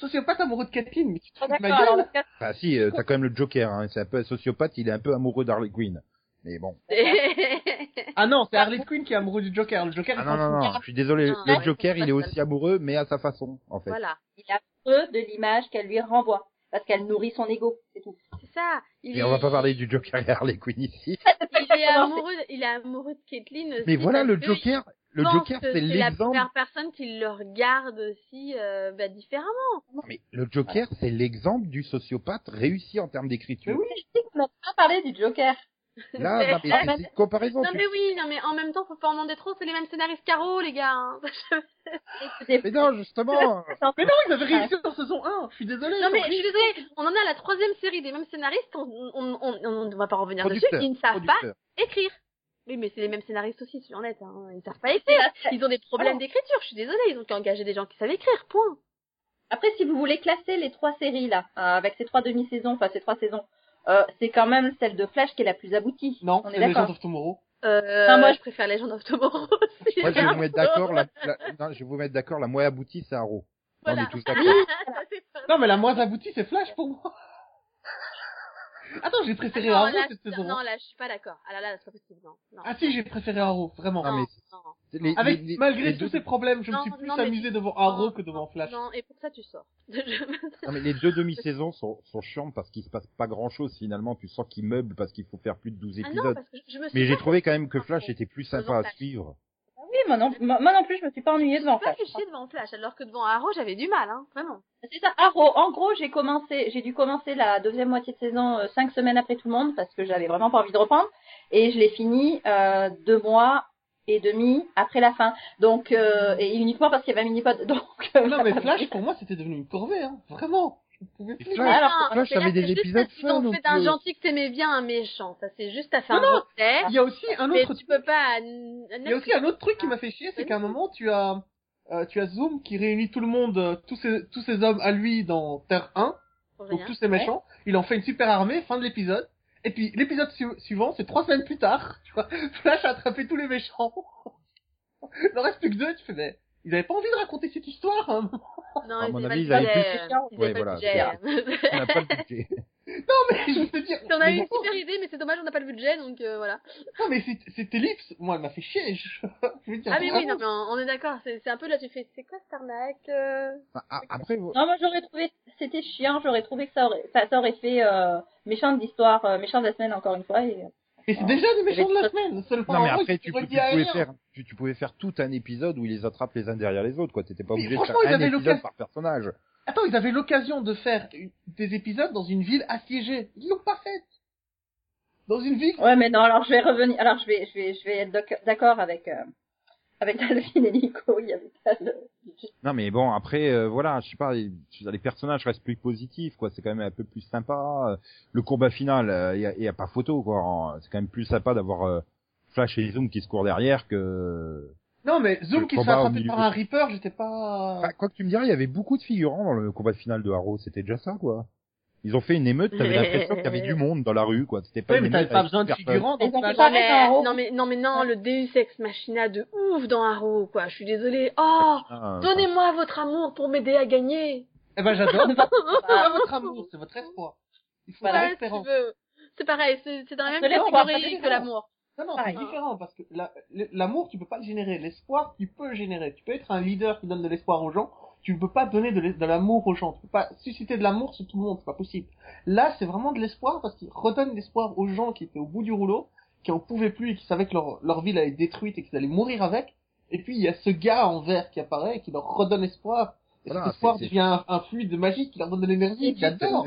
Sociopathe amoureux de Kathleen, mais tu te fous de ma alors cas- si, euh, t'as quand même le Joker, hein, c'est un peu un sociopathe, il est un peu amoureux d'Harley Quinn. Mais bon. Ah non, c'est Harley Quinn qui est amoureux du Joker, le Joker Ah il non, non, non, je suis désolé, Non, le Joker il est aussi amoureux, mais à sa façon, en fait. voilà. Il a peu de l'image qu'elle lui renvoie. Parce qu'elle nourrit son ego, c'est tout. C'est ça. Il Mais est, on va pas parler du Joker et Harley Quinn ici. il est amoureux, il est amoureux de Caitlyn aussi. Mais voilà, le Joker, le Joker c'est la l'exemple. première personne qui le regarde aussi euh, bah, différemment. Non, mais le Joker c'est l'exemple du sociopathe réussi en termes d'écriture. Mais oui. Je dis qu'on n'a pas parlé du Joker. Là, non, mais c'est- c'est une comparaison. Non tu- mais oui, non mais en même temps, faut pas en demander trop, c'est les mêmes scénaristes qu'Arrow, les gars. hein. Mais non, justement. Mais non, ils avaient réussi en saison 1, je suis désolé. non mais je suis désolée, on en est à la troisième série des mêmes scénaristes, on, on, on, on, va pas revenir dessus, ils ne savent pas écrire. Oui, mais c'est les mêmes scénaristes aussi, soyons honnêtes, hein. ils savent pas écrire. Ils ont des problèmes d'écriture, je suis désolée, ils ont qu'à engager des gens qui savent écrire, point. Après, si vous voulez classer les trois séries là, euh, avec ces trois demi-saisons, enfin ces trois saisons, euh, c'est quand même celle de Flash qui est la plus aboutie. Non, on c'est est Legend d'accord. of Tomorrow. Euh, Enfin, moi, je préfère Legend of Tomorrow aussi. Moi, je vais vous mettre d'accord. La, la- non, je vais vous mettre d'accord. La moins aboutie, c'est Arrow. On Voilà. est tous d'accord. C'est pas- Non, mais la moins aboutie, c'est Flash pour moi. Attends, j'ai préféré non, Arrow là, cette je- saison. non, là, je suis pas d'accord. Ah là, là, c'est pas possible, non. non. Ah si, j'ai préféré Arrow, vraiment. Non, mais non. c'est les- Avec, les- malgré les tous deux- ces problèmes, je Non, me suis plus non, mais- amusé devant Arrow que devant Flash. Non, et pour ça, tu sors. Non, mais les deux demi-saisons sont, sont chiantes parce qu'il se passe pas grand-chose finalement. Tu sens qu'ils meublent parce qu'il faut faire plus de 12 ah non, épisodes. parce que je, me suis Mais j'ai trouvé quand même que Flash était plus sympa à Flash. suivre. Oui, moi non, moi, moi non plus, je me suis pas ennuyée devant pas Flash. fait chier devant Flash, alors que devant Arrow, j'avais du mal, hein, vraiment. C'est ça, Arrow. En gros, j'ai commencé, j'ai dû commencer la deuxième moitié de saison euh, cinq semaines après tout le monde parce que j'avais vraiment pas envie de reprendre et je l'ai fini euh, deux mois et demi après la fin. Donc euh, et uniquement parce qu'il y avait un mini pod. Donc euh, Non, mais Flash, pour moi, c'était devenu une corvée, hein. Vraiment. Plus. Alors, Flash avait des épisodes parce qu'ils ont fait d'un euh, gentil que t'aimais bien un méchant. Ça, c'est juste, fait Non, un. Il y a aussi un autre tu peux pas. n- Il y a aussi un autre truc qui m'a fait chier, c'est qu'à un moment, tu as, euh, tu as Zoom qui réunit tout le monde, euh, tous ces, tous ces hommes à lui dans Terre 1, Pour donc tous ces méchants. Il en fait une super armée, fin de l'épisode. Et puis, l'épisode su- suivant, c'est trois semaines plus tard, tu vois, Flash a attrapé tous les méchants. Il en reste plus que deux, tu fais, mais, ils avaient pas envie de raconter cette histoire, hein. Non, À ils mon avaient avis, pas ils le avaient budget. plus- Ils Ouais, avaient pas voilà. On n'a pas le budget. Non, mais je veux te dire. On a eu une super idée, mais c'est dommage, on n'a pas le budget, donc euh, voilà. Non, mais c'est- cette ellipse, moi, elle m'a fait chier. Je, je veux dire, Ah mais oui, vraiment. non, mais on, est d'accord. C'est c'est un peu là, tu fais, c'est quoi cette arnaque euh Ah, ah, Après, vous- Non, moi j'aurais trouvé, c'était chiant, j'aurais trouvé que ça aurait, enfin, ça aurait fait euh, méchant de l'histoire, euh, méchant de la semaine encore une fois. Et... Et c'est déjà des méchants de la semaine, seulement. non mais après tu, pouvais faire tu, tu pouvais faire tout un épisode où ils les attrapent les uns derrière les autres quoi. T'étais pas Mais obligé de faire un épisode par personnage. Attends, ils avaient l'occasion de faire des épisodes dans une ville assiégée. Ils l'ont pas fait. Dans une ville. Ouais, mais non, alors je vais revenir, alors je vais, je vais, je vais être d'accord avec, euh, avec Delphine et Nico, il y avait pas budget. Non mais bon après euh, voilà je sais pas les, les personnages restent plus positifs quoi. C'est quand même un peu plus sympa. Euh, Le combat final euh, il y, a, y a pas photo quoi. C'est quand même plus sympa d'avoir euh, Flash et Zoom qui se courent derrière que. Non, mais Zoom qui se fait attraper par un Reaper, j'étais pas. Bah, quoi que tu me dirais il y avait beaucoup de figurants dans le combat final de Arrow. C'était déjà ça quoi. Ils ont fait une émeute, t'avais l'impression qu'il y avait du monde dans la rue, quoi. C'était pas mais t'avais pas besoin de figurants dans pareil mais, non mais non mais non, le Deus Ex Machina de ouf dans Arrow quoi. Je suis désolée. Oh, Ah, donnez-moi votre amour pour m'aider à gagner. Eh ben, j'adore. Pas votre amour, c'est votre espoir. Il faut Voilà. C'est pareil, c'est dans la même Parce que l'espoir, catégorie que l'amour. Non, non, c'est différent parce que la- l'amour, tu peux pas le générer. L'espoir, tu peux le générer. Tu peux être un leader qui donne de l'espoir aux gens. Tu ne peux pas donner de l'amour aux gens. Tu peux pas susciter de l'amour sur tout le monde. C'est pas possible. Là, c'est vraiment de l'espoir parce qu'il redonne l'espoir aux gens qui étaient au bout du rouleau, qui en pouvaient plus et qui savaient que leur, leur ville allait être détruite et qu'ils allaient mourir avec. Et puis, il y a ce gars en vert qui apparaît et qui leur redonne espoir. Et Voilà, cet espoir devient un, un fluide magique qui leur donne de l'énergie. Et du J'adore.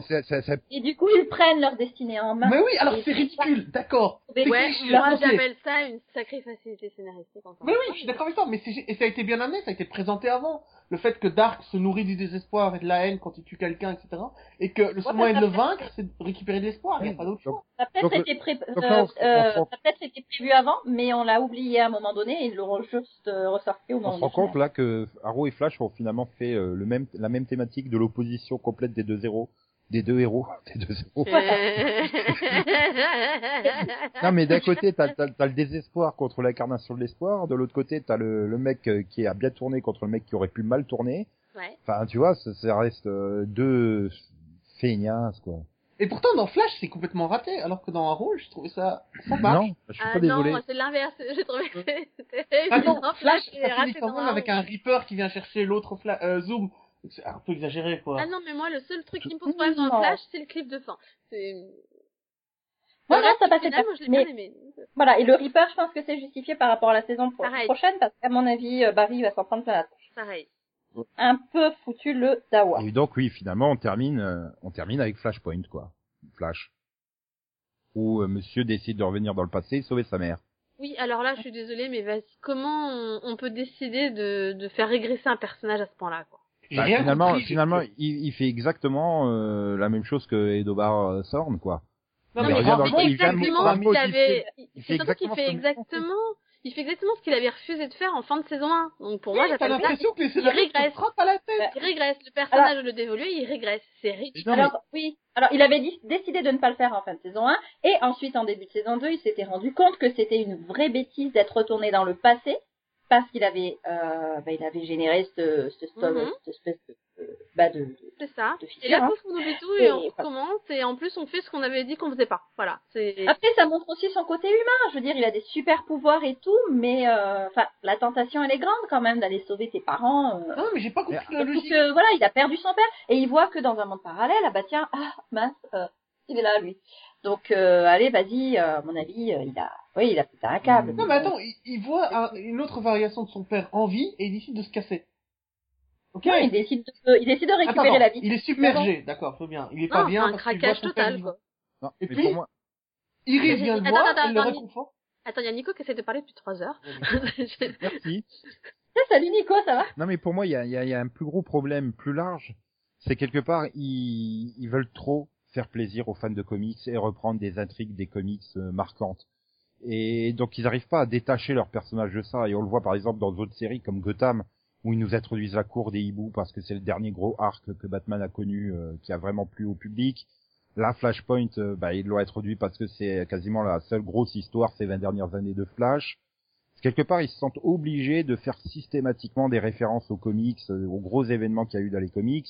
Et du coup, ils prennent leur destinée en main. Mais oui, alors c'est ridicule, d'accord. Ouais, moi j'appelle ça une sacrée facilité scénaristique. encore. Mais oui, je suis d'accord avec toi, mais c'est, et ça a été bien amené, ça a été présenté avant. Le fait que Dark se nourrit du désespoir et de la haine quand il tue quelqu'un, etc. Et que le seul Ouais, moyen de le vaincre, c'est de récupérer de l'espoir, il n'y a pas d'autre choix. Ça peut-être été, pré- euh, on- euh, on- ça a peut-être été prévu avant, mais on l'a oublié à un moment donné et ils l'auront juste euh, ressorti au On moment se rend compte là que Arrow et Flash ont finalement fait euh, le même, la même thématique de l'opposition complète des deux héros, des deux héros, des deux héros. Non mais d'un côté t'as t'as t'as le désespoir contre l'incarnation de l'espoir, de l'autre côté t'as le, le mec euh, qui a bien tourné contre le mec qui aurait pu mal tourner. ouais. Enfin tu vois, ça, ça reste euh, deux feignasses quoi. Et pourtant, dans Flash, c'est complètement raté, alors que dans Arrow, je trouvais ça, ça marche. Non, je suis Ah pas non, désolé. moi, c'est l'inverse. J'ai trouvé que c'était Attends, évident. Flash, est ça raté finit quand même avec un Reaper qui vient chercher l'autre Fla- euh, Zoom. C'est un peu exagéré, quoi. Ah non, mais moi, le seul truc qui me pose problème dans Flash, c'est le clip de fin. C'est... Reste, ça passait final, pas. moi, je l'ai Mais- bien aimé. Voilà, et le Reaper, je pense que c'est justifié par rapport à la saison pro- Pareil. prochaine, parce qu'à mon avis, euh, Barry va s'en prendre plein la tronche. Pareil. Un peu foutu le Dawa. Et donc oui, finalement on termine, euh, on termine avec Flashpoint quoi. Flash. Où euh, Monsieur décide de revenir dans le passé et sauver sa mère. Oui, alors là, je suis désolée, mais vas-y, comment on, on peut décider de, de faire régresser un personnage à ce point-là, quoi? Bah, rien finalement, compris. finalement, il, il fait exactement euh, la même chose que Edobar euh, Sorn, quoi. Non, il mais le- franchement, il vient exactement ce qu'il avait. il C'est fait surtout qu'il exactement fait ce que Michel exactement. Il fait exactement ce qu'il avait refusé de faire en fin de saison 1. Donc pour moi, Oui, j'appelle ça. l'impression que les scénaristes régresse. se frappent à la tête. Il régresse. Le personnage le dévolué, il régresse. C'est ridicule. Mais- Alors, oui. Alors, il avait dit- décidé de ne pas le faire en fin de saison 1, et ensuite, en début de saison 2, il s'était rendu compte que c'était une vraie bêtise d'être retourné dans le passé, parce qu'il avait, euh, bah, il avait généré ce, ce, Mhm. cette espèce de, bah, de, de- C'est ça. de Et fissure, là, hein. on oublie tout et, Et on voilà. recommence. Et en plus, on fait ce qu'on avait dit qu'on faisait pas. Voilà. C'est. Après, ça montre aussi son côté humain. Je veux dire, il a des super pouvoirs et tout, mais euh, enfin, la tentation, elle est grande quand même d'aller sauver tes parents. euh. Non, mais j'ai pas compris la logique. que voilà, il a perdu son père et il voit que dans un monde parallèle, ah bah tiens, ah mince, euh, il est là lui. Donc euh, allez, vas-y, euh, à mon avis, euh, il a, oui, il a pété un câble. Non, mais attends, il, il voit un- une autre variation de son père en vie et il décide de se casser. Ok Non, il décide de, il décide de Attends, récupérer attends, la vie. il est submergé, d'accord, faut bien. Il est pas Non, bien un parce qu'il voit craquage son père total, vivant. quoi. Non, Et mais puis- pour moi, Iris vient le Attends, voir, attends, elle le attends, réconforte. Attends, il y a Nico qui essaie de parler depuis trois heures. merci. Salut Nico, ça va? Non, mais pour moi, il y a, il y a- il y a un plus gros problème, plus large. c'est quelque part ils, ils veulent trop faire plaisir aux fans de comics et reprendre des intrigues des comics euh, marquantes. Et donc ils n'arrivent pas à détacher leur personnage de ça. Et on le voit par exemple dans d'autres séries comme Gotham, où ils nous introduisent la cour des hiboux parce que c'est le dernier gros arc que Batman a connu, euh, qui a vraiment plu au public. Là, Flashpoint, euh, bah, ils l'ont introduit parce que c'est quasiment la seule grosse histoire ces 20 dernières années de Flash. Quelque part, ils se sentent obligés de faire systématiquement des références aux comics, aux gros événements qu'il y a eu dans les comics.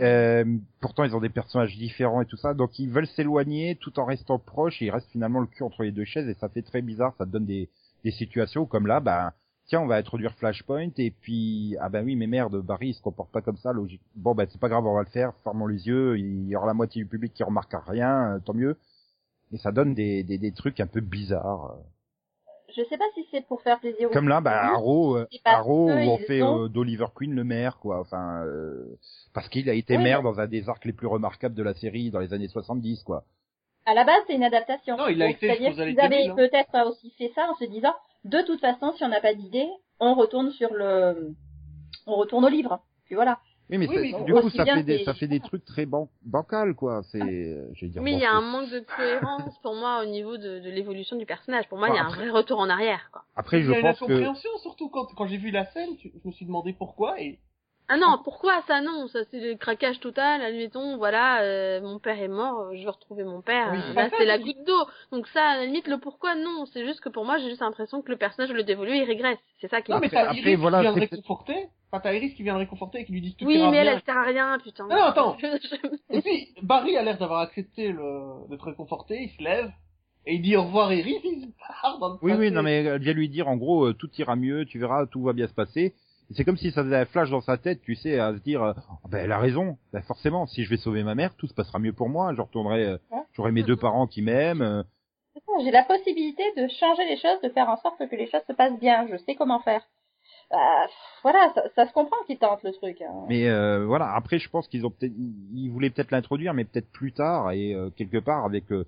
Euh, pourtant, ils ont des personnages différents et tout ça, donc ils veulent s'éloigner tout en restant proches et ils restent finalement le cul entre les deux chaises et ça fait très bizarre. Ça donne des, des situations comme là, bah tiens, on va introduire Flashpoint et puis ah ben oui, mais merde, Barry il se comporte pas comme ça, logique. Bon ben c'est pas grave, on va le faire, fermons les yeux, il y aura la moitié du public qui remarquera rien, euh, tant mieux. Et ça donne des, des, des trucs un peu bizarres. Je sais pas si c'est pour faire plaisir. Comme là, bah aux Arrow, euh, Arrow où on fait ont- euh, d'Oliver Queen le maire, quoi. Enfin, euh, parce qu'il a été Oui, maire mais- dans un des arcs les plus remarquables de la série dans les années 70, quoi. À la base, c'est une adaptation. Non, il a Donc, été C'est-à-dire qu'ils avaient 2000, hein. peut-être aussi fait ça en se disant, de toute façon, si on n'a pas d'idée, on retourne sur le, on retourne au livre. Puis voilà. Oui, mais Oui, du coup, ça fait des, ça fait des trucs très ban bancals, quoi. C'est, euh, je vais dire. Oui, il y a un manque de cohérence pour moi au niveau de, de l'évolution du personnage. Pour moi, il y a un Après- vrai retour en arrière. Quoi. Après, Il je y a une pense que incompréhension, surtout quand, quand j'ai vu la scène, tu- je me suis demandé pourquoi et Ah non, pourquoi ça non? Ça c'est le craquage total. Admettons, voilà, euh, mon père est mort, euh, je veux retrouver mon père. Oui, euh, c'est là, c'est la goutte d'eau. Donc ça, à la limite, le pourquoi non. C'est juste que pour moi, j'ai juste l'impression que le personnage, le dévolu, il régresse. C'est ça qui Non, mais Après- t'as après, Iris voilà, qui vient de réconforter. Enfin, t'as Iris qui vient de réconforter et qui lui dit tout Oui, mais elle, elle sert à rien, putain. Non, attends. Et puis, Barry a l'air d'avoir accepté le... d'être réconforté, il se lève, et il dit au revoir Iris, il part dans le Oui, oui, non, mais elle vient lui dire, en gros, euh, tout ira mieux, tu verras, tout va bien se passer. C'est comme si ça faisait un flash dans sa tête, tu sais, à se dire, euh, Ah ben, elle a raison. Ben, forcément, si je vais sauver ma mère, tout se passera mieux pour moi. Je retournerai, euh, j'aurai mes deux parents qui m'aiment. euh, J'ai la possibilité de changer les choses, de faire en sorte que les choses se passent bien. Je sais comment faire. Bah, voilà, ça, ça se comprend qu'ils tentent le truc. hein. Mais euh, voilà, après je pense qu'ils ont peut-être ils ils voulaient peut-être l'introduire mais peut-être plus tard et euh, quelque part avec euh,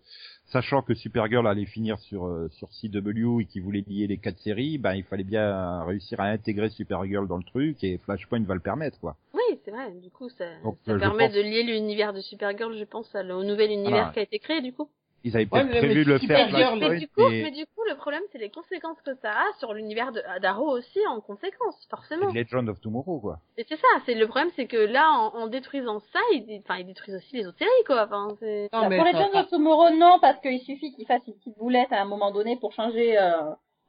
sachant que Supergirl allait finir sur euh, sur CW et qu'ils voulaient lier les quatre séries, ben il fallait bien réussir à intégrer Supergirl dans le truc et Flashpoint va le permettre quoi. Oui, c'est vrai. Du coup, ça, Donc, ça permet pense- de lier l'univers de Supergirl, je pense, au nouvel univers Voilà. qui a été créé, du coup. Ils avaient Ouais, peut-être mais- prévu de le faire Mais du coup, et, mais du coup, le problème, c'est les conséquences que ça a sur l'univers de d'Arrow aussi, en conséquence, et forcément. Legend of Tomorrow quoi. Et c'est ça, c'est le problème, c'est que là, en, en détruisant ça, ils, enfin, ils détruisent aussi les autres séries, quoi. Enfin, c'est. Non, Bah, mais pour les of Tomorrow, non, parce qu'il suffit qu'il fasse une petite boulette à un moment donné pour changer, euh,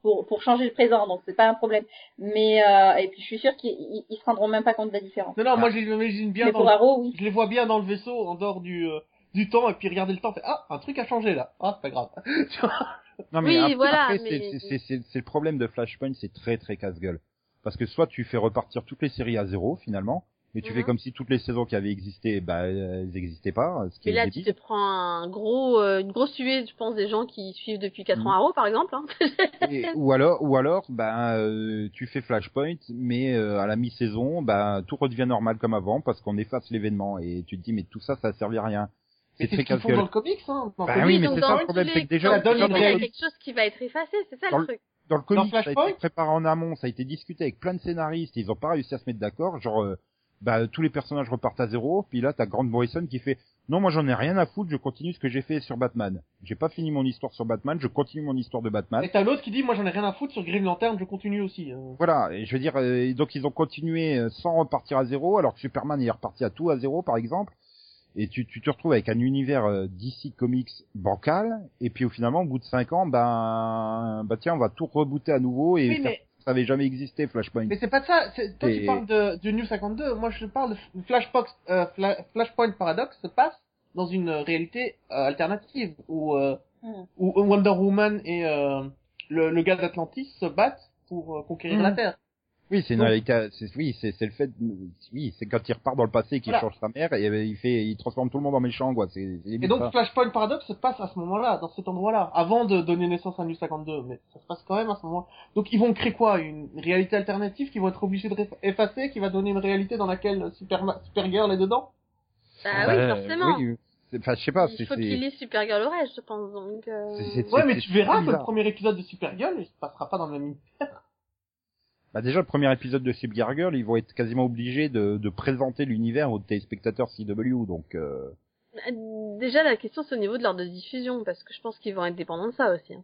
pour, pour changer le présent, donc c'est pas un problème. Mais euh, et puis je suis sûre qu'ils ils, ils se rendront même pas compte de la différence. Non, non, moi, je l'imagine bien Mais dans pour le- Arrow, oui. Je les vois bien dans le vaisseau, en dehors du, euh, du temps, et puis regarder le temps, fait, ah, un truc a changé, là. Ah, c'est pas grave. Tu vois Non mais Oui, après, voilà, après, mais- c'est- c'est c'est c'est le problème de Flashpoint, c'est très très casse-gueule. Parce que soit tu fais repartir toutes les séries à zéro finalement, mais tu Mhm. fais comme si toutes les saisons qui avaient existé, bah elles n'existaient pas, ce qui Mais est là, tu te prends un gros, euh, une grosse suée, je pense, des gens qui suivent depuis 4 Mhm. ans Arrow, par exemple. Hein. Et- ou alors, ou alors, ben euh, tu fais Flashpoint, mais euh, à la mi-saison, ben tout redevient normal comme avant parce qu'on efface l'événement et tu te dis mais tout ça, ça a servi à rien. C'est ce qu'ils font dans le comics, hein. Dans Bah oui, mais c'est dans ça le problème, c'est que déjà, ça donne dans quelque chose qui va être effacé, c'est ça Dans le truc. dans le comics, ça a Flashpoint été préparé en amont, ça a été discuté avec plein de scénaristes, ils ont pas réussi à se mettre d'accord, genre euh, bah tous les personnages repartent à zéro, puis là t'as Grant Morrison qui fait non moi j'en ai rien à foutre, je continue ce que j'ai fait sur Batman. J'ai pas fini mon histoire sur Batman, je continue mon histoire de Batman. Et t'as l'autre qui dit, moi j'en ai rien à foutre sur Green Lantern, je continue aussi. hein. Voilà, et je veux dire euh, donc ils ont continué euh, sans repartir à zéro alors que Superman est reparti à tout à zéro par exemple. Et tu, tu te retrouves avec un univers euh, DC Comics bancal, et puis au finalement, au bout de cinq ans, ben, bah tiens, on va tout rebooter à nouveau et Oui, faire mais, ça avait jamais existé Flashpoint. mais c'est pas de ça. c'est- Toi, Et- tu parles de, du New 52. Moi, je parle de Flashbox, euh, Fla- Flashpoint Paradox se passe dans une euh, réalité euh, alternative où, euh, Hmm. où Wonder Woman et euh, le, le gars d'Atlantis se battent pour euh, conquérir Hmm. la Terre. Oui, c'est une Donc- réalité. c'est- Oui, c'est c'est le fait. Oui, c'est quand il repart dans le passé et qu'il Voilà. change sa mère et euh, il fait, il transforme tout le monde en méchant, quoi. C'est c'est Et limite donc ça. Flashpoint Paradox se passe à ce moment-là, dans cet endroit-là, avant de donner naissance à New 52, mais ça se passe quand même à ce moment. Donc ils vont créer quoi? Une réalité alternative qu'ils vont être obligés de effacer, qui va donner une réalité dans laquelle Superma- Supergirl est dedans? Bah Bah, oui, forcément. oui, c'est- Enfin, je sais pas. Il faut qu'il ait Supergirl au reste, je pense. Donc, euh... c'est- c'est- Ouais, mais tu verras que le premier épisode de Supergirl, il se passera pas dans le même univers. Bah déjà, le premier épisode de Supergirl, ils vont être quasiment obligés de, de présenter l'univers aux téléspectateurs CW, donc... Euh... Déjà, la question, c'est au niveau de l'heure de diffusion, parce que je pense qu'ils vont être dépendants de ça aussi. Hein.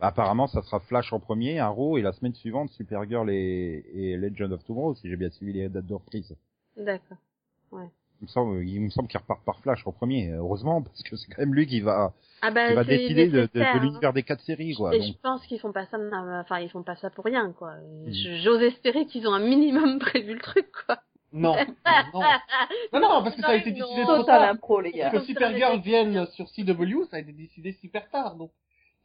Apparemment, ça sera Flash en premier, Arrow, et la semaine suivante, Supergirl et, et Legend of Tomorrow, si j'ai bien suivi les dates de reprise. D'accord. Ouais. Il me semble, il me semble qu'il repart par Flash en premier, heureusement, parce que c'est quand même lui qui va, Ah bah, qui va décider de, de, de hein. l'univers des quatre séries, quoi. Et Donc, je pense qu'ils font pas ça, enfin ils font pas ça pour rien quoi. Je- J'ose espérer qu'ils ont un minimum prévu le truc quoi. Non, non. Non, non, parce que ça a été décidé non. trop Total tard. impro, les gars. Que Supergirl vienne sur CW, ça a été décidé super tard, donc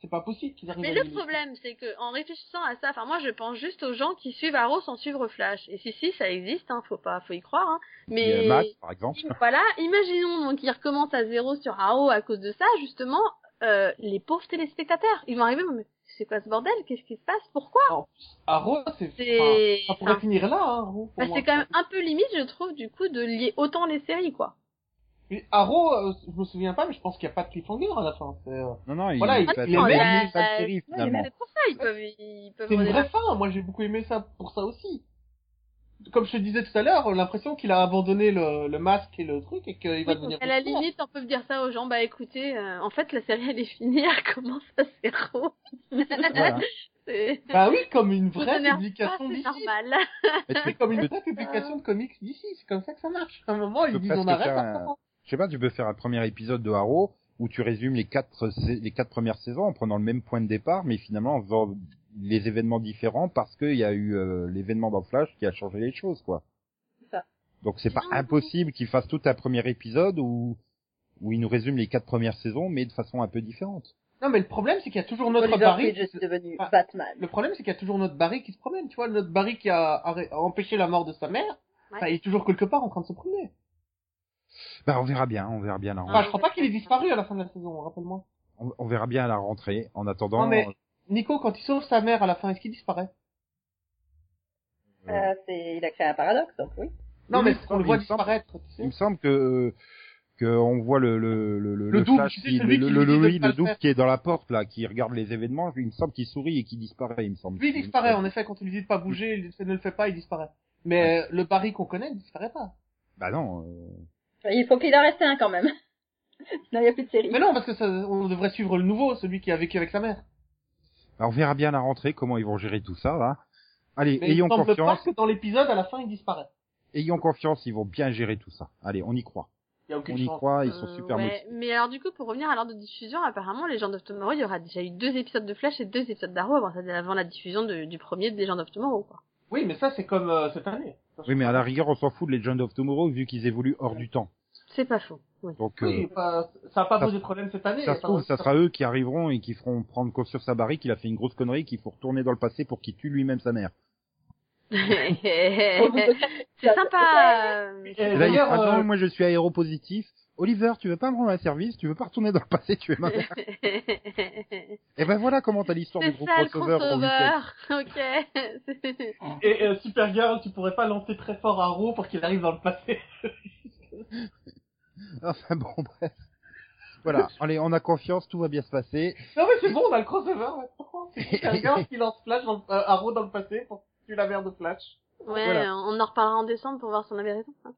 c'est pas possible qu'ils arrivent Mais à le problème c'est que en réfléchissant à ça, enfin moi je pense juste aux gens qui suivent Arrow sans suivre Flash. Et si si ça existe, hein, faut pas, faut y croire. Hein. Mais a Max, par exemple. voilà, imaginons donc qu'ils recommencent à zéro sur Arrow à cause de ça, justement, euh, les pauvres téléspectateurs, ils vont arriver, mais c'est quoi ce bordel? Qu'est-ce qui se passe? Pourquoi? Arrow, c'est, C'est- enfin, ça pourrait enfin, finir là, hein, Arrow, pour bah. C'est quand même un peu limite, je trouve, du coup, de lier autant les séries, quoi. Mais Arrow, euh, je me souviens pas, mais je pense qu'il n'y a pas de cliffhanger à la fin. Euh, Non, non, il, Voilà, il- il va il aimait- une bah, série, finalement. C'est pour ça, ils peuvent, ils peuvent c'est une vraie fin. Moi, j'ai beaucoup aimé ça pour ça aussi. Comme je te disais tout à l'heure, l'impression qu'il a abandonné le, le masque et le truc et qu'il va Oui, devenir. donc, à la limite, on peut dire ça aux gens, bah écoutez, euh, en fait, la série elle est finie, elle commence à zéro. Voilà. Bah oui, comme une vraie pas, publication c'est d'ici. normal. Mais tu- C'est comme une vraie publication de comics d'ici. C'est comme ça que ça marche. À un moment, ils disent on arrête. Je sais pas, tu peux faire un premier épisode de Arrow où tu résumes les quatre les quatre premières saisons en prenant le même point de départ, mais finalement en faisant les événements différents parce qu'il y a eu euh, l'événement dans Flash qui a changé les choses, quoi. C'est ça. Donc c'est pas impossible qu'il fasse tout un premier épisode où où il nous résume les quatre premières saisons, mais de façon un peu différente. Non, mais le problème, c'est qu'il y a toujours notre Barry. Est devenu. Batman. Le problème, c'est qu'il y a toujours notre Barry qui se promène. Tu vois, notre Barry qui a, empêché la mort de sa mère. Ouais. bah, il est toujours quelque part en train de se promener. Bah on verra bien, on verra bien la Ah, je crois pas qu'il ait disparu à la fin de la saison, rappelle-moi. On, on verra bien à la rentrée. En attendant, Non, mais- Nico, quand il sauve sa mère à la fin, est-ce qu'il disparaît? Euh, Euh, c'est, il a créé un paradoxe, donc oui. Non, mais il me on le voit disparaître, tu il me semble que que on voit le le le le, Le flash qui, le, qui le, double qui est dans la porte là, qui regarde les événements. Il me semble qu'il sourit et qu'il disparaît. Il me semble. Lui, il disparaît, en effet, quand il lui dit de pas bouger, il ne le fait pas, il disparaît. Mais euh, le Barry qu'on connaît, il disparaît pas. Bah non. Il faut qu'il en reste un quand même. Sinon, il n'y a plus de série. Mais non, parce que ça, on devrait suivre le nouveau, celui qui a vécu avec sa mère. bah, on verra bien à la rentrée comment ils vont gérer tout ça là. Allez, Mais ayons il semble confiance. pas que dans l'épisode, à la fin, il disparaît. Ayons confiance, ils vont bien gérer tout ça. Allez, on y croit. Il y a On aucune y chance. croit, ils sont Euh, super ouais. Mais alors du coup, pour revenir à l'heure de diffusion, apparemment, les gens of Tomorrow, il y aura déjà eu deux épisodes de Flash et deux épisodes d'Arrow avant, avant la diffusion de- du premier de Legend of Tomorrow, quoi. Oui, mais ça, c'est comme euh, cette année. Oui, mais à la rigueur, on s'en fout de Legend of Tomorrow vu qu'ils évoluent hors du temps. C'est pas faux. Oui. Donc, Oui, euh, pas- ça n'a pas ça- posé de problème cette année. ça se trouve, ça sera eux qui arriveront et qui feront prendre conscience à Barry qu'il a fait une grosse connerie, qu'il faut retourner dans le passé pour qu'il tue lui-même sa mère. c'est sympa. euh, Et Et là, il d'ailleurs, fera, euh, moi je suis aéropositif. Oliver, tu veux pas me rendre un service Tu veux pas retourner dans le passé tuer ma mère Et ben voilà comment t'as l'histoire du C'est gros ça le crossover. week-end. crossover. Ok. Et euh, Supergirl, tu pourrais pas lancer très fort à Raw pour qu'il arrive dans le passé. Enfin bon, bref. Voilà, allez, on a confiance, tout va bien se passer. non mais c'est bon, on a le crossover maintenant. C'est Supergirl qui lance Flash dans le, euh, Arrow dans le passé pour tuer la mère de Flash? Ouais, Voilà. on en reparlera en décembre pour voir si on avait raison. hein.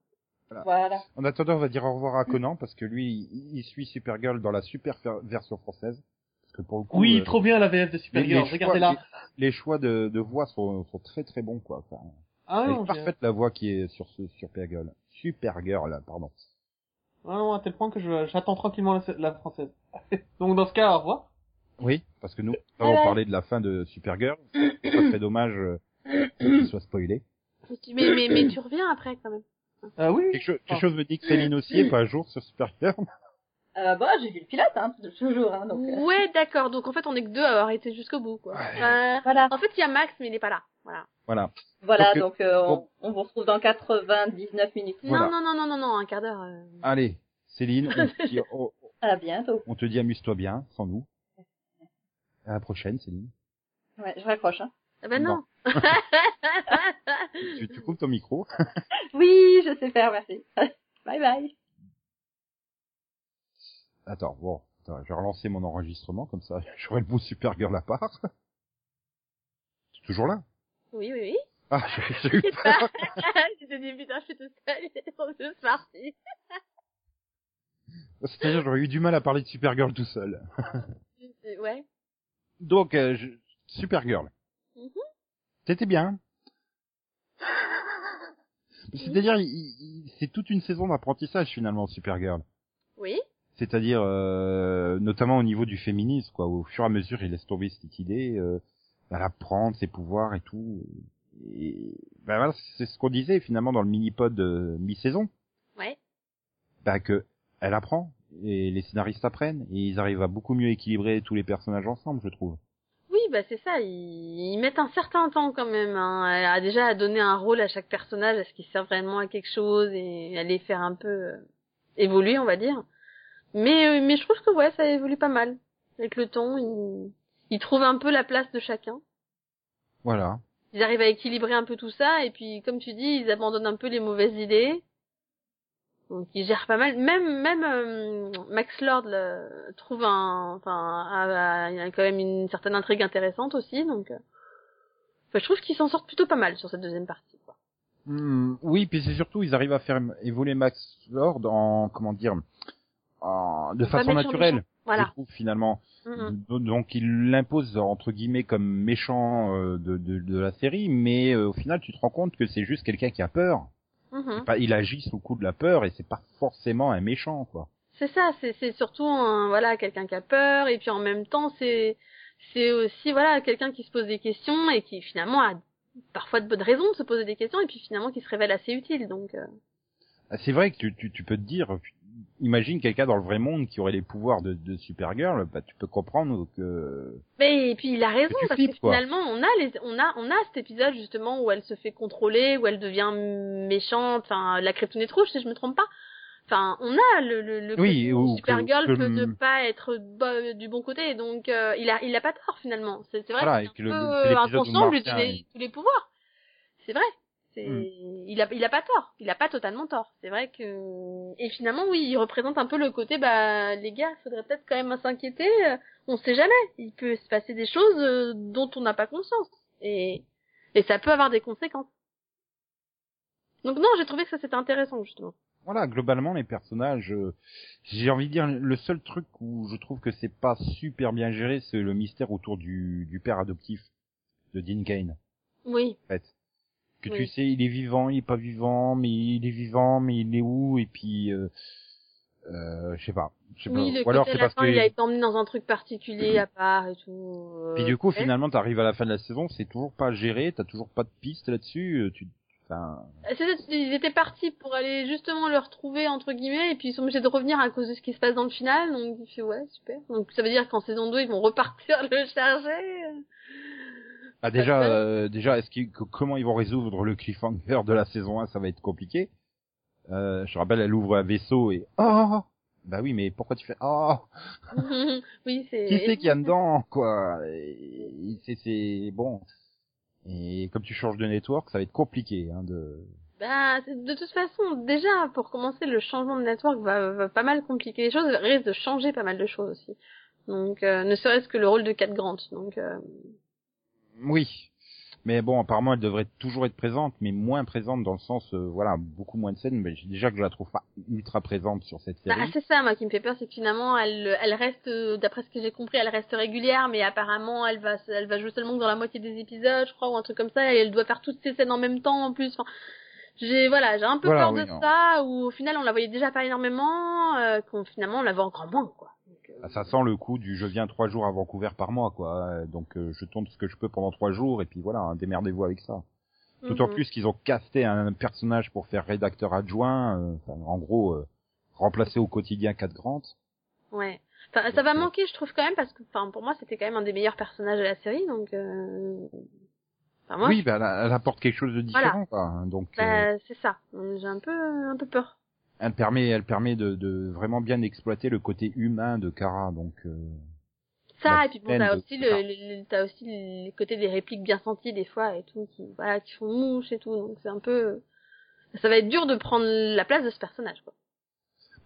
Voilà. En attendant, on va dire au revoir à Conan parce que lui, il, il suit Supergirl dans la super version française. Parce que pour le coup, Oui, euh, trop bien la VF de les, Supergirl, regardez-la. les- les choix de, de voix sont, sont très très bons quoi. Enfin, Ah non, parfaite la voix qui est sur ce Supergirl. Supergirl, pardon. ah non, à tel point que je- j'attends tranquillement la, la française. Donc dans ce cas, au revoir. Oui, parce que nous avons parlé de la fin de Supergirl. Ça serait dommage euh, qu'il soit spoilé. Mais, mais, mais tu reviens après quand même. Euh, oui. Quelque, cho- quelque chose me dit que Céline aussi est pas à jour sur Supergirl. Euh, bah, j'ai vu le pilote, hein, toujours, hein, donc. euh, Ouais, d'accord. Donc en fait, on est que deux à avoir été jusqu'au bout, quoi. Ouais. Euh, Voilà. en fait, il y a Max, mais il est pas là. Voilà. Voilà. Voilà, donc euh, on, bon. on vous retrouve dans 99 minutes. Voilà. Non, non, non, non, non, non, un quart d'heure. euh. Allez, Céline, on te dit, on- À bientôt. on te dit amuse-toi bien, sans nous. À la prochaine, Céline. Ouais, je raccroche. Hein. Ah ben non. Tu, tu coupes ton micro. Oui, je sais faire, merci. bye bye. Attends, bon, attends, je vais relancer mon enregistrement, comme ça j'aurai le bout Supergirl à part. C'est toujours là? Oui, oui, oui. Ah, j'ai eu peur. J'ai dit, putain, je suis toute seule, ils sont tous partis. C'est-à-dire, j'aurais eu du mal à parler de Supergirl tout seul. Ouais. Donc, euh, je... Supergirl. C'était bien. C'est-à-dire, c'est toute une saison d'apprentissage finalement, Supergirl. Oui. C'est-à-dire, euh, notamment au niveau du féminisme, quoi. Au fur et à mesure, il laisse tomber cette idée, euh, elle apprend ses pouvoirs et tout. Et ben voilà, c'est ce qu'on disait finalement dans le mini-pod euh, mi-saison, Ouais. bah que elle apprend et les scénaristes apprennent et ils arrivent à beaucoup mieux équilibrer tous les personnages ensemble, je trouve. Bah c'est ça, ils... ils mettent un certain temps quand même. Hein. A déjà donné un rôle à chaque personnage, à ce qu'il sert vraiment à quelque chose et à les faire un peu euh, évoluer, on va dire. Mais euh, mais je trouve que ouais, ça évolue pas mal. Avec le temps, ils, ils trouvent un peu la place de chacun. Voilà. Ils arrivent à équilibrer un peu tout ça et puis comme tu dis, ils abandonnent un peu les mauvaises idées. Donc ils gèrent pas mal. Même même euh, Max Lord le- trouve un, enfin, il y a quand même une certaine intrigue intéressante aussi. Donc, euh, enfin, je trouve qu'ils s'en sortent plutôt pas mal sur cette deuxième partie. Quoi. Hmm, oui, puis c'est surtout ils arrivent à faire évoluer Max Lord en comment dire en, de façon naturelle. Je Voilà. trouve finalement. Mm, mm. Do- Donc il l'impose entre guillemets comme méchant euh, de, de, de la série, mais euh, au final tu te rends compte que c'est juste quelqu'un qui a peur. Mhm. Pas- il agit sous le coup de la peur et c'est pas forcément un méchant quoi. C'est ça, c'est c'est surtout un, voilà quelqu'un qui a peur et puis en même temps c'est c'est aussi voilà quelqu'un qui se pose des questions et qui finalement a parfois de bonnes raisons de se poser des questions et puis finalement qui se révèle assez utile donc. euh, Ah, C'est vrai que tu, tu, tu peux te dire, imagine quelqu'un dans le vrai monde qui aurait les pouvoirs de, de Supergirl, bah tu peux comprendre que Mais et puis il a raison tu parce flippes, que quoi. finalement on a les on a on a cet épisode justement où elle se fait contrôler où elle devient méchante enfin la kryptonite rouge si je me trompe pas. Enfin on a le le, le Oui, ou que- Supergirl que peut ne pas être du bon côté donc euh, il a il a pas tort finalement. C'est vrai Voilà, que et c'est que un le- peu inconscient de lui donner tous les pouvoirs. C'est vrai. C'est Hmm. il a il a pas tort, il a pas totalement tort. C'est vrai que et finalement oui, il représente un peu le côté bah les gars, faudrait peut-être quand même s'inquiéter, on sait jamais, il peut se passer des choses euh, dont on n'a pas conscience et et ça peut avoir des conséquences. Donc non, j'ai trouvé que ça c'était intéressant justement. voilà, globalement les personnages, euh, j'ai envie de dire le seul truc où je trouve que c'est pas super bien géré, c'est le mystère autour du, du père adoptif de Dean Kane. Oui. En fait, que Oui. tu sais, il est vivant, il est pas vivant, mais il est vivant, mais il est où Et puis, euh, euh, je sais pas. Je sais Oui, pas. le Ou alors c'est parce fin, que il a été emmené dans un truc particulier à part et tout. euh, Puis du coup, ouais. finalement, t'arrives à la fin de la saison, c'est toujours pas géré, t'as toujours pas de piste là-dessus. euh, Tu, enfin, ça, ils étaient partis pour aller justement le retrouver entre guillemets et puis ils sont obligés de revenir à cause de ce qui se passe dans le final donc il fait ouais super donc ça veut dire qu'en saison 2 ils vont repartir le charger ah, déjà, euh, déjà, est-ce comment ils vont résoudre le cliffhanger de la saison 1 Ça va être compliqué. Euh, je rappelle, elle ouvre un vaisseau et oh, bah oui, mais pourquoi tu fais oh! Oui c'est Qui c'est qu'il y a dedans, quoi? Et C'est, c'est bon. Et comme tu changes de network, ça va être compliqué, hein, de. bah de toute façon déjà pour commencer le changement de network va, va pas mal compliquer les choses risque de changer pas mal de choses aussi. Donc euh, ne serait-ce que le rôle de Cat Grant. Donc euh, Oui. Mais bon, apparemment, elle devrait toujours être présente, mais moins présente dans le sens, euh, voilà, beaucoup moins de scènes. Mais j'ai- déjà que je la trouve pas ultra présente sur cette série. Bah, c'est ça, moi, qui me fait peur, c'est que finalement, elle, elle reste, euh, d'après ce que j'ai compris, elle reste régulière, mais apparemment, elle va, elle va jouer seulement dans la moitié des épisodes, je crois, ou un truc comme ça, et elle doit faire toutes ces scènes en même temps, en plus. Enfin, j'ai, voilà, j'ai un peu Voilà, peur oui, de non. ça, où au final, on la voyait déjà pas énormément, euh, qu'on finalement, on la voit encore moins, quoi. Euh, Ça sent le coup du je viens trois jours à Vancouver par mois, quoi. Euh, Donc euh, je tourne ce que je peux pendant trois jours et puis voilà, hein, démerdez-vous avec ça. D'autant mhm. plus qu'ils ont casté un personnage pour faire rédacteur adjoint, euh, enfin, en gros euh, remplacer au quotidien Cat Grant. Ouais. Enfin, ça va euh, manquer, je trouve, quand même, parce que, enfin, pour moi, c'était quand même un des meilleurs personnages de la série, donc, euh... enfin, moi, oui, bah, elle, apporte quelque chose de différent, quoi. hein. Donc bah, c'est ça. J'ai un peu, un peu peur. Elle permet, elle permet de, de vraiment bien exploiter le côté humain de Kara. Donc euh, Ça, et puis bon, t'as aussi le, le- le- t'as aussi les côtés des répliques bien senties des fois et tout, qui, voilà, qui font mouche et tout, donc c'est un peu, ça va être dur de prendre la place de ce personnage, quoi.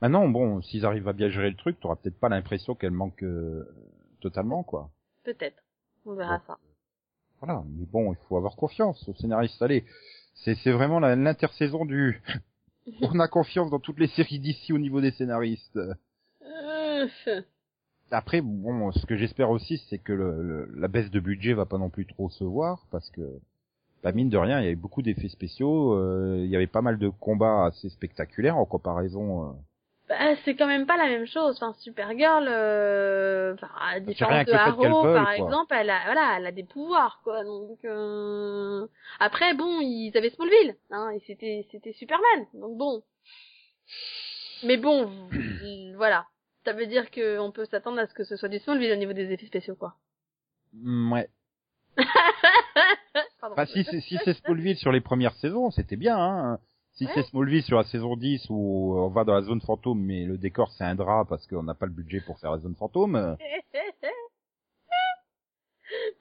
maintenant, bon, s'ils arrivent à bien gérer le truc, t'auras peut-être pas l'impression qu'elle manque euh, totalement, quoi. Peut-être. On verra ça. Voilà, mais bon, il faut avoir confiance au scénariste. Allez, c'est c'est vraiment l'intersaison du. On a confiance dans toutes les séries d'ici au niveau des scénaristes. Euh, Après, bon, ce que j'espère aussi, c'est que le, le- la baisse de budget va pas non plus trop se voir, parce que, bah, mine de rien, il y avait beaucoup d'effets spéciaux, euh, il y avait pas mal de combats assez spectaculaires en comparaison. Bah, c'est quand même pas la même chose. Enfin, Supergirl, euh, enfin, à rien différence de Arrow, par quoi. exemple, elle a, voilà, elle a des pouvoirs, quoi. Donc, euh... après, bon, ils avaient Smallville, hein, et c'était, c'était Superman. Donc bon. Mais bon, voilà. Ça veut dire qu'on peut s'attendre à ce que ce soit du Smallville au niveau des effets spéciaux, quoi. mm, ouais. Pardon. Bah, si c'est si c'est Smallville sur les premières saisons, c'était bien. Hein. Si Ouais. c'est Smallville sur la saison 10 où on va dans la zone fantôme, mais le décor c'est un drap parce qu'on n'a pas le budget pour faire la zone fantôme.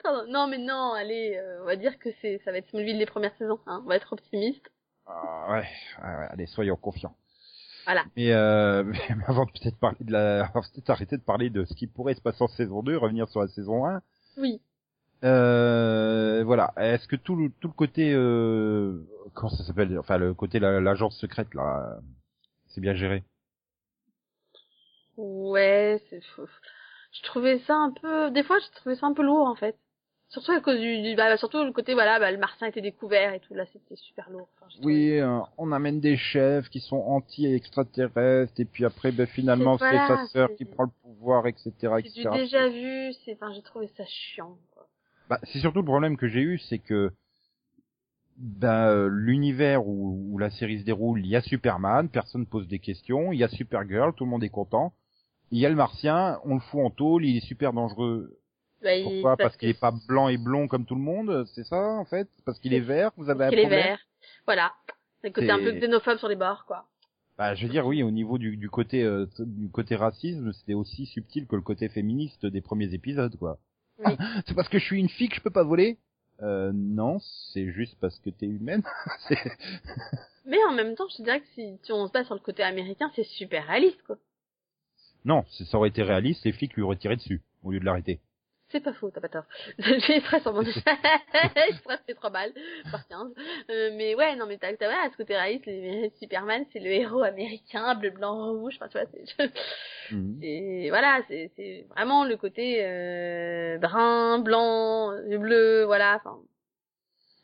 Pardon. Non, mais non, allez, euh, on va dire que c'est, ça va être Smallville les premières saisons, hein. On va être optimiste. Ah, ouais, ouais, ouais, allez, soyons confiants. Voilà. Mais, euh, mais avant de peut-être parler de la, avant de peut-être arrêter de parler de ce qui pourrait se passer en saison 2, revenir sur la saison 1. Oui. Euh, voilà. Est-ce que tout le, tout le côté, euh, comment ça s'appelle, enfin le côté la- l'agence secrète là, c'est bien géré? Ouais, c'est fou. Je trouvais ça un peu, des fois, je trouvais ça un peu lourd, en fait. Surtout à cause du, du- bah, surtout le côté, voilà, bah, le martien était découvert et tout, là, c'était super lourd. Enfin, Oui, euh, on amène des chefs qui sont anti-extraterrestres et puis après, ben finalement, C'est- voilà, sa sœur qui prend le pouvoir, etc., C'est du déjà vu, c'est, enfin, j'ai trouvé ça chiant. Bah, c'est surtout le problème que j'ai eu, c'est que ben, euh, l'univers où, où la série se déroule, il y a Superman, personne pose des questions, il y a Supergirl, tout le monde est content. Il y a le Martien, on le fout en tôle, il est super dangereux. Bah, il- Pourquoi Parce qu'il est pas blanc et blond comme tout le monde, c'est ça en fait? Parce qu'il est vert, vous avez un parce qu'il est problème? vert. Voilà. Le côté un peu C'est- xénophobe sur les bords, quoi. Bah, je veux dire, oui, au niveau du, du côté euh, du côté racisme, c'était aussi subtil que le côté féministe des premiers épisodes, quoi. Oui. c'est parce que je suis une fille que je peux pas voler? Euh, Non, c'est juste parce que t'es humaine. Mais en même temps, je te dirais que si, si on se base sur le côté américain, c'est super réaliste, quoi. non, c'est- ça aurait été réaliste, les flics lui auraient tiré dessus au lieu de l'arrêter. C'est pas faux, t'as pas tort. J'ai stress sur mon Je stress fait 3 balles par 15. Euh, mais ouais, non, mais t'as, t'as, ouais, à ce côté réaliste, les- Superman, c'est le héros américain, bleu, blanc, rouge, enfin, tu vois, c'est, Mhm. et voilà, c'est, c'est vraiment le côté, euh, brun, blanc, euh, bleu, voilà, enfin.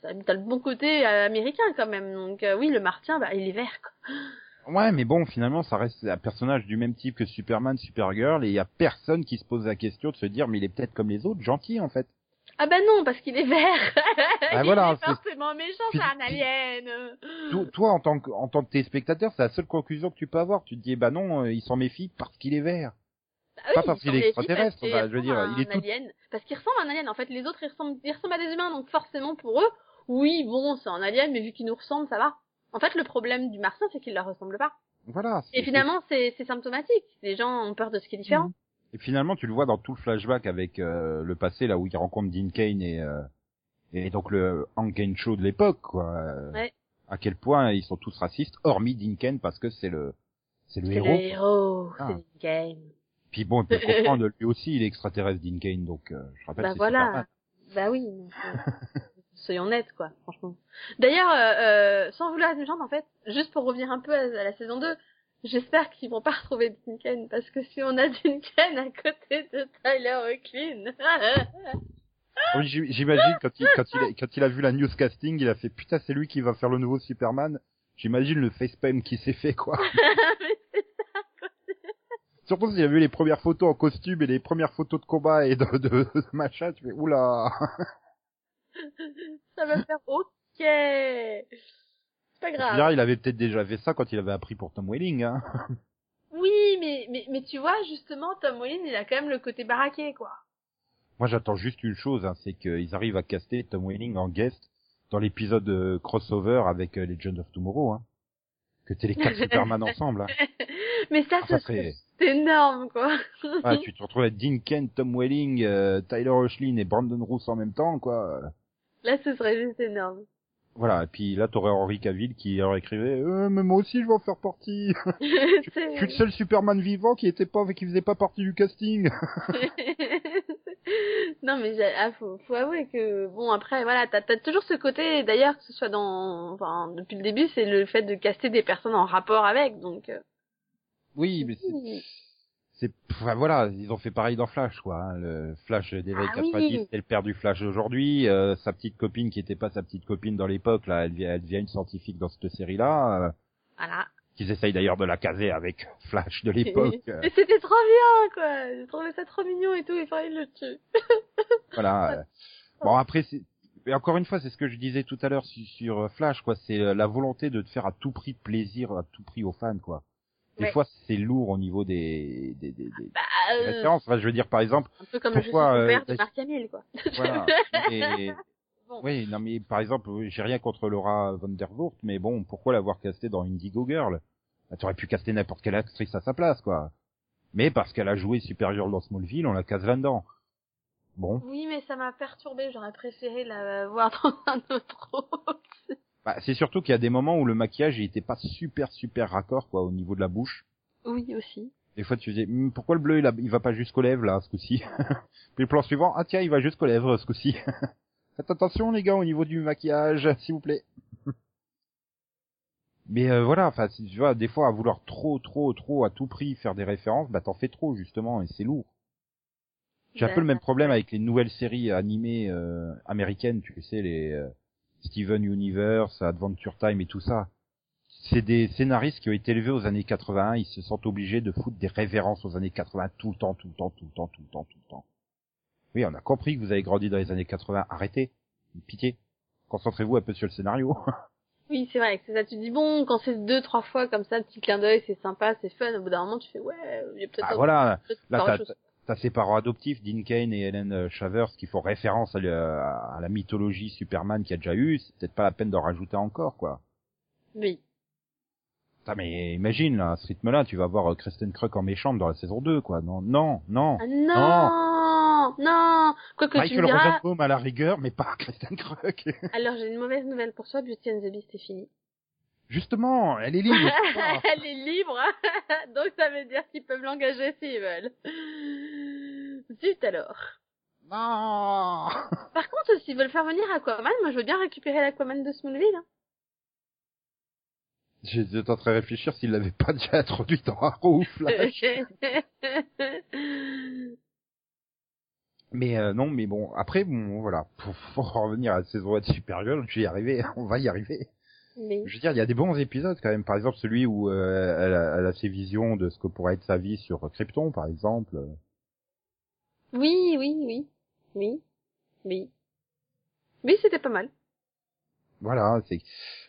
T'as, t'as le bon côté euh, américain quand même. Donc, euh, oui, le martien, bah, il est vert, quoi. Ouais, mais bon, finalement, ça reste un personnage du même type que Superman, Supergirl, et il y a personne qui se pose la question de se dire, mais il est peut-être comme les autres, gentil en fait. Ah bah non, parce qu'il est vert. Ah, il voilà, est c'est- forcément méchant, c'est un alien. To- Toi, en tant que en tant que téléspectateur, c'est la seule conclusion que tu peux avoir. Tu te dis, eh bah non, euh, il s'en méfie parce qu'il est vert. Bah Pas parce il qu'il est extraterrestre, parce bah, je veux dire, il est un tout- alien. Parce qu'il ressemble à un alien. En fait, les autres, ils ressemblent, ils ressemblent à des humains, donc forcément pour eux, oui, bon, c'est un alien, mais vu qu'il nous ressemble, ça va. En fait, le problème du martien, c'est qu'il leur ressemble pas. Voilà. Et finalement, c'est symptomatique. Les gens ont peur de ce qui est différent. Et finalement, tu le vois dans tout le flashback avec euh, le passé, là où il rencontre Dean Kane et euh, et donc le Hank Kane Show de l'époque, quoi. Euh, Ouais. À quel point ils sont tous racistes, hormis Dean Kane parce que c'est le c'est le C'est héros. le héros, Ah. c'est une game. Puis bon, il peut comprendre, lui aussi, il est extraterrestre, Dean Kane, donc euh, je rappelle. Bah voilà. Superman. Bah oui. soyons nets, quoi, franchement. D'ailleurs, euh, euh, sans vouloir être méchante, en fait, juste pour revenir un peu à, à la saison 2, j'espère qu'ils vont pas retrouver Dinken, parce que si on a Dinken à côté de Tyler O'Clean... Oui, j'im- j'imagine quand il quand il a, quand il a vu la newscasting, il a fait putain, c'est lui qui va faire le nouveau Superman. J'imagine le facepalm qui s'est fait quoi. Surtout s'il a vu les premières photos en costume et les premières photos de combat et de, de, de machin, tu fais oula. Ça va faire OK. C'est pas grave. il avait peut-être déjà fait ça quand il avait appris pour Tom Welling. Hein. Oui, mais, mais, mais tu vois, justement, Tom Holland, il a quand même le côté baraqué, quoi. Moi, j'attends juste une chose, hein, c'est qu'ils arrivent à caster Tom Welling en guest dans l'épisode euh, crossover avec euh, Legend of Tomorrow. Hein. Que t'es les quatre Superman ensemble. Hein. mais ça, Ah, ça ce serait serait... énorme, quoi. Ouais, tu te retrouves avec Dean Kent, Tom Welling, euh, Tyler Hoechlin et Brandon Roos en même temps, quoi. Là, ce serait juste énorme. Voilà, et puis là, t'aurais Henry Cavill qui leur écrivait euh, mais moi aussi, je veux en faire partie. je C'est- suis le seul Superman vivant qui était pas, qui faisait pas partie du casting. Non, mais ah, faut, faut avouer que bon après voilà, t'as as toujours ce côté d'ailleurs que ce soit dans, enfin depuis le début, c'est le fait de caster des personnes en rapport avec, donc. euh, Oui, mais c'est, c'est, enfin, voilà, ils ont fait pareil dans Flash, quoi. hein. Le Flash d'éveil Ah oui. 90, c'est le père du Flash d'aujourd'hui. Euh, sa petite copine qui était pas sa petite copine dans l'époque, là, elle, devient- elle devient une scientifique dans cette série-là. Euh, Voilà. qu'ils essayent d'ailleurs de la caser avec Flash de l'époque. Mais c'était trop bien quoi. J'ai trouvé ça trop mignon et tout, et enfin il le tue. voilà. euh. Bon après, c'est, et encore une fois, c'est ce que je disais tout à l'heure sur, sur euh, Flash, quoi. C'est euh, la volonté de te faire à tout prix plaisir, à tout prix aux fans, quoi. Des Ouais. fois, c'est lourd au niveau des, des, des, des- Bah, des euh, références. Enfin, je veux dire, par exemple, un peu comme Pourquoi, suis euh, de Marc Hamill quoi. voilà. Et- Bon. Oui, non mais par exemple, oui, j'ai rien contre Laura der Voort, mais bon, pourquoi l'avoir castée dans Indigo Girl? Bah, Tu aurais pu caster n'importe quelle actrice à sa place, quoi. Mais parce qu'elle a joué supérieure dans Smallville, on la case là-dedans. Bon, Oui, mais ça m'a perturbé. J'aurais préféré la voir dans un autre rôle. Bah, c'est surtout qu'il y a des moments où le maquillage il était pas super super raccord, quoi, au niveau de la bouche. Oui aussi. Des fois, tu disais, Hum, pourquoi le bleu, il, a- il va pas jusqu'aux lèvres, là, ce coup-ci Puis le plan suivant, ah tiens, il va jusqu'aux lèvres, ce coup-ci. Faites attention, les gars, au niveau du maquillage, s'il vous plaît. Mais euh, voilà, enfin, tu vois, des fois, à vouloir trop, trop, trop, à tout prix faire des références, bah t'en fais trop, justement, et c'est lourd. J'ai un peu le même problème avec les nouvelles séries animées euh, américaines, tu sais, les euh, Steven Universe, Adventure Time et tout ça. C'est des scénaristes qui ont été élevés aux années 81, ils se sentent obligés de foutre des références aux années 80 tout le temps, tout le temps, tout le temps, tout le temps, tout le temps. Oui, on a compris que vous avez grandi dans les années 80, arrêtez. Pitié. Concentrez-vous un peu sur le scénario. Oui, c'est vrai c'est ça. Tu dis bon, quand c'est deux, trois fois comme ça, petit clin d'œil, c'est sympa, c'est fun. Au bout d'un moment, tu fais ouais, j'ai peut-être. Ah, voilà. Là, t'as, t'as ses parents adoptifs, Dean Kane et Helen euh, Shavers, qui font référence à, le- à la mythologie Superman qu'il y a déjà eu. C'est peut-être pas la peine d'en rajouter encore, quoi. Oui. Putain, mais imagine, là, à ce rythme-là, tu vas voir euh, Kristen Krug en méchante dans la saison 2, quoi. Non, non, non. Ah non, non. Quoi que tu Michael me diras. Rosenbaum à la rigueur, mais pas Kristen Krug. Alors j'ai une mauvaise nouvelle pour toi, Beauty and the Beast est fini. Justement, elle est libre. Elle est libre, donc ça veut dire qu'ils peuvent l'engager s'ils veulent. Zut alors. non. Par contre, s'ils veulent faire venir Aquaman, moi je veux bien récupérer l'Aquaman de Smallville. Hein. J'étais en train de réfléchir s'il l'avait pas déjà introduit dans Arrow ou Flash. Mais euh, non, mais bon, après, bon, voilà, pour, pour revenir à la saison 1 de Supergirl, je vais y arriver, on va y arriver. Mais Je veux dire, il y a des bons épisodes quand même, par exemple celui où euh, elle, a, elle a ses visions de ce que pourrait être sa vie sur Krypton, par exemple. Oui, oui, oui, oui, oui. Oui, c'était pas mal. Voilà, c'est,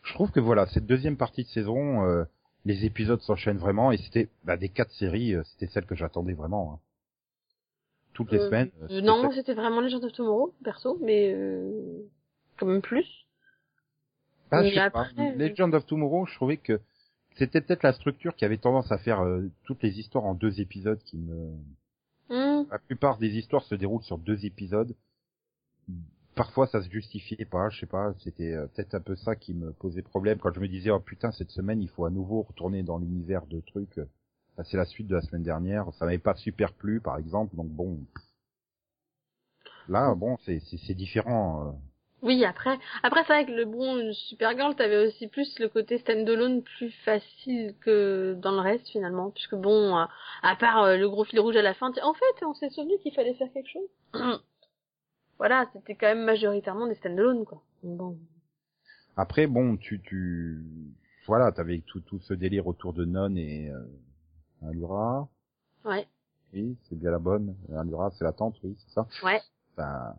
je trouve que voilà, cette deuxième partie de saison, euh, les épisodes s'enchaînent vraiment, et c'était, bah, des quatre séries, euh, c'était celle que j'attendais vraiment. hein. Toutes les Euh, semaines. euh, non, moi c'était vraiment Legend of Tomorrow, perso, mais euh, quand même plus. Ah, je sais après, pas. Legend of Tomorrow, je trouvais que c'était peut-être la structure qui avait tendance à faire euh, toutes les histoires en deux épisodes qui me... Hmm. La plupart des histoires se déroulent sur deux épisodes. Parfois, ça se justifiait pas, je sais pas, c'était euh, peut-être un peu ça qui me posait problème quand je me disais, oh putain, cette semaine, il faut à nouveau retourner dans l'univers de trucs. euh, bah, c'est la suite de la semaine dernière, ça m'avait pas super plu, par exemple, donc bon. Là, bon, c'est, c'est, c'est différent. Oui, après, après c'est vrai que le bon Supergirl, t'avais aussi plus le côté standalone plus facile que dans le reste finalement, puisque bon, euh, à part euh, le gros fil rouge à la fin, en fait, on s'est souvenu qu'il fallait faire quelque chose. voilà, c'était quand même majoritairement des standalone quoi. Bon. Après, bon, tu, tu, voilà, t'avais tout, tout ce délire autour de Non et euh, Allura. Ouais. Oui, c'est bien la bonne. Allura, c'est la tante, oui, c'est ça. Ouais. Enfin,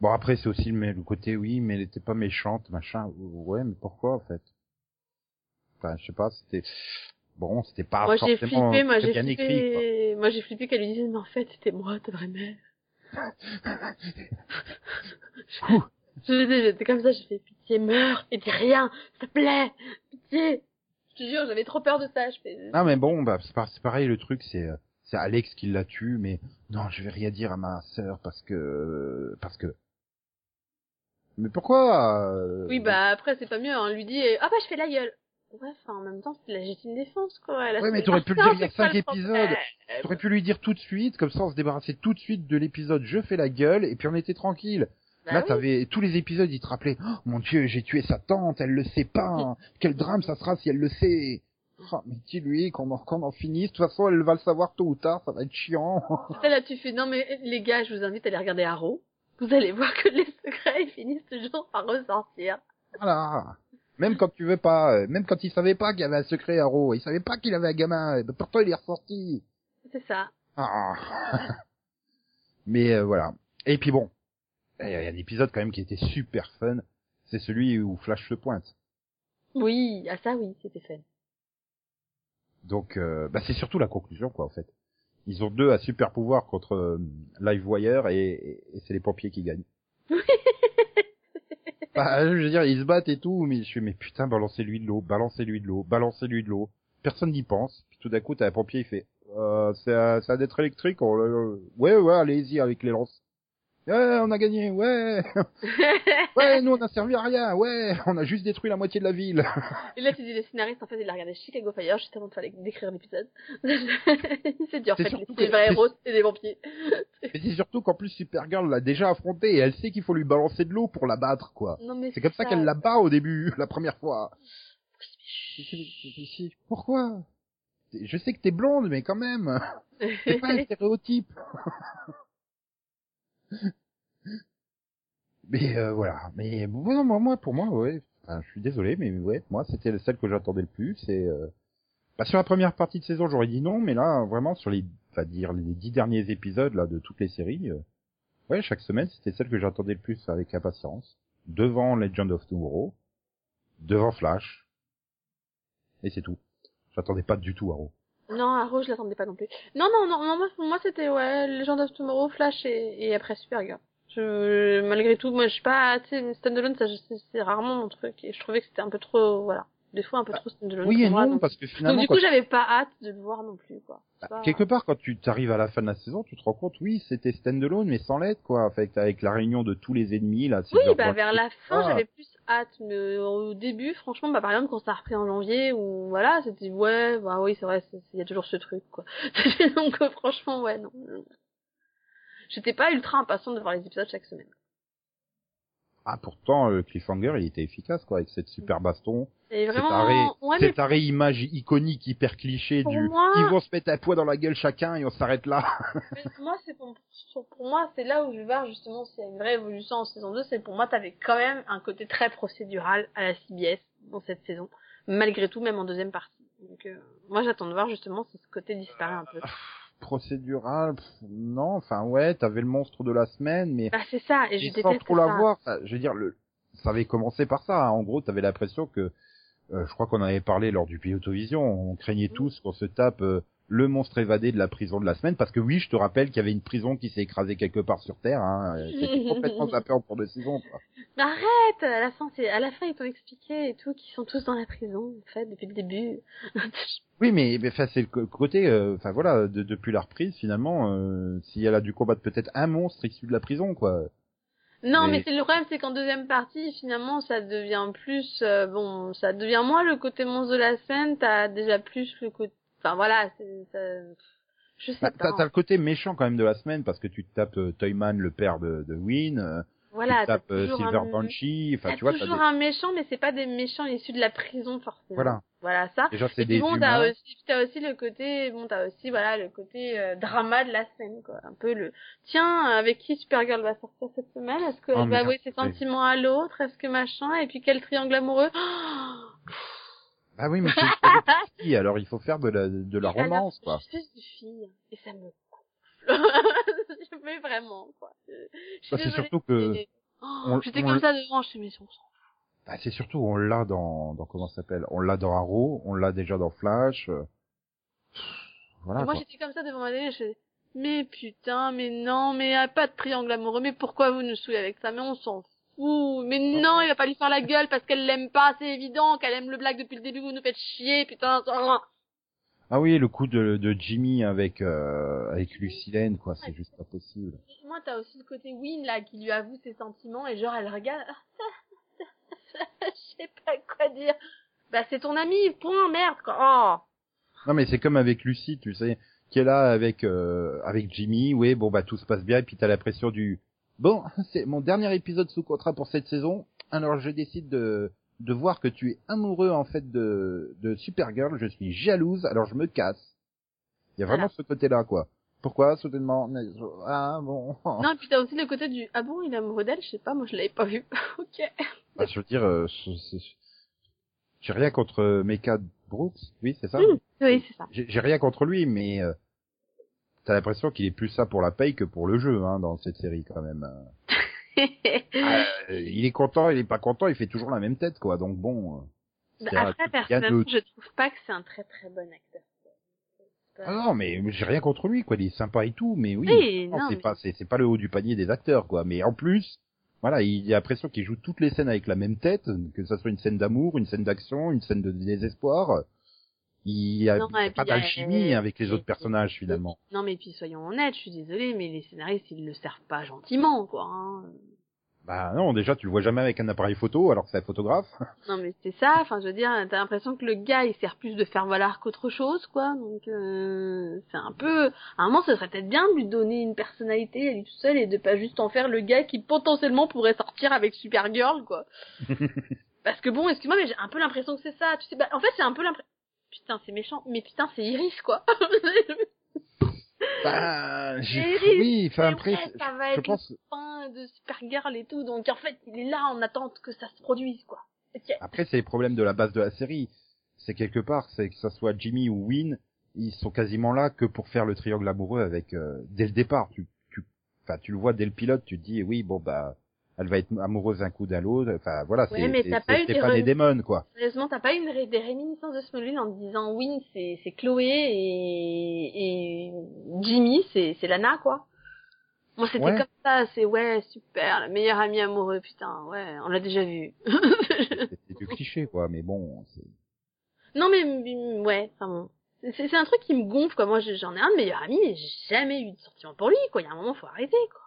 bon, après, c'est aussi le, le côté, oui, mais elle était pas méchante, machin. Ouais, mais pourquoi, en fait? Enfin, je sais pas, c'était... Bon, c'était pas moi j'ai flippé, moi j'ai écrit, flippé, moi j'ai flippé qu'elle lui dise mais en fait c'était moi ta vraie mère. J'étais comme ça, j'ai fait pitié meurs et dis rien, s'il te plaît, pitié. Je te jure, j'avais trop peur de ça. Je fais... Non, mais bon, bah, c'est pareil, le truc, c'est... euh, C'est Alex qui l'a tue, mais non, je vais rien dire à ma sœur parce que... Parce que... Mais pourquoi euh, Oui bah après c'est pas mieux, hein. lui dit ah bah je fais la gueule. Ouais, enfin, en même temps, c'est la légitime défense, quoi. Ouais, mais t'aurais pu le Martin, dire il y a c'est pas cinq le épisodes. problème. T'aurais pu lui dire tout de suite, comme ça on se débarrassait tout de suite de l'épisode je fais la gueule et puis on était tranquille. Bah Là oui. t'avais tous les épisodes, ils te rappelaient oh, mon dieu j'ai tué sa tante, elle le sait pas. Quel drame ça sera si elle le sait. Oh, mais dis-lui qu'on en, qu'on en finisse. De toute façon elle va le savoir tôt ou tard, ça va être chiant. Là, tu fais, non, mais les gars, je vous invite à aller regarder Arrow. Vous allez voir que les secrets, ils finissent toujours par ressortir. voilà. Même quand tu veux pas, euh, même quand il savait pas qu'il y avait un secret à Ro, il savait pas qu'il avait un gamin, eh ben, pourtant il est ressorti. C'est ça. Ah. Mais euh, voilà. Et puis bon, il y a un épisode quand même qui était super fun. C'est celui où Flash se pointe. Oui, ah ça oui, c'était fun. Donc, euh, bah, c'est surtout la conclusion quoi en fait. Ils ont deux à super pouvoir contre euh, Livewire et, et, et c'est les pompiers qui gagnent. bah, je veux dire, ils se battent et tout, mais je suis mais putain, balancez-lui de l'eau, balancez-lui de l'eau, balancez-lui de l'eau. Personne n'y pense. Puis tout d'un coup, t'as un pompier, il fait, euh, c'est un, un être électrique. On, ouais, ouais, allez-y avec les lances. Ouais, on a gagné, ouais, ouais, nous on a servi à rien, ouais, on a juste détruit la moitié de la ville. Et là, tu dis, les scénaristes, en fait, il a regardé Chicago Fire juste avant de fallait d'écrire l'épisode. c'est dur, en C'est fait, les vrais c'est- héros, c'est des vampires. Mais c'est surtout qu'en plus Supergirl l'a déjà affronté et elle sait qu'il faut lui balancer de l'eau pour la battre, quoi. C'est comme ça qu'elle la bat au début, la première fois. Pourquoi? Je sais que t'es blonde, mais quand même, c'est pas un stéréotype. Mais euh, voilà, mais bon, moi, pour moi, ouais, je suis désolé, mais ouais, moi, c'était celle que j'attendais le plus. C'est euh... bah, sur la première partie de saison, j'aurais dit non, mais là, vraiment, sur les, va dire les dix derniers épisodes là de toutes les séries, euh, ouais, chaque semaine, c'était celle que j'attendais le plus avec impatience. Devant Legend of Tomorrow, devant Flash, et c'est tout. J'attendais pas du tout Arrow. Non, Arrow, je l'attendais pas non plus. Non, non, non, moi, moi, c'était, ouais, Legend of Tomorrow, Flash et, et après Supergirl. Je, malgré tout, moi, je suis pas, tu sais, standalone, ça, c'est rarement mon truc, et je trouvais que c'était un peu trop, voilà. Des fois, un peu trop standalone. Oui et non, donc- parce que Donc, finalement, du quand coup, j'avais pas hâte de le voir non plus, quoi. Bah, pas- quelque part, quand tu t'arrives à la fin de la saison, tu te rends compte, oui, c'était standalone, mais sans l'aide, quoi. Avec, avec la réunion de tous les ennemis, là. Oui, bah, vers la fin, Ah. j'avais plus hâte, mais au début, franchement, bah, par exemple, quand ça a repris en janvier, ou voilà, c'était, ouais, bah oui, c'est vrai, il y a toujours ce truc, quoi. Donc, euh, franchement, ouais, non. J'étais pas ultra impatiente de voir les épisodes chaque semaine. Ah, pourtant, le cliffhanger, il était efficace, quoi, avec cette super baston. Cet vraiment, arrêt, ouais, mais cet arrêt image iconique, hyper cliché Pour du, moi- ils vont se mettre un poids dans la gueule chacun et on s'arrête là. Mais moi, c'est pour, pour- moi, c'est là où je vais voir justement s'il y a une vraie évolution en saison 2. C'est pour moi, t'avais quand même un côté très procédural à la CBS dans cette saison, malgré tout, même en deuxième partie. Donc, euh, moi, j'attends de voir justement si ce côté disparaît un peu. Procédural, pff, non, enfin, ouais, t'avais le monstre de la semaine, mais Bah, c'est ça, et je déteste trop l'avoir, ça, je veux dire, le, ça avait commencé par ça. hein. En gros, t'avais l'impression que, euh, je crois qu'on avait parlé lors du Pilotovision, on craignait tous qu'on se tape euh, le monstre évadé de la prison de la semaine, parce que oui, je te rappelle qu'il y avait une prison qui s'est écrasée quelque part sur Terre, hein, euh, qui était complètement zappée en cours de saison. Quoi. Mais arrête, à la fin, c'est, à la fin, ils t'ont expliqué et tout, qu'ils sont tous dans la prison, en fait, depuis le début. Oui, mais, mais enfin, c'est le côté, euh, enfin voilà, de- depuis la reprise, finalement, euh, s'il y a du combattre peut-être un monstre issu de la prison, quoi. Non, mais, Mais- c'est le problème, c'est qu'en deuxième partie, finalement, ça devient plus, euh, bon, ça devient moins le côté monstre de la scène, t'as déjà plus le côté, enfin voilà, c'est, ça, je sais Bah, pas. t'as, le côté méchant quand même de la semaine, parce que tu te tapes euh, Toyman, le père de, de Win, euh, voilà, tu tapes euh, Silver un, Banshee, enfin tu vois, toujours des... un méchant, mais c'est pas des méchants issus de la prison, forcément. Voilà. Voilà, ça. Déjà, c'est des bon, t'as aussi, t'as aussi le côté, bon, t'as aussi, voilà, le côté euh, drama de la scène, quoi. Un peu le, tiens, avec qui Supergirl va sortir cette semaine? Est-ce qu'elle Oh, va avouer ses sentiments à l'autre Est-ce que machin? Et puis quel triangle amoureux? Ah oui, mais c'est une filles, alors il faut faire de la, de la romance, quoi. Je suis une fille, et ça me gonfle. mais vraiment, quoi. Bah, c'est surtout que Oh, J'étais comme ça devant, je suis mais on s'en fout. Bah, c'est surtout, on l'a dans, dans comment ça s'appelle On l'a dans Arrow, on l'a déjà dans Flash. euh, Voilà, Et moi, j'étais comme ça devant ma télé, je mais putain, mais non, mais pas de triangle amoureux, mais pourquoi vous nous saoulez avec ça, mais on s'en fout, mais non, il va pas lui faire la gueule parce qu'elle l'aime pas, c'est évident qu'elle aime le blague depuis le début, vous nous faites chier, putain, Ah oui, le coup de, de Jimmy avec, euh, avec Lucilène, quoi, c'est juste pas possible. Moi, t'as aussi le côté Win, là, qui lui avoue ses sentiments, et genre, elle regarde, je sais pas quoi dire. Bah c'est ton ami, point, merde, quoi. Oh. Non mais c'est comme avec Lucie, tu sais, qui est là avec euh, avec Jimmy, oui, bon bah tout se passe bien et puis t'as la pression du bon, c'est mon dernier épisode sous contrat pour cette saison. Alors je décide de de voir que tu es amoureux en fait de de Supergirl, je suis jalouse, alors je me casse. Il y a vraiment Voilà. ce côté-là quoi. Pourquoi soudainement Ah bon. Non, et puis t'as aussi le côté du ah bon, il est amoureux d'elle, je sais pas, moi je l'avais pas vu. ok. Bah, je veux dire, euh, j'ai rien contre euh, Mecca Brooks, oui c'est ça? Mm. Oui, c'est ça. J'ai j'ai rien contre lui, mais euh, t'as l'impression qu'il est plus ça pour la paye que pour le jeu hein, dans cette série quand même. Euh, il est content, il est pas content, il fait toujours la même tête quoi. Donc bon. euh, Bah, Après, y personnellement, je trouve pas que c'est un très très bon acteur. pas- Ah non, mais j'ai rien contre lui quoi. Il est sympa et tout, mais oui. Oui, non, c'est mais- pas c'est pas le haut du panier des acteurs quoi. Mais en plus. Voilà, il a l'impression qu'il joue toutes les scènes avec la même tête, que ça soit une scène d'amour, une scène d'action, une scène de désespoir. Il y a, Non, il y a pas d'alchimie avec les autres personnages finalement. Non, mais puis soyons honnêtes, je suis désolée, mais les scénaristes ils le servent pas gentiment, quoi. hein. Bah non, déjà tu le vois jamais avec un appareil photo alors que c'est un photographe. Non, mais c'est ça. Enfin, je veux dire, t'as l'impression que le gars il sert plus de faire valoir qu'autre chose, quoi. Donc, euh, c'est un peu. À un moment, ce serait peut-être bien de lui donner une personnalité à lui tout seul et de pas juste en faire le gars qui potentiellement pourrait sortir avec Supergirl, quoi. Parce que bon, excuse-moi, mais j'ai un peu l'impression que c'est ça. Tu sais, bah, en fait, c'est un peu l'impression. Putain, c'est méchant, mais putain, c'est Iris, quoi. Bah, Iris, oui, enfin après, ouais, ça va je être pense. fin de Supergirl et tout, donc en fait, il est là en attente que ça se produise, quoi. Après, c'est les problèmes de la base de la série. C'est quelque part, c'est que ça soit Jimmy ou Win, ils sont quasiment là que pour faire le triangle amoureux avec euh, dès le départ. Tu, tu, enfin, tu le vois dès le pilote, tu te dis oui, bon bah, elle va être amoureuse un coup d'un l'autre. Enfin voilà, Ouais, c'est pas des Damon quoi. Sérieusement, t'as pas eu ré- des réminiscences de Smallville en te disant Win c'est Chloé et, et Jimmy c'est Lana quoi. Moi c'était Ouais. comme ça, c'est ouais super, le meilleur ami amoureux putain ouais on l'a déjà vu. C'est du cliché quoi, mais bon. c'est- non mais ouais enfin bon c'est un truc qui me gonfle quoi. Moi j'en ai un de meilleur ami mais j'ai jamais eu de sentiment pour lui quoi. Il y a un moment faut arrêter quoi.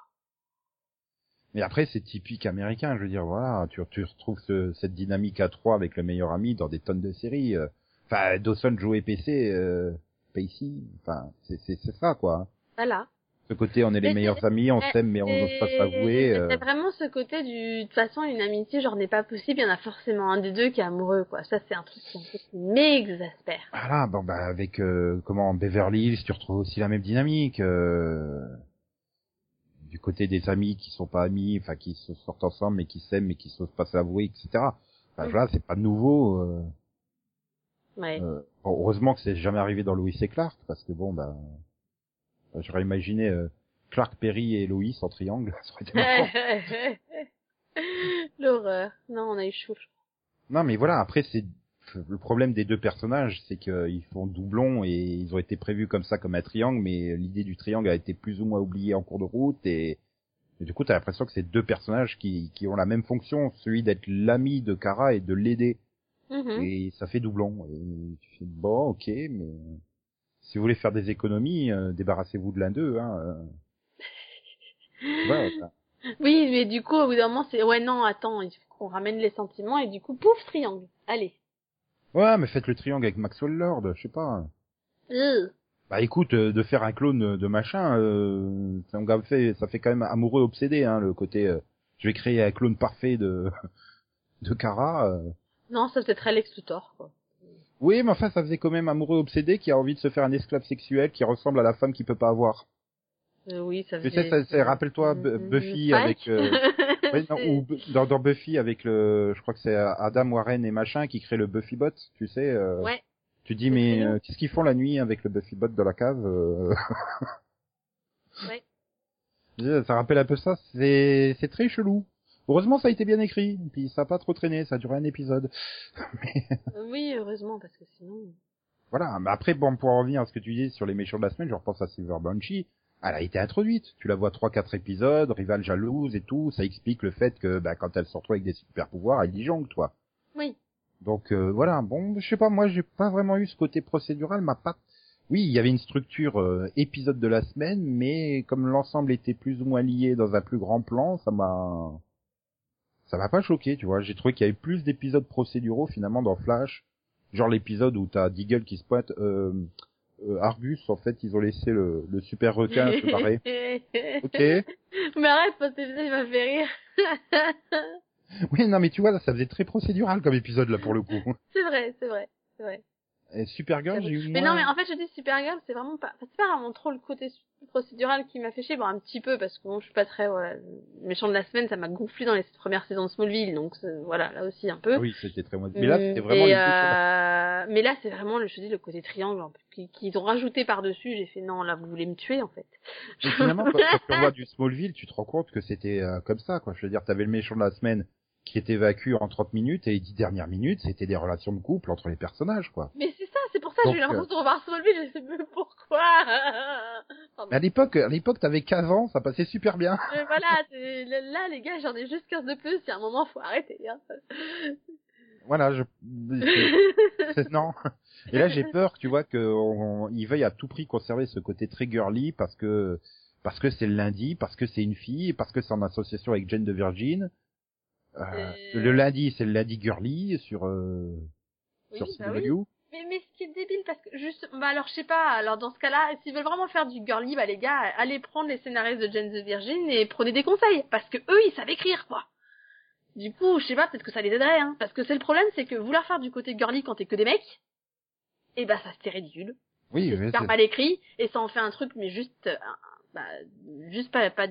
Mais après, c'est typique américain. Je veux dire, voilà, tu, tu retrouves ce- cette dynamique à trois avec le meilleur ami dans des tonnes de séries. euh. Enfin, Dawson, Joe et PC, euh, Pacey, enfin, c'est c'est c'est ça quoi. Voilà. Ce côté, on est les Mais c'est- amis, on s'aime, mais on n'ose pas s'avouer. euh. C'est vraiment ce côté du, de toute façon, une amitié, genre, n'est pas possible, il y en a forcément un des deux qui est amoureux, quoi. Ça, c'est un truc qui, qui m'exaspère. Voilà, bon bah avec euh, comment Beverly Hills, tu retrouves aussi la même dynamique. euh, du côté des amis qui sont pas amis, enfin qui se sortent ensemble mais qui s'aiment mais qui s'osent pas s'avouer, etc. Enfin voilà, c'est pas nouveau. euh, Ouais. euh, heureusement que c'est jamais arrivé dans Lois et Clark parce que bon bah, j'aurais imaginé euh, Clark Perry et Lois en triangle, ça aurait été marrant. L'horreur. Non, on a eu chaud. Non, mais voilà, après, c'est le problème des deux personnages, c'est qu'ils font doublon et ils ont été prévus comme ça, comme un triangle, mais l'idée du triangle a été plus ou moins oubliée en cours de route et, et du coup, t'as l'impression que c'est deux personnages qui, qui ont la même fonction, celui d'être l'ami de Kara et de l'aider. Mhm. Et ça fait doublon. Et tu fais, bon, ok, mais si vous voulez faire des économies, euh, débarrassez-vous de l'un d'eux, hein. euh. Ça. Oui, mais du coup, au bout d'un moment, c'est, ouais, non, attends, il faut qu'on ramène les sentiments, et du coup, pouf, triangle. Allez. Ouais, mais faites le triangle avec Maxwell Lord, je sais pas. Euh. Bah écoute, euh, de faire un clone de machin, euh, ça, me fait, ça fait quand même amoureux obsédé, hein, le côté. euh, je vais créer un clone parfait de de Kara. euh. Non, ça peut-être Alex Luthor, quoi. Oui, mais enfin, ça faisait quand même amoureux obsédé qui a envie de se faire un esclave sexuel qui ressemble à la femme qu'il peut pas avoir. Euh, oui, ça Tu faisait... sais, ça- ça- rappelle-toi Bu- Mm, Buffy avec. ouais, non, ou dans, dans Buffy avec le, je crois que c'est Adam Warren et machin qui crée le Buffy Bot, tu sais. euh, Ouais. Tu dis mais euh, qu'est-ce qu'ils font la nuit avec le Buffy Bot dans la cave euh, Ouais. Ça rappelle un peu ça, c'est c'est très chelou. Heureusement, ça a été bien écrit, puis ça a pas trop traîné, ça a duré un épisode. Euh, Oui, heureusement, parce que sinon... Voilà, mais après, bon, pour en revenir à ce que tu dis sur les méchants de la semaine, je repense à Silver Banshee, elle a été introduite. Tu la vois trois, quatre épisodes, rivale jalouse et tout, ça explique le fait que bah, quand elle se retrouve avec des super pouvoirs, elle disjongle, toi. Oui. Donc euh, voilà, bon, je sais pas, moi j'ai pas vraiment eu ce côté procédural, m'a pas... Oui, il y avait une structure euh, épisode de la semaine, mais comme l'ensemble était plus ou moins lié dans un plus grand plan, ça m'a... Ça m'a pas choqué, tu vois. J'ai trouvé qu'il y avait plus d'épisodes procéduraux finalement dans Flash Genre l'épisode où t'as Deagle qui se pointe, euh, euh, Argus, en fait, ils ont laissé le, le super requin se barrer. Ok. Mais arrête, parce que il m'a fait rire. Oui, non, mais tu vois, là, ça faisait très procédural comme épisode, là, pour le coup. c'est vrai, c'est vrai, c'est vrai. Et Supergirl, j'ai eu Mais moins- non, mais en fait, je dis Supergirl, c'est vraiment pas, c'est pas vraiment trop le côté procédural qui m'a fait chier, bon, un petit peu, parce que bon, je suis pas très, voilà, méchant de la semaine, ça m'a gonflé dans les premières saisons de Smallville, donc, c'est- voilà, là aussi un peu. Oui, c'était très. Mais là, c'était vraiment Et, euh, mais là, c'est vraiment, le, je te dis, le côté triangle, un peu, qui- qu'ils ont rajouté par-dessus, j'ai fait, non, là, vous voulez me tuer, en fait. Mais finalement, quand, quand tu revois du Smallville, tu te rends compte que c'était euh, comme ça, quoi. Je veux dire, t'avais le méchant de la semaine qui était vaincu en 30 minutes et les 10 dernières minutes, c'était des relations de couple entre les personnages, quoi. Mais c'est ça, c'est pour ça que j'ai eu l'impression de revoir Smallville, j'ai fait, mais pourquoi? Pardon. Mais à l'époque, à l'époque, t'avais 15 ans, ça passait super bien. Mais voilà, là, les gars, j'en ai juste 15 de plus, il y a un moment, faut arrêter, hein. Voilà, je, c'est- non. Et là, j'ai peur, tu vois, qu'il veuille à tout prix conserver ce côté très girly parce que, parce que c'est le lundi, parce que c'est une fille, parce que c'est en association avec Jane de Virgin. Euh, Euh. Le lundi, c'est le lundi girly sur, euh, Oui, sur bah oui. Mais, mais ce qui est débile, parce que juste, bah alors je sais pas, alors dans ce cas-là, s'ils veulent vraiment faire du girly, bah les gars, allez prendre les scénaristes de Jane the Virgin et prenez des conseils, parce que eux, ils savent écrire, quoi. Du coup, je sais pas, peut-être que ça les aiderait, hein. Parce que c'est le problème, c'est que vouloir faire du côté girly quand t'es que des mecs, et bah ça c'est ridicule. Oui, c'est mais super c'est- mal écrit, et ça en fait un truc, mais juste, bah, juste pas, pas,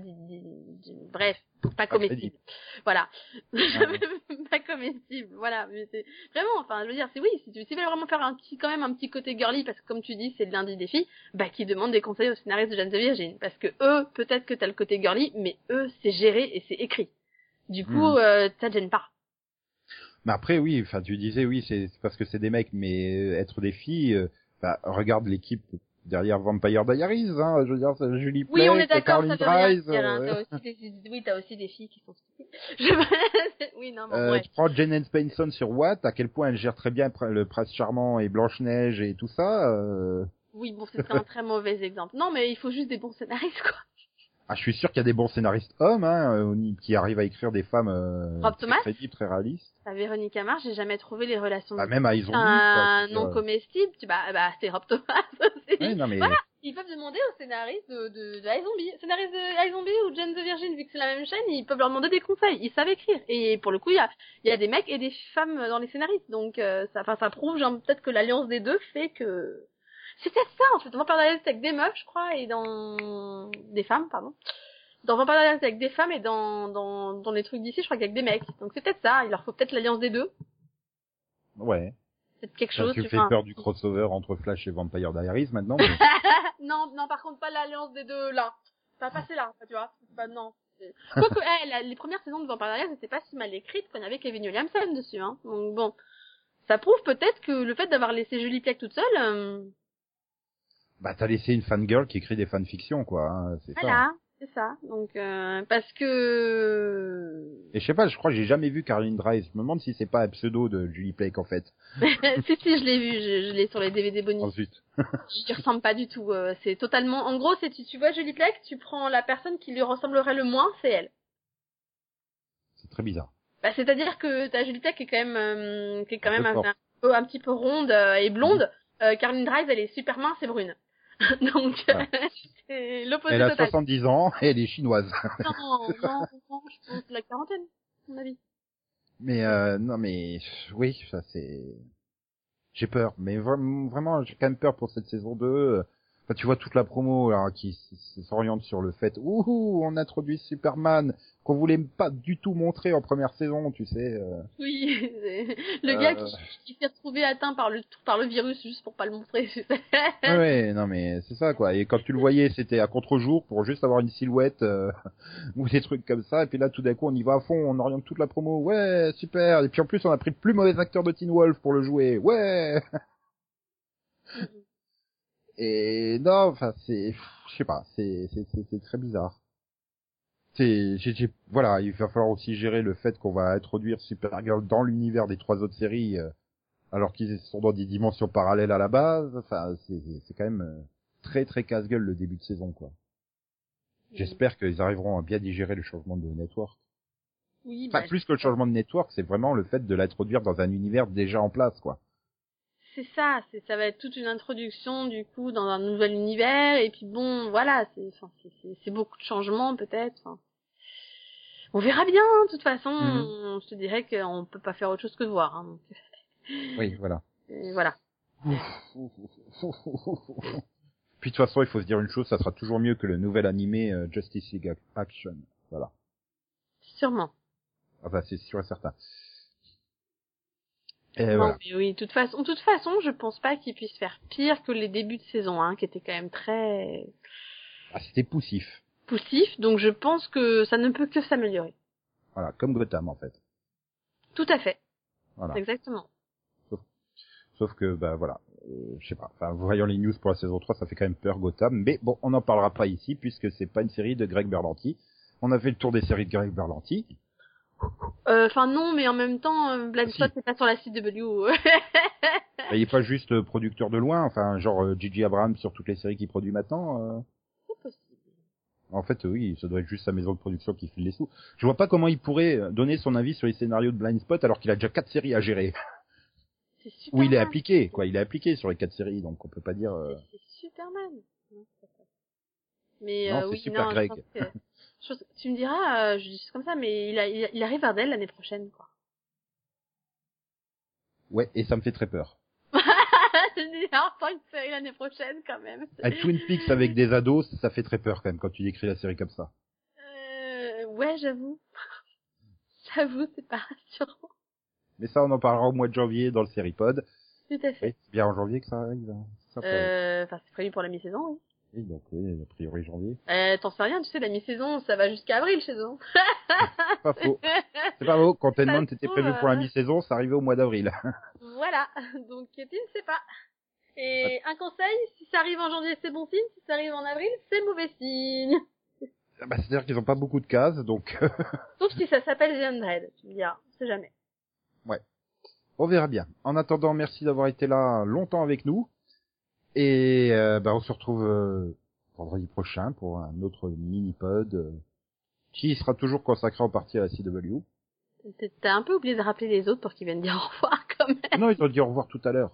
bref, pas comestible. Voilà. pas comestible, voilà. Mais c'est vraiment, enfin, je veux dire, c'est oui, si tu veulent vraiment faire un petit, quand même un petit côté girly, parce que comme tu dis, c'est le lundi des filles, bah, qui demandent des conseils aux scénaristes de Jeanne the Virgin. Parce que eux, peut-être que t'as le côté girly, mais eux, c'est géré et c'est écrit. Du coup, Mhm. euh, ça te gêne pas. Mais après, oui, enfin, tu disais, oui, c'est c'est parce que c'est des mecs, mais euh, être des filles, euh, bah, regarde l'équipe derrière Vampire Diaries, hein, je veux dire, c'est Julie Oui, on est d'accord, ça veut rien Dries, dire, hein. euh, T'as aussi des, oui, t'as aussi des filles qui sont. Je... oui, non, mais euh, ouais. tu prends Jane Spenson sur Watt, à quel point elle gère très bien le prince charmant et Blanche-Neige et tout ça, euh... Oui, bon, c'est un très mauvais exemple. Non, mais il faut juste des bons scénaristes, quoi. Ah, je suis sûr qu'il y a des bons scénaristes hommes, hein, euh, qui arrivent à écrire des femmes, euh, Rob très Thomas crédibles, très réalistes. À Véronica Mars, j'ai jamais trouvé les relations Bah, même à Ils ont un quoi, non comestible, tu bah, bah c'est Rob Thomas aussi. Ouais, non, mais, Voilà. Ils peuvent demander aux scénaristes de, de, de iZombie, scénaristes de iZombie ou Jane the Virgin, vu que c'est la même chaîne, ils peuvent leur demander des conseils. Ils savent écrire. Et pour le coup, il y a, y a des mecs et des femmes dans les scénaristes. Donc, euh, ça, enfin, ça prouve, genre, peut-être que l'alliance des deux fait que, c'est peut-être ça, en fait. Vampire Diaries c'est avec des meufs, je crois, et dans, des femmes, pardon. Dans Vampire Diaries c'est avec des femmes et dans, dans, dans les trucs d'ici, je crois qu'il y a que des mecs. Donc c'est peut-être ça. Il leur faut peut-être l'alliance des deux. ouais. C'est quelque Ça, chose. tu tu fais vois. peur du crossover entre Flash et Vampire Diaries maintenant, mais... non, non, par contre, pas l'alliance des deux là. Pas passer là, tu vois. Pas, non. Quoique, eh, la- les premières saisons de Vampire Diaries n'étaient pas si mal écrites y avait Kevin Williamson dessus, hein. Donc bon. Ça prouve peut-être que le fait d'avoir laissé Julie Plec toute seule, euh, Bah, t'as laissé une fangirl qui écrit des fanfictions, quoi. Hein, c'est ça. voilà, c'est ça. Donc, euh, parce que... Et je sais pas, je crois que j'ai jamais vu Caroline Dries. Je me demande si c'est pas un pseudo de Julie Plec, en fait. si, si, je l'ai vu, je, je l'ai sur les DVD bonus. Ensuite. Je ressemble pas du tout. euh, c'est totalement. En gros, c'est tu, tu vois Julie Plec, tu prends la personne qui lui ressemblerait le moins, c'est elle. C'est très bizarre. Bah, c'est-à-dire que t'as Julie Plec qui est quand même, euh, qui est quand Un même un, petit peu ronde euh, et blonde. Euh, Caroline Drive, elle est super mince et brune. Donc, Ouais. l'opposé Elle a total. 70 ans et elle est chinoise. Non, non, non, je pense la quarantaine, à mon avis. mais euh, non, mais oui, ça c'est. J'ai peur, mais vraiment, j'ai quand même peur pour cette saison 2. Enfin, tu vois toute la promo là, qui s'oriente sur le fait, ouh, on introduit Superman qu'on voulait pas du tout montrer en première saison, tu sais. euh. Oui, le Euh. gars qui, qui s'est retrouvé atteint par le par le virus juste pour pas le montrer. tu sais. Ouais, non mais c'est ça quoi. Et quand tu le voyais, c'était à contre-jour pour juste avoir une silhouette euh, ou des trucs comme ça. Et puis là, tout d'un coup, on y va à fond, on oriente toute la promo. Ouais, super. Et puis en plus, on a pris le plus mauvais acteur de Teen Wolf pour le jouer. Ouais. Et non, enfin c'est, je sais pas, c'est c'est- c'est très bizarre. C'est, voilà, il va falloir aussi gérer le fait qu'on va introduire Supergirl dans l'univers des trois autres séries, euh, alors qu'ils sont dans des dimensions parallèles à la base. Enfin, c'est c'est quand même euh, très très casse-gueule le début de saison, quoi. J'espère qu'ils arriveront à bien digérer le changement de network. Oui, Enfin, bah, plus que le changement de network, c'est vraiment le fait de l'introduire dans un univers déjà en place, quoi. c'est ça, c'est ça va être toute une introduction du coup dans un nouvel univers et puis bon voilà, c'est enfin c'est- c'est c'est beaucoup de changements peut-être. enfin. On verra bien, de toute façon, Mhm. je te dirais qu'on peut pas faire autre chose que de voir. Hein, donc, Oui, voilà. euh, voilà. Puis de toute façon, il faut se dire une chose, ça sera toujours mieux que le nouvel animé euh, Justice League Action. Voilà. Sûrement. Enfin, c'est sûr et certain. Et non, voilà. mais oui, de toute façon, de toute façon, je pense pas qu'ils puissent faire pire que les débuts de saison 1, qui étaient quand même très Ah, c'était poussif. Poussifs. Donc je pense que ça ne peut que s'améliorer. Voilà, comme Gotham en fait. Tout à fait. Voilà. Exactement. Sauf que, bah voilà, euh, je sais pas. Enfin, voyant les news pour la saison 3, ça fait quand même peur Gotham. Mais bon, on n'en parlera pas ici puisque c'est pas une série de Greg Berlanti. On a fait le tour des séries de Greg Berlanti. Euh, Enfin non, mais en même temps, euh, Blind Ah, si. C'est pas sur la CW. Il est pas juste euh, producteur de loin, enfin genre euh, Gigi Abrams sur toutes les séries qu'il produit maintenant. euh. En fait, oui, ça doit être juste sa maison de production qui file les sous. Je vois pas comment il pourrait euh, donner son avis sur les scénarios de Blind Spot alors qu'il a déjà quatre séries à gérer. C'est Superman. Où il est appliqué, quoi. Il est appliqué sur les quatre séries, donc on peut pas dire. euh, C'est Superman. Non. Mais Non, euh, c'est oui, Super non, Greg. que- tu me diras, euh, je dis comme ça, mais il, a, il, il arrive Ardell l'année prochaine, quoi. Ouais, et ça me fait très peur. Je dis, ah, pas une série l'année prochaine, quand même. Un Twin Peaks avec des ados, ça fait très peur quand même quand tu décris la série comme ça. Euh, ouais, j'avoue. j'avoue, c'est pas rassurant. Mais ça, on en parlera au mois de janvier dans le Seripod. Tout à fait. Oui, c'est bien en janvier que ça arrive. hein. Ça, Euh, Enfin, c'est prévu pour la mi-saison, oui. Oui, donc oui, a priori janvier. Euh, T'en sais rien, tu sais, la mi-saison, ça va jusqu'à avril chez eux. Pas faux. C'est pas faux. Était trouve, prévu pour la euh, mi-saison, ça arrivait au mois d'avril. Voilà, donc tu ne sais pas. Et un conseil, si ça arrive en janvier, c'est bon signe, si ça arrive en avril, c'est mauvais signe. bah, c'est-à-dire qu'ils ont pas beaucoup de cases, donc Sauf si ça s'appelle The Undead, tu me diras, on sait jamais. on verra bien. En attendant, merci d'avoir été là longtemps avec nous. Et euh, bah, on se retrouve euh, vendredi prochain pour un autre mini-pod euh, qui sera toujours consacré en partie à la CW. T'as un peu oublié de rappeler les autres pour qu'ils viennent dire au revoir quand même. non, ils ont dit au revoir tout à l'heure.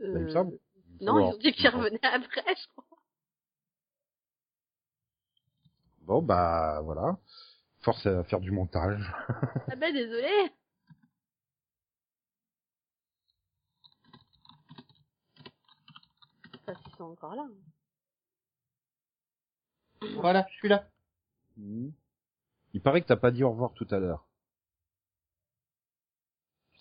Bah, il me Euh, semble. Il me Non, ils ont dit qu'ils revenaient après, je crois. Bon, bah voilà. Force à faire du montage. Ah ben désolé. Enfin, s'ils sont encore là. Voilà, je suis là. Hmm. Il paraît que t'as pas dit au revoir tout à l'heure.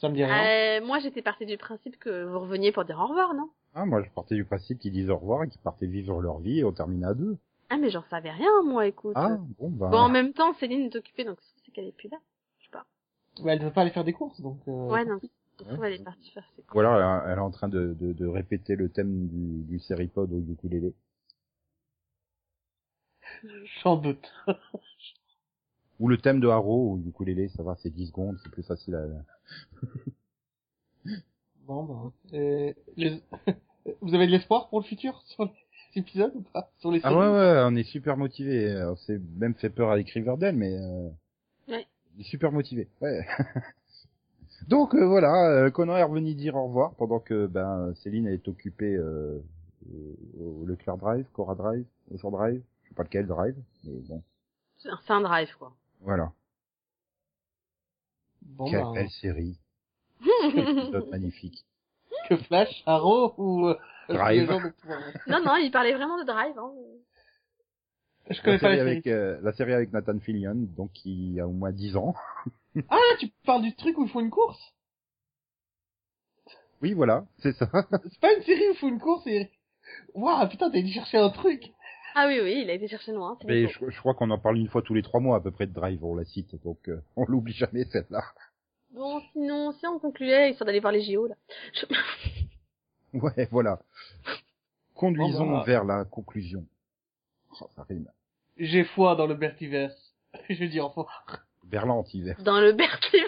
Ça me dit rien. Euh, moi, j'étais partie du principe que vous reveniez pour dire au revoir, non? Ah, moi je partais du principe qu'ils disent au revoir et qu'ils partaient vivre leur vie et on terminait à deux. Ah, mais j'en savais rien, moi, écoute. Ah, bon bah. Bon, en même temps, Céline est occupée, donc c'est qu'elle est plus là. Je sais pas. Mais elle veut pas aller faire des courses, donc. Euh... Ouais, non. Ouais. elle est partie faire ses courses. Ou alors elle, est en train de, de, de répéter le thème du, du Seripod au ukulélé. J'en doute. Ou le thème de Haro au ukulélé, ça va, c'est 10 secondes, c'est plus facile à... Bon, bah. euh, les... Vous avez de l'espoir pour le futur sur les épisodes ou pas? Sur les Ah ouais, ouais, on est super motivé. On s'est même fait peur avec Riverdale, mais... Euh... Ouais. On est super motivé, ouais. Donc euh, voilà, euh, Conan est revenu dire au revoir pendant que ben Céline est occupée euh, au au Leclerc Drive, Cora Drive, Ocean Drive, je sais pas lequel Drive, mais bon, C'est un- c'est un drive, quoi. voilà. Bon, Quelle bah, belle série, quel épisode magnifique. que Flash, Arrow ou euh, Drive. de non, non, il parlait vraiment de drive. Hein. Je La connais pas série, la série. avec, euh, la série avec Nathan Fillion, donc qui a au moins 10 ans. Ah, tu parles du truc où il faut une course? Oui, voilà, c'est ça. C'est pas une série où il faut une course et... Waouh, putain, t'as été chercher un truc Ah oui, oui, il a été chercher loin. c'est Mais je, je crois qu'on en parle une fois tous les trois mois à peu près de Drive, on la cite, donc euh, on l'oublie jamais celle-là. Bon, sinon, si on concluait, histoire d'aller voir les JO, là. Je- Ouais, voilà. Conduisons Oh bah. vers la conclusion. Oh, ça rime. J'ai foi dans le Bertiverse. Je dis enfin. Vers l'antivers. Dans le Berkeley.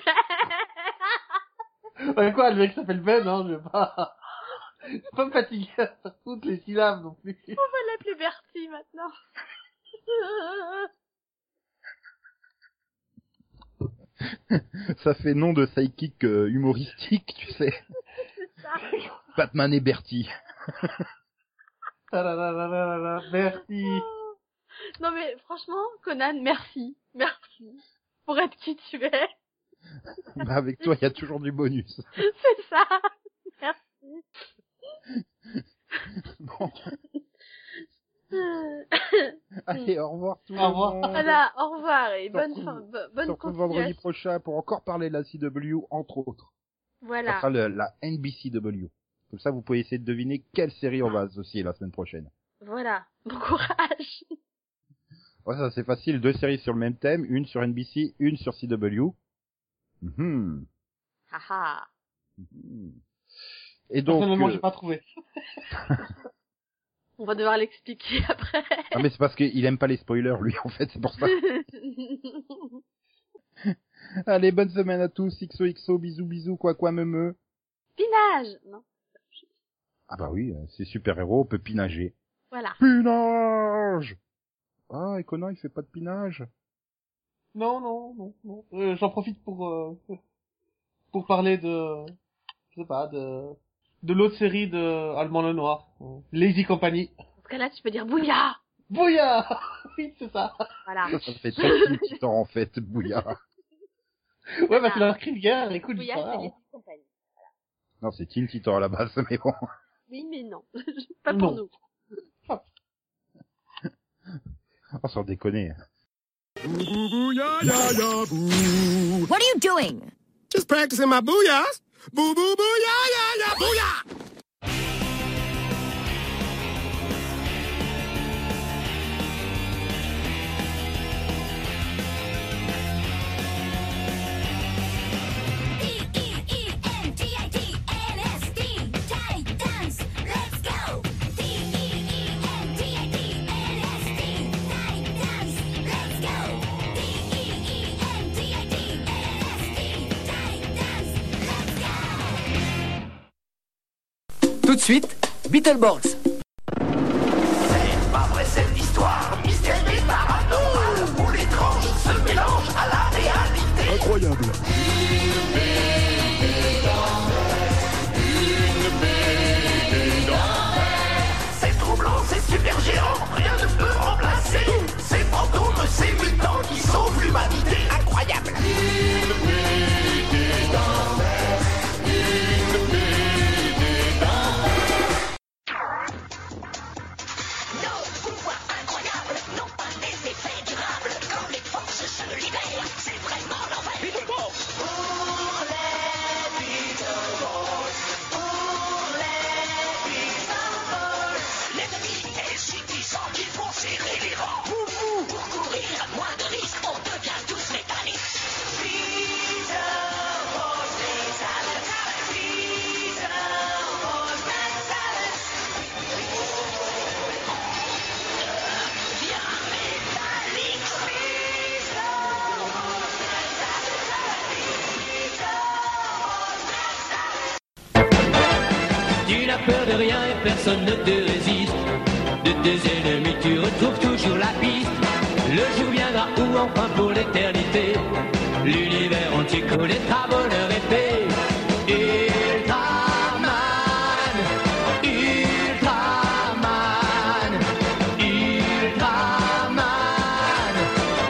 Ouais, quoi, le mec s'appelle Ben, hein, je vais pas... Pas me fatiguer à faire toutes les syllabes non plus. On va l'appeler Bertie maintenant. Ça fait nom de psychic euh, humoristique, tu sais. ça. Batman et Bertie. Tadadadadadada, Merci. Non mais franchement, Conan, merci. Merci. Pour être qui tu es. Bah, avec toi, il y a toujours du bonus. C'est ça. Merci. Bon, allez, au revoir tout le Au revoir. monde. Voilà, au revoir et bonne fin, bo- On se bonne retrouve vendredi continuation. prochain pour encore parler de la CW, entre autres. Ça Voilà. sera le- la NBCW. Comme ça, vous pouvez essayer de deviner quelle série on va associer la semaine prochaine. Voilà. Bon courage. Ouais, ça c'est facile. Deux séries sur le même thème, une sur NBC, une sur CW. Mhm. Haha. Mhm. Et donc, Personnellement, euh, j'ai pas trouvé. On va devoir l'expliquer après. ah mais c'est parce qu'il aime pas les spoilers, lui, en fait, c'est pour ça. Allez, bonne semaine à tous. XOXO, bisous, bisous, quoi, quoi, me me. Pinage. Non. Ah bah oui, euh, c'est super héros, on peut pinager. Voilà. Pinage Ah, et Conan, il fait pas de pinage? Non, non, non, non. Euh, J'en profite pour euh, pour parler de, je sais pas, de de l'autre série de Allemand le Noir, Lazy Company. Dans ce cas-là, tu peux dire bouillard. Bouya Oui, c'est ça. Voilà. Ça, ça fait très Titan, en fait, bouillard. Ouais, bah c'est leur cri de guerre, écoute, Bouillard, voilà. c'est les petites compagnies. Non, c'est Teen Titan à la base, mais bon. Oui, mais non. Pas pour Non. nous. On s'en déconne. Boo boo boo ya ya ya boo. What are you doing? Just practicing my booyahs. 不不不呀呀呀不呀！De suite, Beetleborgs. Pas vrai cette histoire, mystère et paranormal, où l'étrange se mélange à la réalité. Incroyable. C'est troublant, c'est super géant, rien ne peut remplacer. Ces fantômes, ces mutants qui sauvent l'humanité. Incroyable. Personne ne te résiste. De tes ennemis, tu retrouves toujours la piste. Le jour viendra où enfin pour l'éternité, l'univers entier connaîtra bonheur et paix. Ultraman, Ultraman, Ultraman,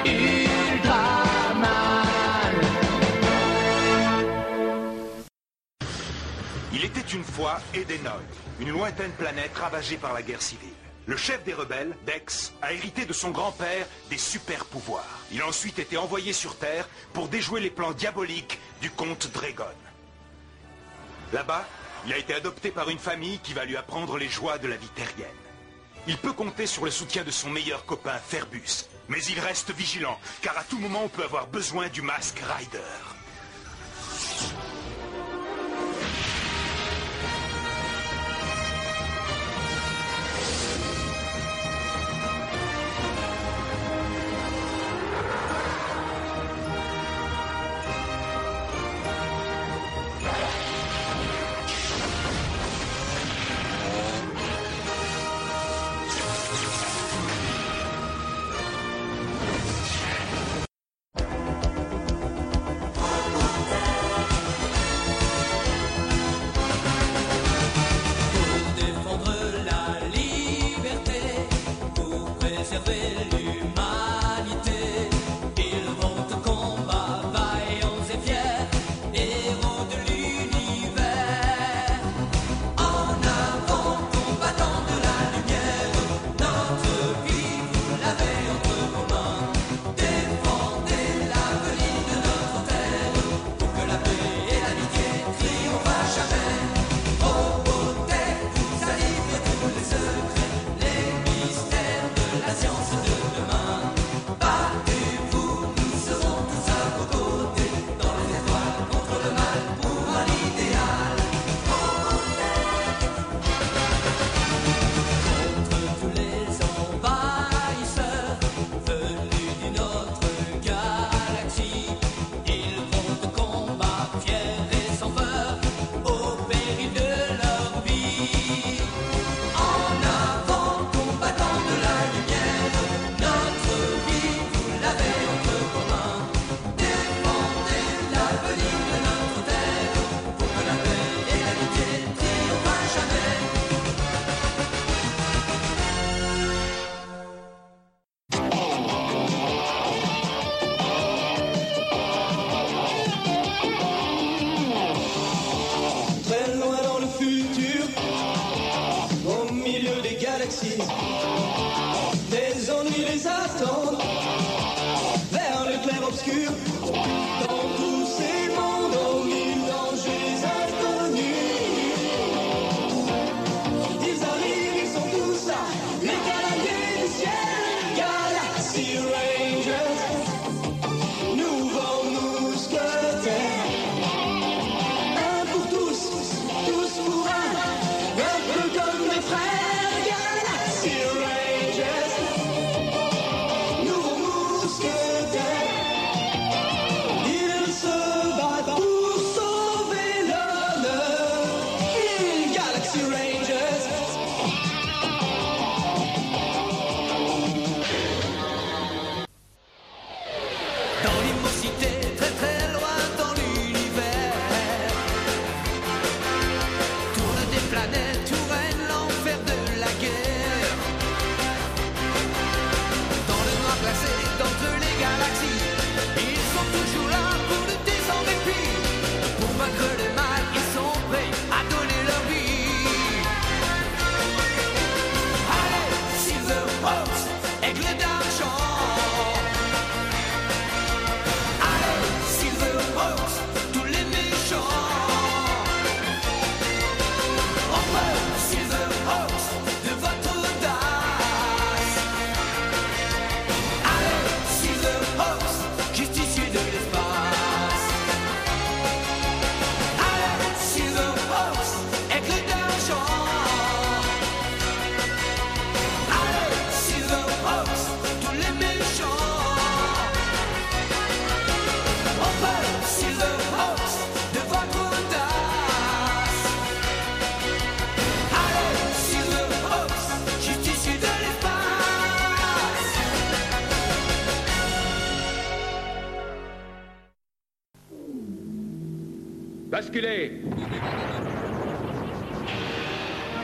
Ultraman. Il était une fois Edenol, lointaine planète ravagée par la guerre civile. Le chef des rebelles, Dex, a hérité de son grand-père des super pouvoirs. Il a ensuite été envoyé sur Terre pour déjouer les plans diaboliques du comte Dragon. Là-bas, il a été adopté par une famille qui va lui apprendre les joies de la vie terrienne. Il peut compter sur le soutien de son meilleur copain Ferbus, mais il reste vigilant, car à tout moment on peut avoir besoin du masque Rider.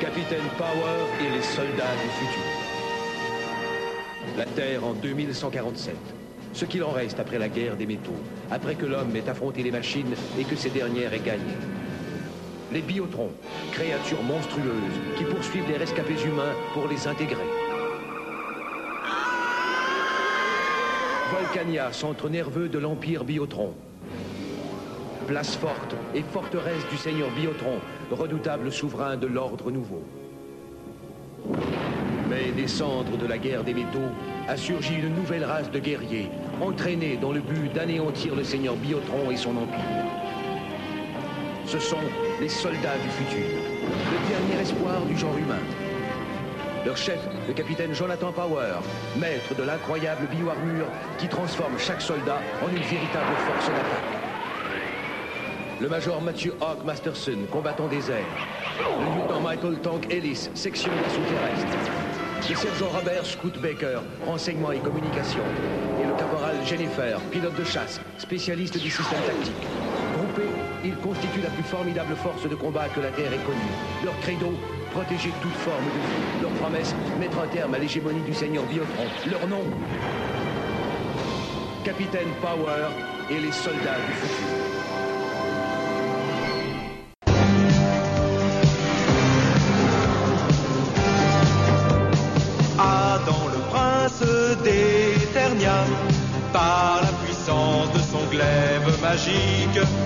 Capitaine Power et les soldats du futur. La Terre en 2147. Ce qu'il en reste après la guerre des métaux, après que l'homme ait affronté les machines et que ces dernières aient gagné. Les biotrons, créatures monstrueuses qui poursuivent les rescapés humains pour les intégrer. Volcania, centre nerveux de l'Empire Biotron. Place forte et forteresse du Seigneur Biotron, redoutable souverain de l'ordre nouveau. Mais des cendres de la guerre des métaux a surgi une nouvelle race de guerriers, entraînés dans le but d'anéantir le Seigneur Biotron et son empire. Ce sont les soldats du futur, le dernier espoir du genre humain. Leur chef, le capitaine Jonathan Power, maître de l'incroyable bioarmure qui transforme chaque soldat en une véritable force d'attaque. Le major Matthew Hawk Masterson, combattant des airs. Le lieutenant Michael Tank Ellis, section d'assaut terrestre. Le sergent Robert Scoot Baker, renseignement et communication. Et le caporal Jennifer, pilote de chasse, spécialiste du système tactique. Groupés, ils constituent la plus formidable force de combat que la Terre ait connue. Leur credo, protéger toute forme de vie. Leur promesse, mettre un terme à l'hégémonie du Seigneur Biotron. Leur nom, Capitaine Power et les soldats du futur. Magique,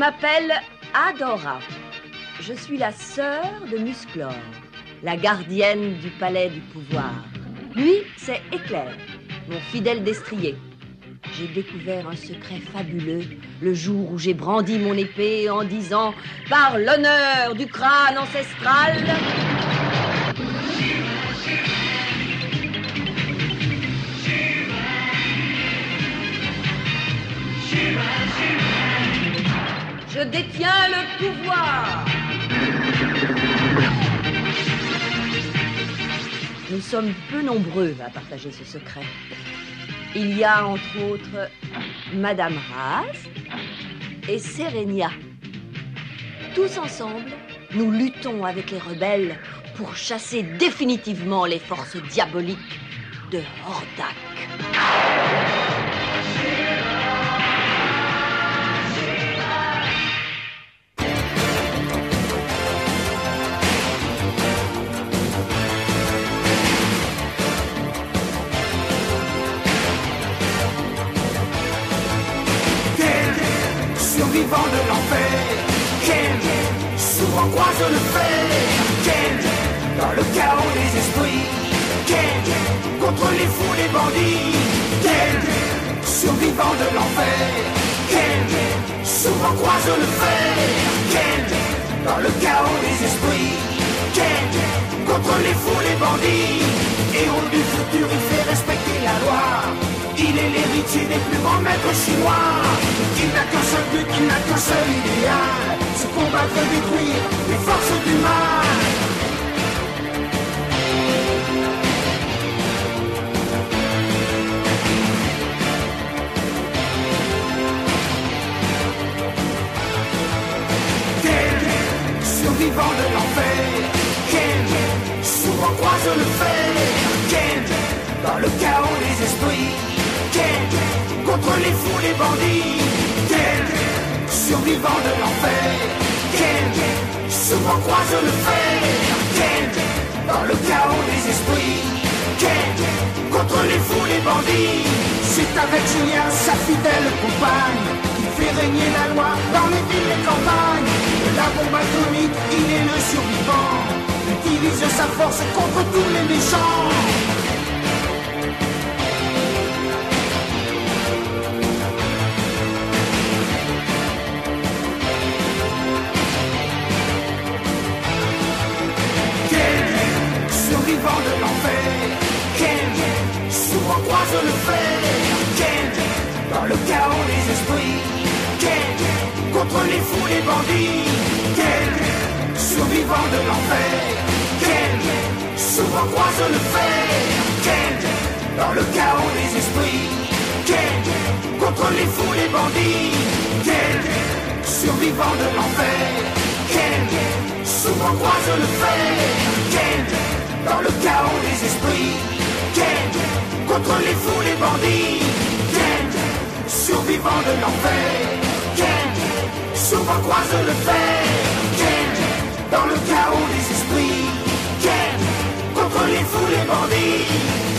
m'appelle Adora. Je suis la sœur de Musclor, la gardienne du palais du pouvoir. Lui, c'est Éclair, mon fidèle destrier. J'ai découvert un secret fabuleux le jour où j'ai brandi mon épée en disant Par l'honneur du crâne ancestral. Je le pouvoir. Nous sommes peu nombreux à partager ce secret. Il y a entre autres Madame Raz et Serenia. Tous ensemble, nous luttons avec les rebelles pour chasser définitivement les forces diaboliques de Hordak. Souvent croise le fer Quel dans le chaos des esprits. Quel contre les fous, les bandits. Quel survivant de l'enfer. Quel souvent croise le fer Quel dans le chaos des esprits. Quel contre les fous, les bandits. Héros du futur, il fait respecter la loi il est l'héritier des plus grands maîtres chinois. Il n'a qu'un seul but, il n'a qu'un seul idéal. Se combattre détruire les forces du mal. Quel survivant de l'enfer. Quel souvent croise le fer. Quel dans le chaos des esprits. Quel contre les fous, les bandits. Quel survivant de l'enfer. Quel souvent croise le fer. Quel dans le chaos des esprits. Quel contre les fous, les bandits. C'est avec Julien, sa fidèle compagne, qui fait régner la loi dans les villes et campagnes. De la bombe atomique, il est le survivant. Utilise sa force contre tous les méchants. Survivant de l'enfer. Quel souvent croise le fer Quel dans le chaos des esprits. Quel contre les fous, les bandits. Quel survivant de l'enfer. Quel souvent croise le fer Quel dans le chaos des esprits. Quel contre les fous, les bandits. Quel survivant de l'enfer. Quel souvent croise le fer Quel dans le chaos des esprits. Ken, contre les fous, les bandits. Ken, survivant de l'enfer. Ken, souvent croise le fer. Ken, dans le chaos des esprits. Ken, contre les fous, les bandits.